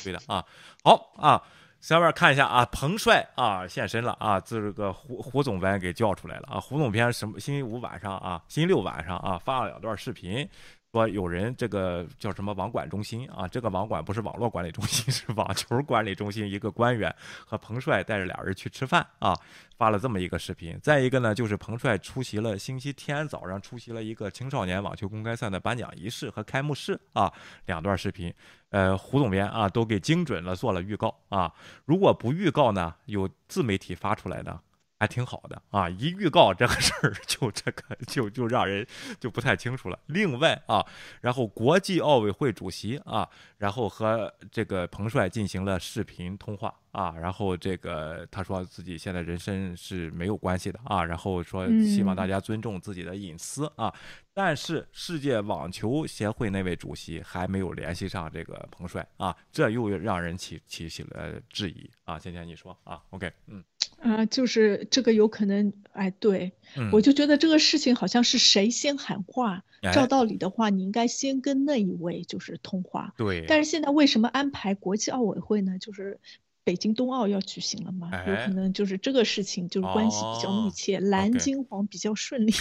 对的啊，好啊。下面看一下啊，彭帅啊现身了啊，这个胡胡总编给叫出来了啊。胡总编什么星期五晚上啊，星期六晚上啊发了两段视频，说有人这个叫什么网管中心啊，这个网管不是网络管理中心，*laughs* 是网球管理中心一个官员和彭帅带着俩人去吃饭啊，发了这么一个视频。再一个呢，就是彭帅出席了星期天早上出席了一个青少年网球公开赛的颁奖仪式和开幕式啊，两段视频。呃，胡总编啊，都给精准了做了预告啊。如果不预告呢，有自媒体发出来的，还挺好的啊。一预告这个事儿，*laughs* 就这个就就让人就不太清楚了。另外啊，然后国际奥委会主席啊，然后和这个彭帅进行了视频通话啊，然后这个他说自己现在人身是没有关系的啊，然后说希望大家尊重自己的隐私啊。但是世界网球协会那位主席还没有联系上这个彭帅啊，这又让人起起起了质疑啊。倩倩你说啊，OK，嗯，啊，就是这个有可能，哎，对，我就觉得这个事情好像是谁先喊话，照道理的话，你应该先跟那一位就是通话，对。但是现在为什么安排国际奥委会呢？就是。北京冬奥要举行了嘛？有可能就是这个事情，就是关系比较密切，蓝金黄比较顺利。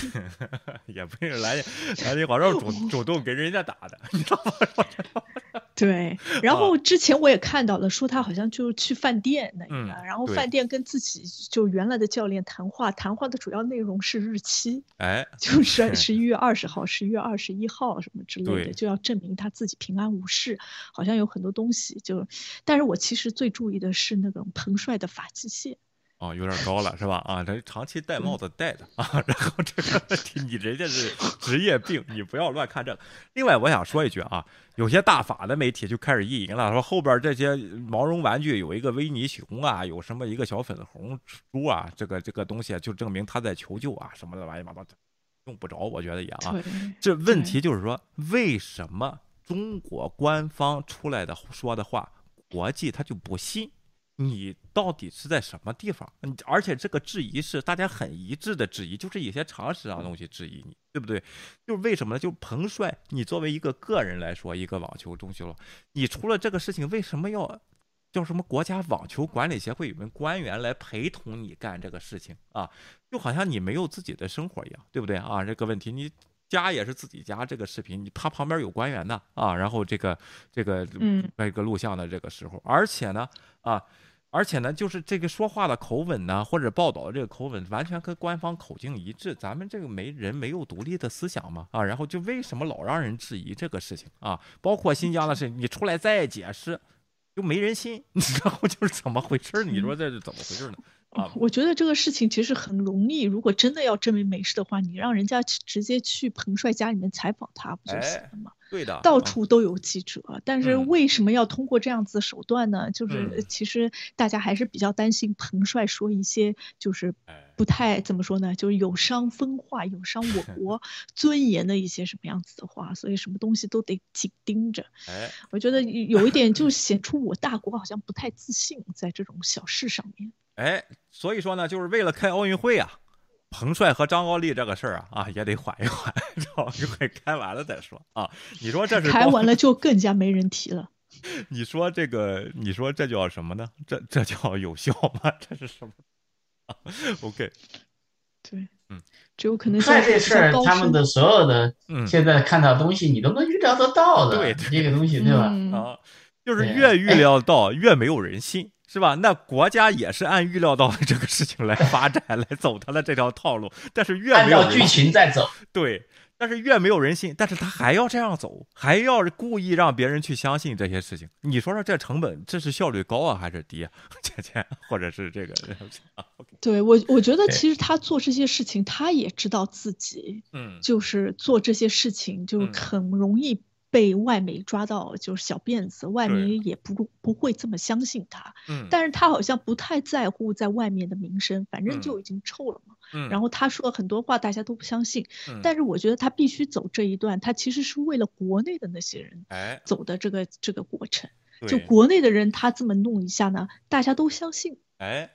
*laughs* 也不是蓝蓝金黄是主主动给人家打的，你知道吗？*laughs* 对，然后之前我也看到了，说他好像就去饭店那个，然后饭店跟自己就原来的教练谈话，谈话的主要内容是日期，哎，就是 *laughs* 十一月二十号、十一月二十一号什么之类的，就要证明他自己平安无事，好像有很多东西。就，但是我其实最注意的是那个彭帅的发际线。哦，有点高了是吧？啊，这长期戴帽子戴的啊，然后这个问题你人家是职业病，你不要乱看这个。另外，我想说一句啊，有些大法的媒体就开始意淫了，说后边这些毛绒玩具有一个维尼熊啊，有什么一个小粉红猪啊，这个这个东西就证明他在求救啊，什么的玩意八糟，用不着，我觉得也啊。这问题就是说，为什么中国官方出来的说的话，国际他就不信？你到底是在什么地方？而且这个质疑是大家很一致的质疑，就是一些常识上的东西质疑你，对不对？就是为什么呢？就彭帅，你作为一个个人来说，一个网球中球，你出了这个事情，为什么要叫什么国家网球管理协会有名官员来陪同你干这个事情啊？就好像你没有自己的生活一样，对不对啊？这个问题，你家也是自己家，这个视频，你他旁边有官员的啊，然后这个这个那个录像的这个时候，而且呢啊。而且呢，就是这个说话的口吻呢，或者报道的这个口吻，完全跟官方口径一致。咱们这个没人没有独立的思想嘛？啊，然后就为什么老让人质疑这个事情啊？包括新疆的事，你出来再解释，又没人信。*laughs* 你知道就是怎么回事？你说这是怎么回事呢？啊，我觉得这个事情其实很容易。如果真的要证明没事的话，你让人家直接去彭帅家里面采访他不就行了吗？对的，到处都有记者，但是为什么要通过这样子的手段呢？就是其实大家还是比较担心彭帅说一些就是不太怎么说呢，就是有伤风化、有伤我 *laughs* 国尊严的一些什么样子的话，所以什么东西都得紧盯着。哎，我觉得有一点就显出我大国好像不太自信在这种小事上面。哎，所以说呢，就是为了开奥运会啊。彭帅和张高丽这个事儿啊啊也得缓一缓，奥运会开完了再说啊。你说这是开完了就更加没人提了。你说这个，你说这叫什么呢？这这叫有效吗？这是什么？OK，*laughs* 对，嗯，只有可能在这事儿，他们的所有的现在看到东西，你都能预料得到的。对，这个东西对吧？啊，就是越预料到，越没有人信，是吧？那国家也是按预料到的这个事情来发展，来走他的这条套路，但是越按照剧情在走，对。但是越没有人信，但是他还要这样走，还要故意让别人去相信这些事情。你说说这成本，这是效率高啊还是低啊？*laughs* 姐姐，或者是这个？对我，我觉得其实他做这些事情，他也知道自己，嗯，就是做这些事情就是很容易。被外媒抓到就是小辫子，外媒也不不会这么相信他。嗯，但是他好像不太在乎在外面的名声，反正就已经臭了嘛。嗯，然后他说很多话大家都不相信。嗯，但是我觉得他必须走这一段，他其实是为了国内的那些人，哎，走的这个这个过程。就国内的人他这么弄一下呢，大家都相信。哎。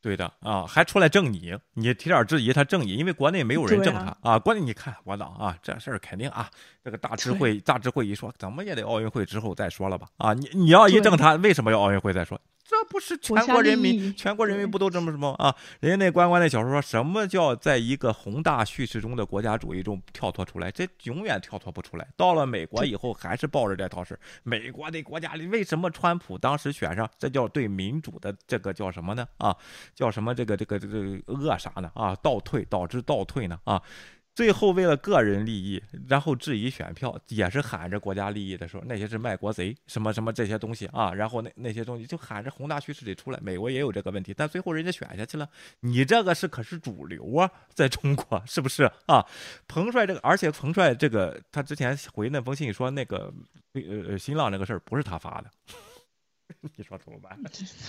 对的啊，还出来证你，你提点质疑他证你，因为国内没有人证他啊。关键你看我党啊，这事儿肯定啊，这个大智慧大智慧一说，怎么也得奥运会之后再说了吧？啊，你你要一证他，为什么要奥运会再说？这不是全国人民，全国人民不都这么什么啊？人家那关关那小说说什么叫在一个宏大叙事中的国家主义中跳脱出来？这永远跳脱不出来。到了美国以后，还是抱着这套事。美国的国家里为什么川普当时选上？这叫对民主的这个叫什么呢？啊，叫什么这个这个这个扼杀呢？啊，倒退导致倒退呢？啊？最后为了个人利益，然后质疑选票，也是喊着国家利益的时候，那些是卖国贼，什么什么这些东西啊，然后那那些东西就喊着宏大叙事里出来。美国也有这个问题，但最后人家选下去了，你这个是可是主流啊，在中国是不是啊？彭帅这个，而且彭帅这个，他之前回那封信说那个呃呃新浪那个事儿不是他发的。*laughs* 你说怎么办？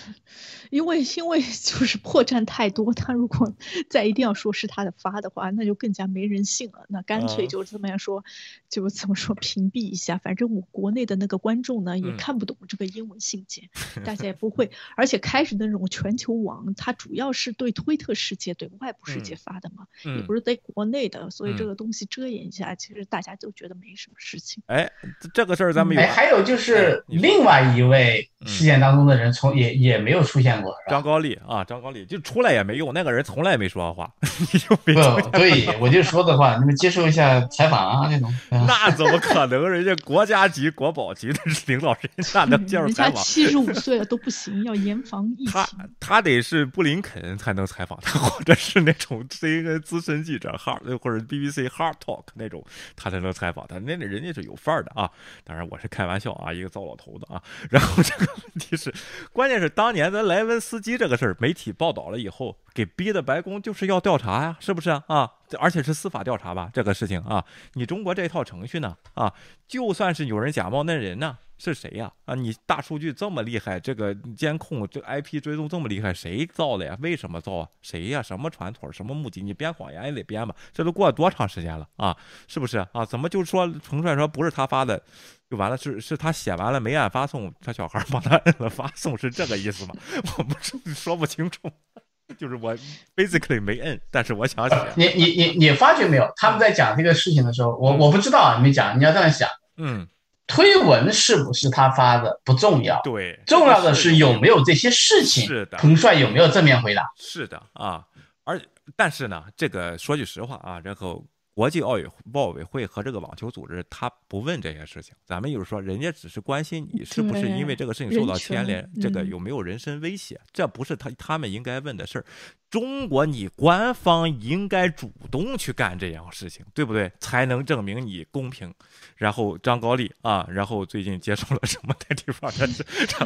*laughs* 因为因为就是破绽太多，他如果 *laughs* 再一定要说是他的发的话，那就更加没人性了。那干脆就这么样说，就怎么说屏蔽一下。反正我国内的那个观众呢，也看不懂这个英文信件，大家也不会。而且开始那种全球网，它主要是对推特世界、对外部世界发的嘛，也不是对国内的，所以这个东西遮掩一下，其实大家都觉得没什么事情。哎，这个事儿咱们有。哎，还有就是另外一位。事件当中的人从也也没有出现过，张高丽啊，张高丽就出来也没用，那个人从来没说过话，*laughs* 你就没对，我就说的话，你们接受一下采访啊，这种。*laughs* 那怎么可能？人家国家级、国宝级的领导人，那 *laughs* 能接受采访？七十五岁了都不行，要严防疫情。他他得是布林肯才能采访他，或者是那种 C N 资深记者 Hard 或者 B B C Hard Talk 那种，他才能采访他。那那人家是有范儿的啊。当然我是开玩笑啊，一个糟老头子啊。然后这个。问题是，关键是当年咱莱文斯基这个事儿，媒体报道了以后，给逼的白宫就是要调查呀，是不是啊？而且是司法调查吧？这个事情啊，你中国这套程序呢？啊，就算是有人假冒，那人呢？是谁呀？啊，你大数据这么厉害，这个监控、这 IP 追踪这么厉害，谁造的呀？为什么造啊？谁呀？什么传统？什么目的？你编谎言也得编吧？这都过了多长时间了啊？是不是啊？怎么就说彭帅说不是他发的，就完了？是是他写完了没按发送，他小孩帮他摁了发送，是这个意思吗？*laughs* 我不是说不清楚，*laughs* 就是我 basically 没摁，但是我想写。你你你你发觉没有？他们在讲这个事情的时候，我我不知道啊，你没讲。你要这样想，嗯。推文是不是他发的不重要，对，重要的是有没有这些事情。是的，彭帅有没有正面回答？是的啊，而但是呢，这个说句实话啊，然后国际奥运奥委会和这个网球组织他不问这些事情，咱们就是说，人家只是关心你是不是因为这个事情受到牵连，这个有没有人身威胁，这不是他他们应该问的事儿。中国，你官方应该主动去干这样事情，对不对？才能证明你公平。然后张高丽啊，然后最近接受了什么的地方？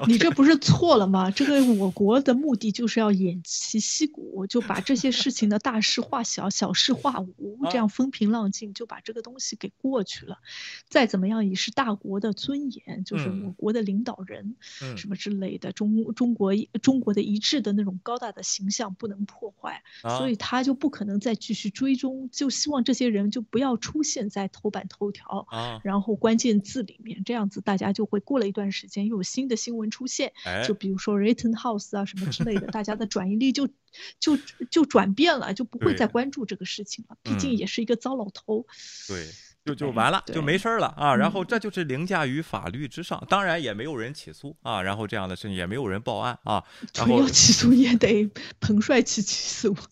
你这不是错了吗？这个我国的目的就是要偃旗息鼓，就把这些事情的大事化小，小事化无，这样风平浪静，就把这个东西给过去了。再怎么样也是大国的尊严，就是我国的领导人什么之类的，中中国中国的一致的那种高大的形象不能破坏，所以他就不可能再继续追踪，就希望这些人就不要出现在头版头条。然后关键字里面这样子，大家就会过了一段时间又有新的新闻出现，就比如说 Rittenhouse 啊什么之类的，大家的转移力就就就转变了，就不会再关注这个事情了。毕竟也是一个糟老头。对，就就完了，就没事了啊。然后这就是凌驾于法律之上，当然也没有人起诉啊。然后这样的事情也没有人报案啊。然后要起诉也得彭帅去起诉。*laughs*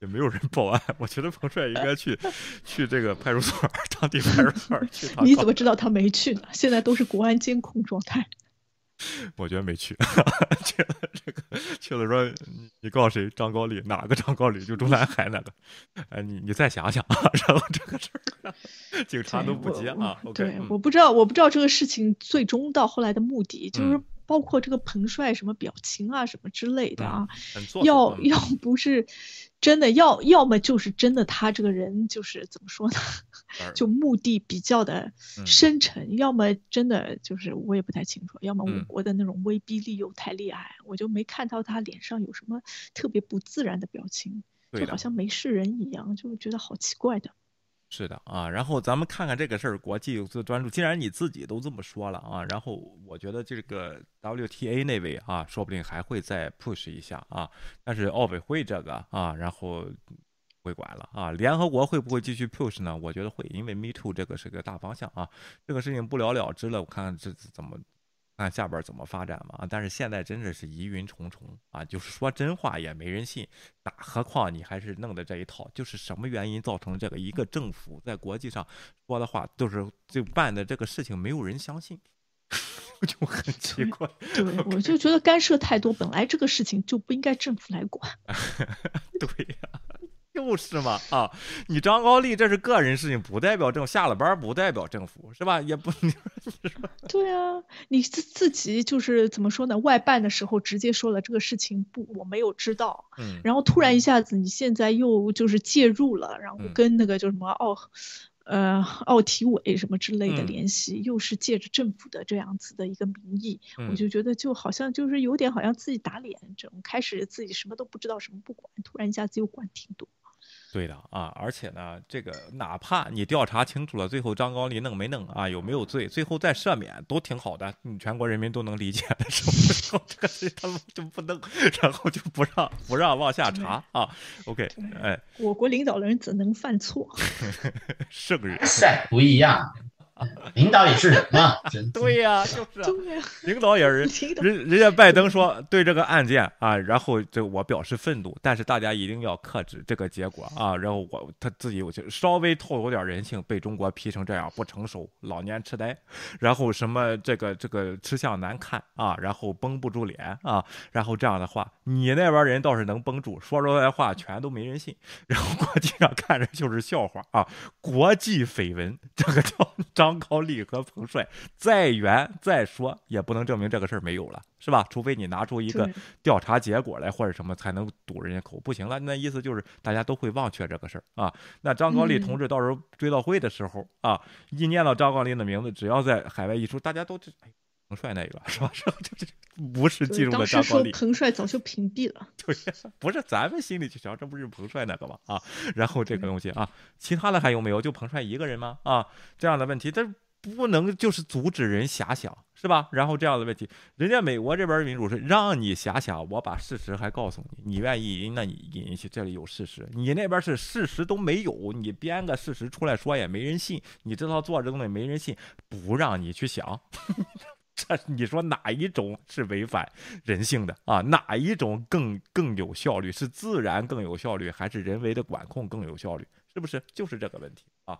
也没有人报案，我觉得彭帅应该去去这个派出所，当地派出所去。*laughs* 你怎么知道他没去呢？现在都是国安监控状态。我觉得没去，*laughs* 去了这个去了说，你告诉谁？张高丽哪个张高丽？就中南海那个？哎，你你再想想啊。然后这个事儿，警察都不接啊。对，我不知道，我不知道这个事情最终到后来的目的就是。包括这个彭帅什么表情啊，什么之类的啊，要要不是真的，要要么就是真的，他这个人就是怎么说呢，就目的比较的深沉，要么真的就是我也不太清楚，要么我国的那种威逼利诱太厉害，我就没看到他脸上有什么特别不自然的表情，就好像没事人一样，就觉得好奇怪的。是的啊，然后咱们看看这个事儿，国际有所专注。既然你自己都这么说了啊，然后我觉得这个 WTA 那位啊，说不定还会再 push 一下啊。但是奥委会这个啊，然后会管了啊。联合国会不会继续 push 呢？我觉得会，因为 Me Too 这个是个大方向啊，这个事情不了了之了。我看看这怎么。看下边怎么发展嘛？但是现在真的是疑云重重啊！就是说真话也没人信，哪何况你还是弄的这一套？就是什么原因造成这个？一个政府在国际上说的话，就是就办的这个事情，没有人相信，*laughs* 就很奇怪。对，我就觉得干涉太多，本来这个事情就不应该政府来管。*laughs* 对呀。就是嘛啊！你张高丽这是个人事情，不代表政下了班不代表政府是吧？也不，*laughs* 对啊，你自自己就是怎么说呢？外办的时候直接说了这个事情不，我没有知道。嗯。然后突然一下子，你现在又就是介入了，然后跟那个叫什么奥，呃，奥体委什么之类的联系，又是借着政府的这样子的一个名义，我就觉得就好像就是有点好像自己打脸这种，开始自己什么都不知道，什么不管，突然一下子又管挺多。对的啊，而且呢，这个哪怕你调查清楚了，最后张高丽弄没弄啊，有没有罪，最后再赦免都挺好的，你全国人民都能理解的。时候，*laughs* 这个事他们就不弄，然后就不让不让往下查啊。OK，哎，我国领导人怎能犯错？*laughs* 圣人 *laughs* 赛不一样。*laughs* 领导也是人嘛，*laughs* 对呀，就是领导也是 *laughs* 人。人人家拜登说对这个案件啊，然后这我表示愤怒，但是大家一定要克制这个结果啊。然后我他自己有些稍微透露点人性，被中国批成这样不成熟、老年痴呆，然后什么这个这个吃相难看啊，然后绷不住脸啊，然后这样的话，你那边人倒是能绷住，说出来话全都没人信，然后国际上看着就是笑话啊，国际绯闻，这个叫张。张高丽和彭帅再圆再说也不能证明这个事儿没有了，是吧？除非你拿出一个调查结果来或者什么，才能堵人家口。不行了，那意思就是大家都会忘却这个事儿啊。那张高丽同志到时候追悼会的时候啊，一念到张高丽的名字，只要在海外一出，大家都这彭帅那个是吧？*laughs* 是这这不是进入了张高丽？*laughs* 彭帅早就屏蔽了。*laughs* 对，不是咱们心里去想，这不是彭帅那个吗？啊，然后这个东西啊，其他的还有没有？就彭帅一个人吗？啊，这样的问题，这不能就是阻止人遐想，是吧？然后这样的问题，人家美国这边民主是让你遐想，我把事实还告诉你，你愿意，那你引去，这里有事实。你那边是事实都没有，你编个事实出来说也没人信，你这套做这东西没人信，不让你去想。这你说哪一种是违反人性的啊？哪一种更更有效率？是自然更有效率，还是人为的管控更有效率？是不是？就是这个问题啊。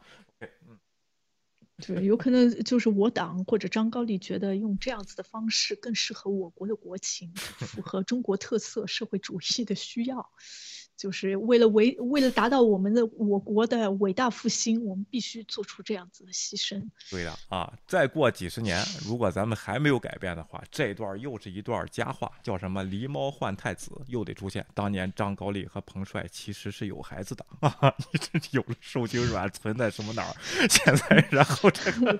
对，有可能就是我党或者张高丽觉得用这样子的方式更适合我国的国情，*laughs* 符合中国特色社会主义的需要。就是为了为为了达到我们的我国的伟大复兴，我们必须做出这样子的牺牲。对的啊，再过几十年，如果咱们还没有改变的话，这段又是一段佳话，叫什么“狸猫换太子”又得出现。当年张高丽和彭帅其实是有孩子的 *laughs* 啊，你这有了受精卵存在什么哪儿？*laughs* 现在然后这个，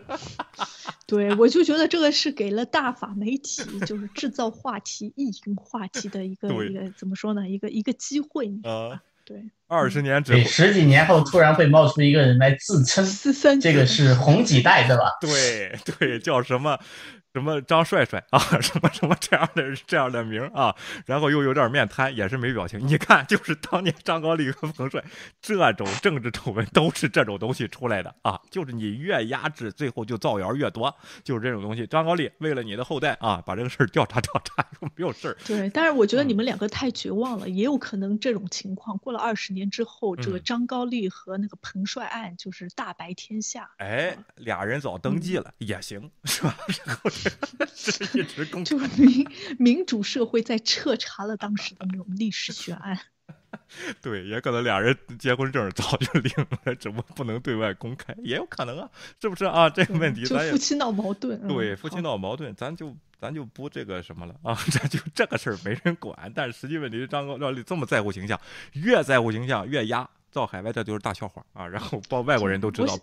*laughs* 对我就觉得这个是给了大法媒体，就是制造话题、意淫话题的一个一个怎么说呢？一个一个机会。啊，对，二十年之后，十几年后突然会冒出一个人来自称，这个是红几代，对吧？对对，叫什么？什么张帅帅 *laughs* 啊，什么什么这样的这样的名啊，然后又有点面瘫，也是没表情。你看，就是当年张高丽和彭帅这种政治丑闻都是这种东西出来的啊，就是你越压制，最后就造谣越多，就是这种东西。张高丽为了你的后代啊，把这个事儿调查调查，又没有事儿。对，但是我觉得你们两个太绝望了，也有可能这种情况过了二十年之后，这个张高丽和那个彭帅案就是大白天下。哎，俩人早登记了也行，是吧？然后。这一直公就民民主社会在彻查了当时的那种历史悬案，*laughs* 对，也可能俩人结婚证早就领了，只不过不能对外公开，也有可能啊，是不是啊？这个问题，就夫妻闹矛盾，对，夫妻闹矛盾，咱就咱就不这个什么了啊，*laughs* 咱就这个事儿没人管。但是实际问题是，张高丽这么在乎形象，越在乎形象越压。到海外这就是大笑话啊！然后包外国人都知道。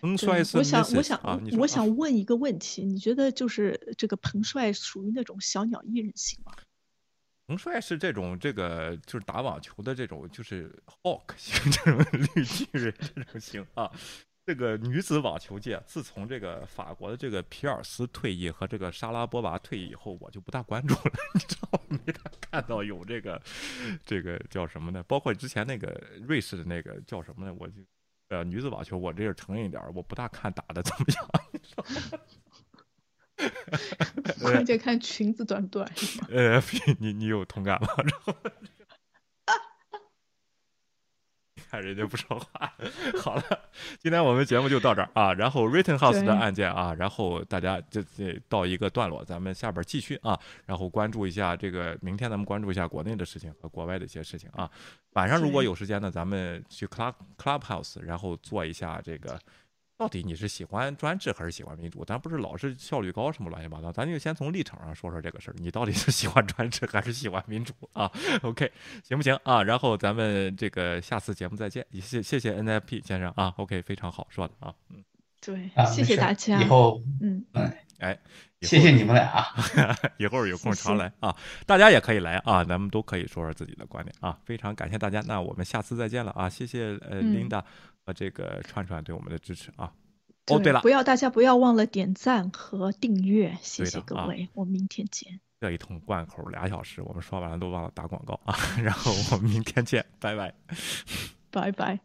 彭帅是我想，我想啊，我想问一个问题，你觉得就是这个彭帅属于那种小鸟依人型吗？彭帅是这种这个就是打网球的这种就是 hawk 型这种 *laughs* 绿巨人这种型啊。这个女子网球界，自从这个法国的这个皮尔斯退役和这个莎拉波娃退役以后，我就不大关注了，你知道没大？看到有这个，这个叫什么呢？包括之前那个瑞士的那个叫什么呢？我就呃，女子网球，我这是承认一点，我不大看打的怎么样。关键 *laughs* 看裙子短不短。*laughs* 呃，*laughs* 你你有同感吗？看人家不说话，好了，今天我们节目就到这儿啊。*laughs* 然后 Rittenhouse 的案件啊，然后大家就这到一个段落，咱们下边继续啊。然后关注一下这个，明天咱们关注一下国内的事情和国外的一些事情啊。晚上如果有时间呢，咱们去 Club Clubhouse，然后做一下这个。到底你是喜欢专制还是喜欢民主？咱不是老是效率高什么乱七八糟，咱就先从立场上说说这个事儿。你到底是喜欢专制还是喜欢民主啊？OK，行不行啊？然后咱们这个下次节目再见。谢谢谢 NFP 先生啊，OK，非常好说的啊，嗯，对，谢谢大家。以后，嗯嗯，哎，谢谢你们俩，一会儿有空常来啊，大家也可以来啊，咱们都可以说说自己的观点啊。非常感谢大家，那我们下次再见了啊，谢谢呃 Linda。这个串串对我们的支持啊。哦对了。不要大家不要忘了点赞和订阅谢谢各位我们明天见。这一通贯口俩小时我们说完了都忘了打广告啊然后我们明天见拜拜。拜拜。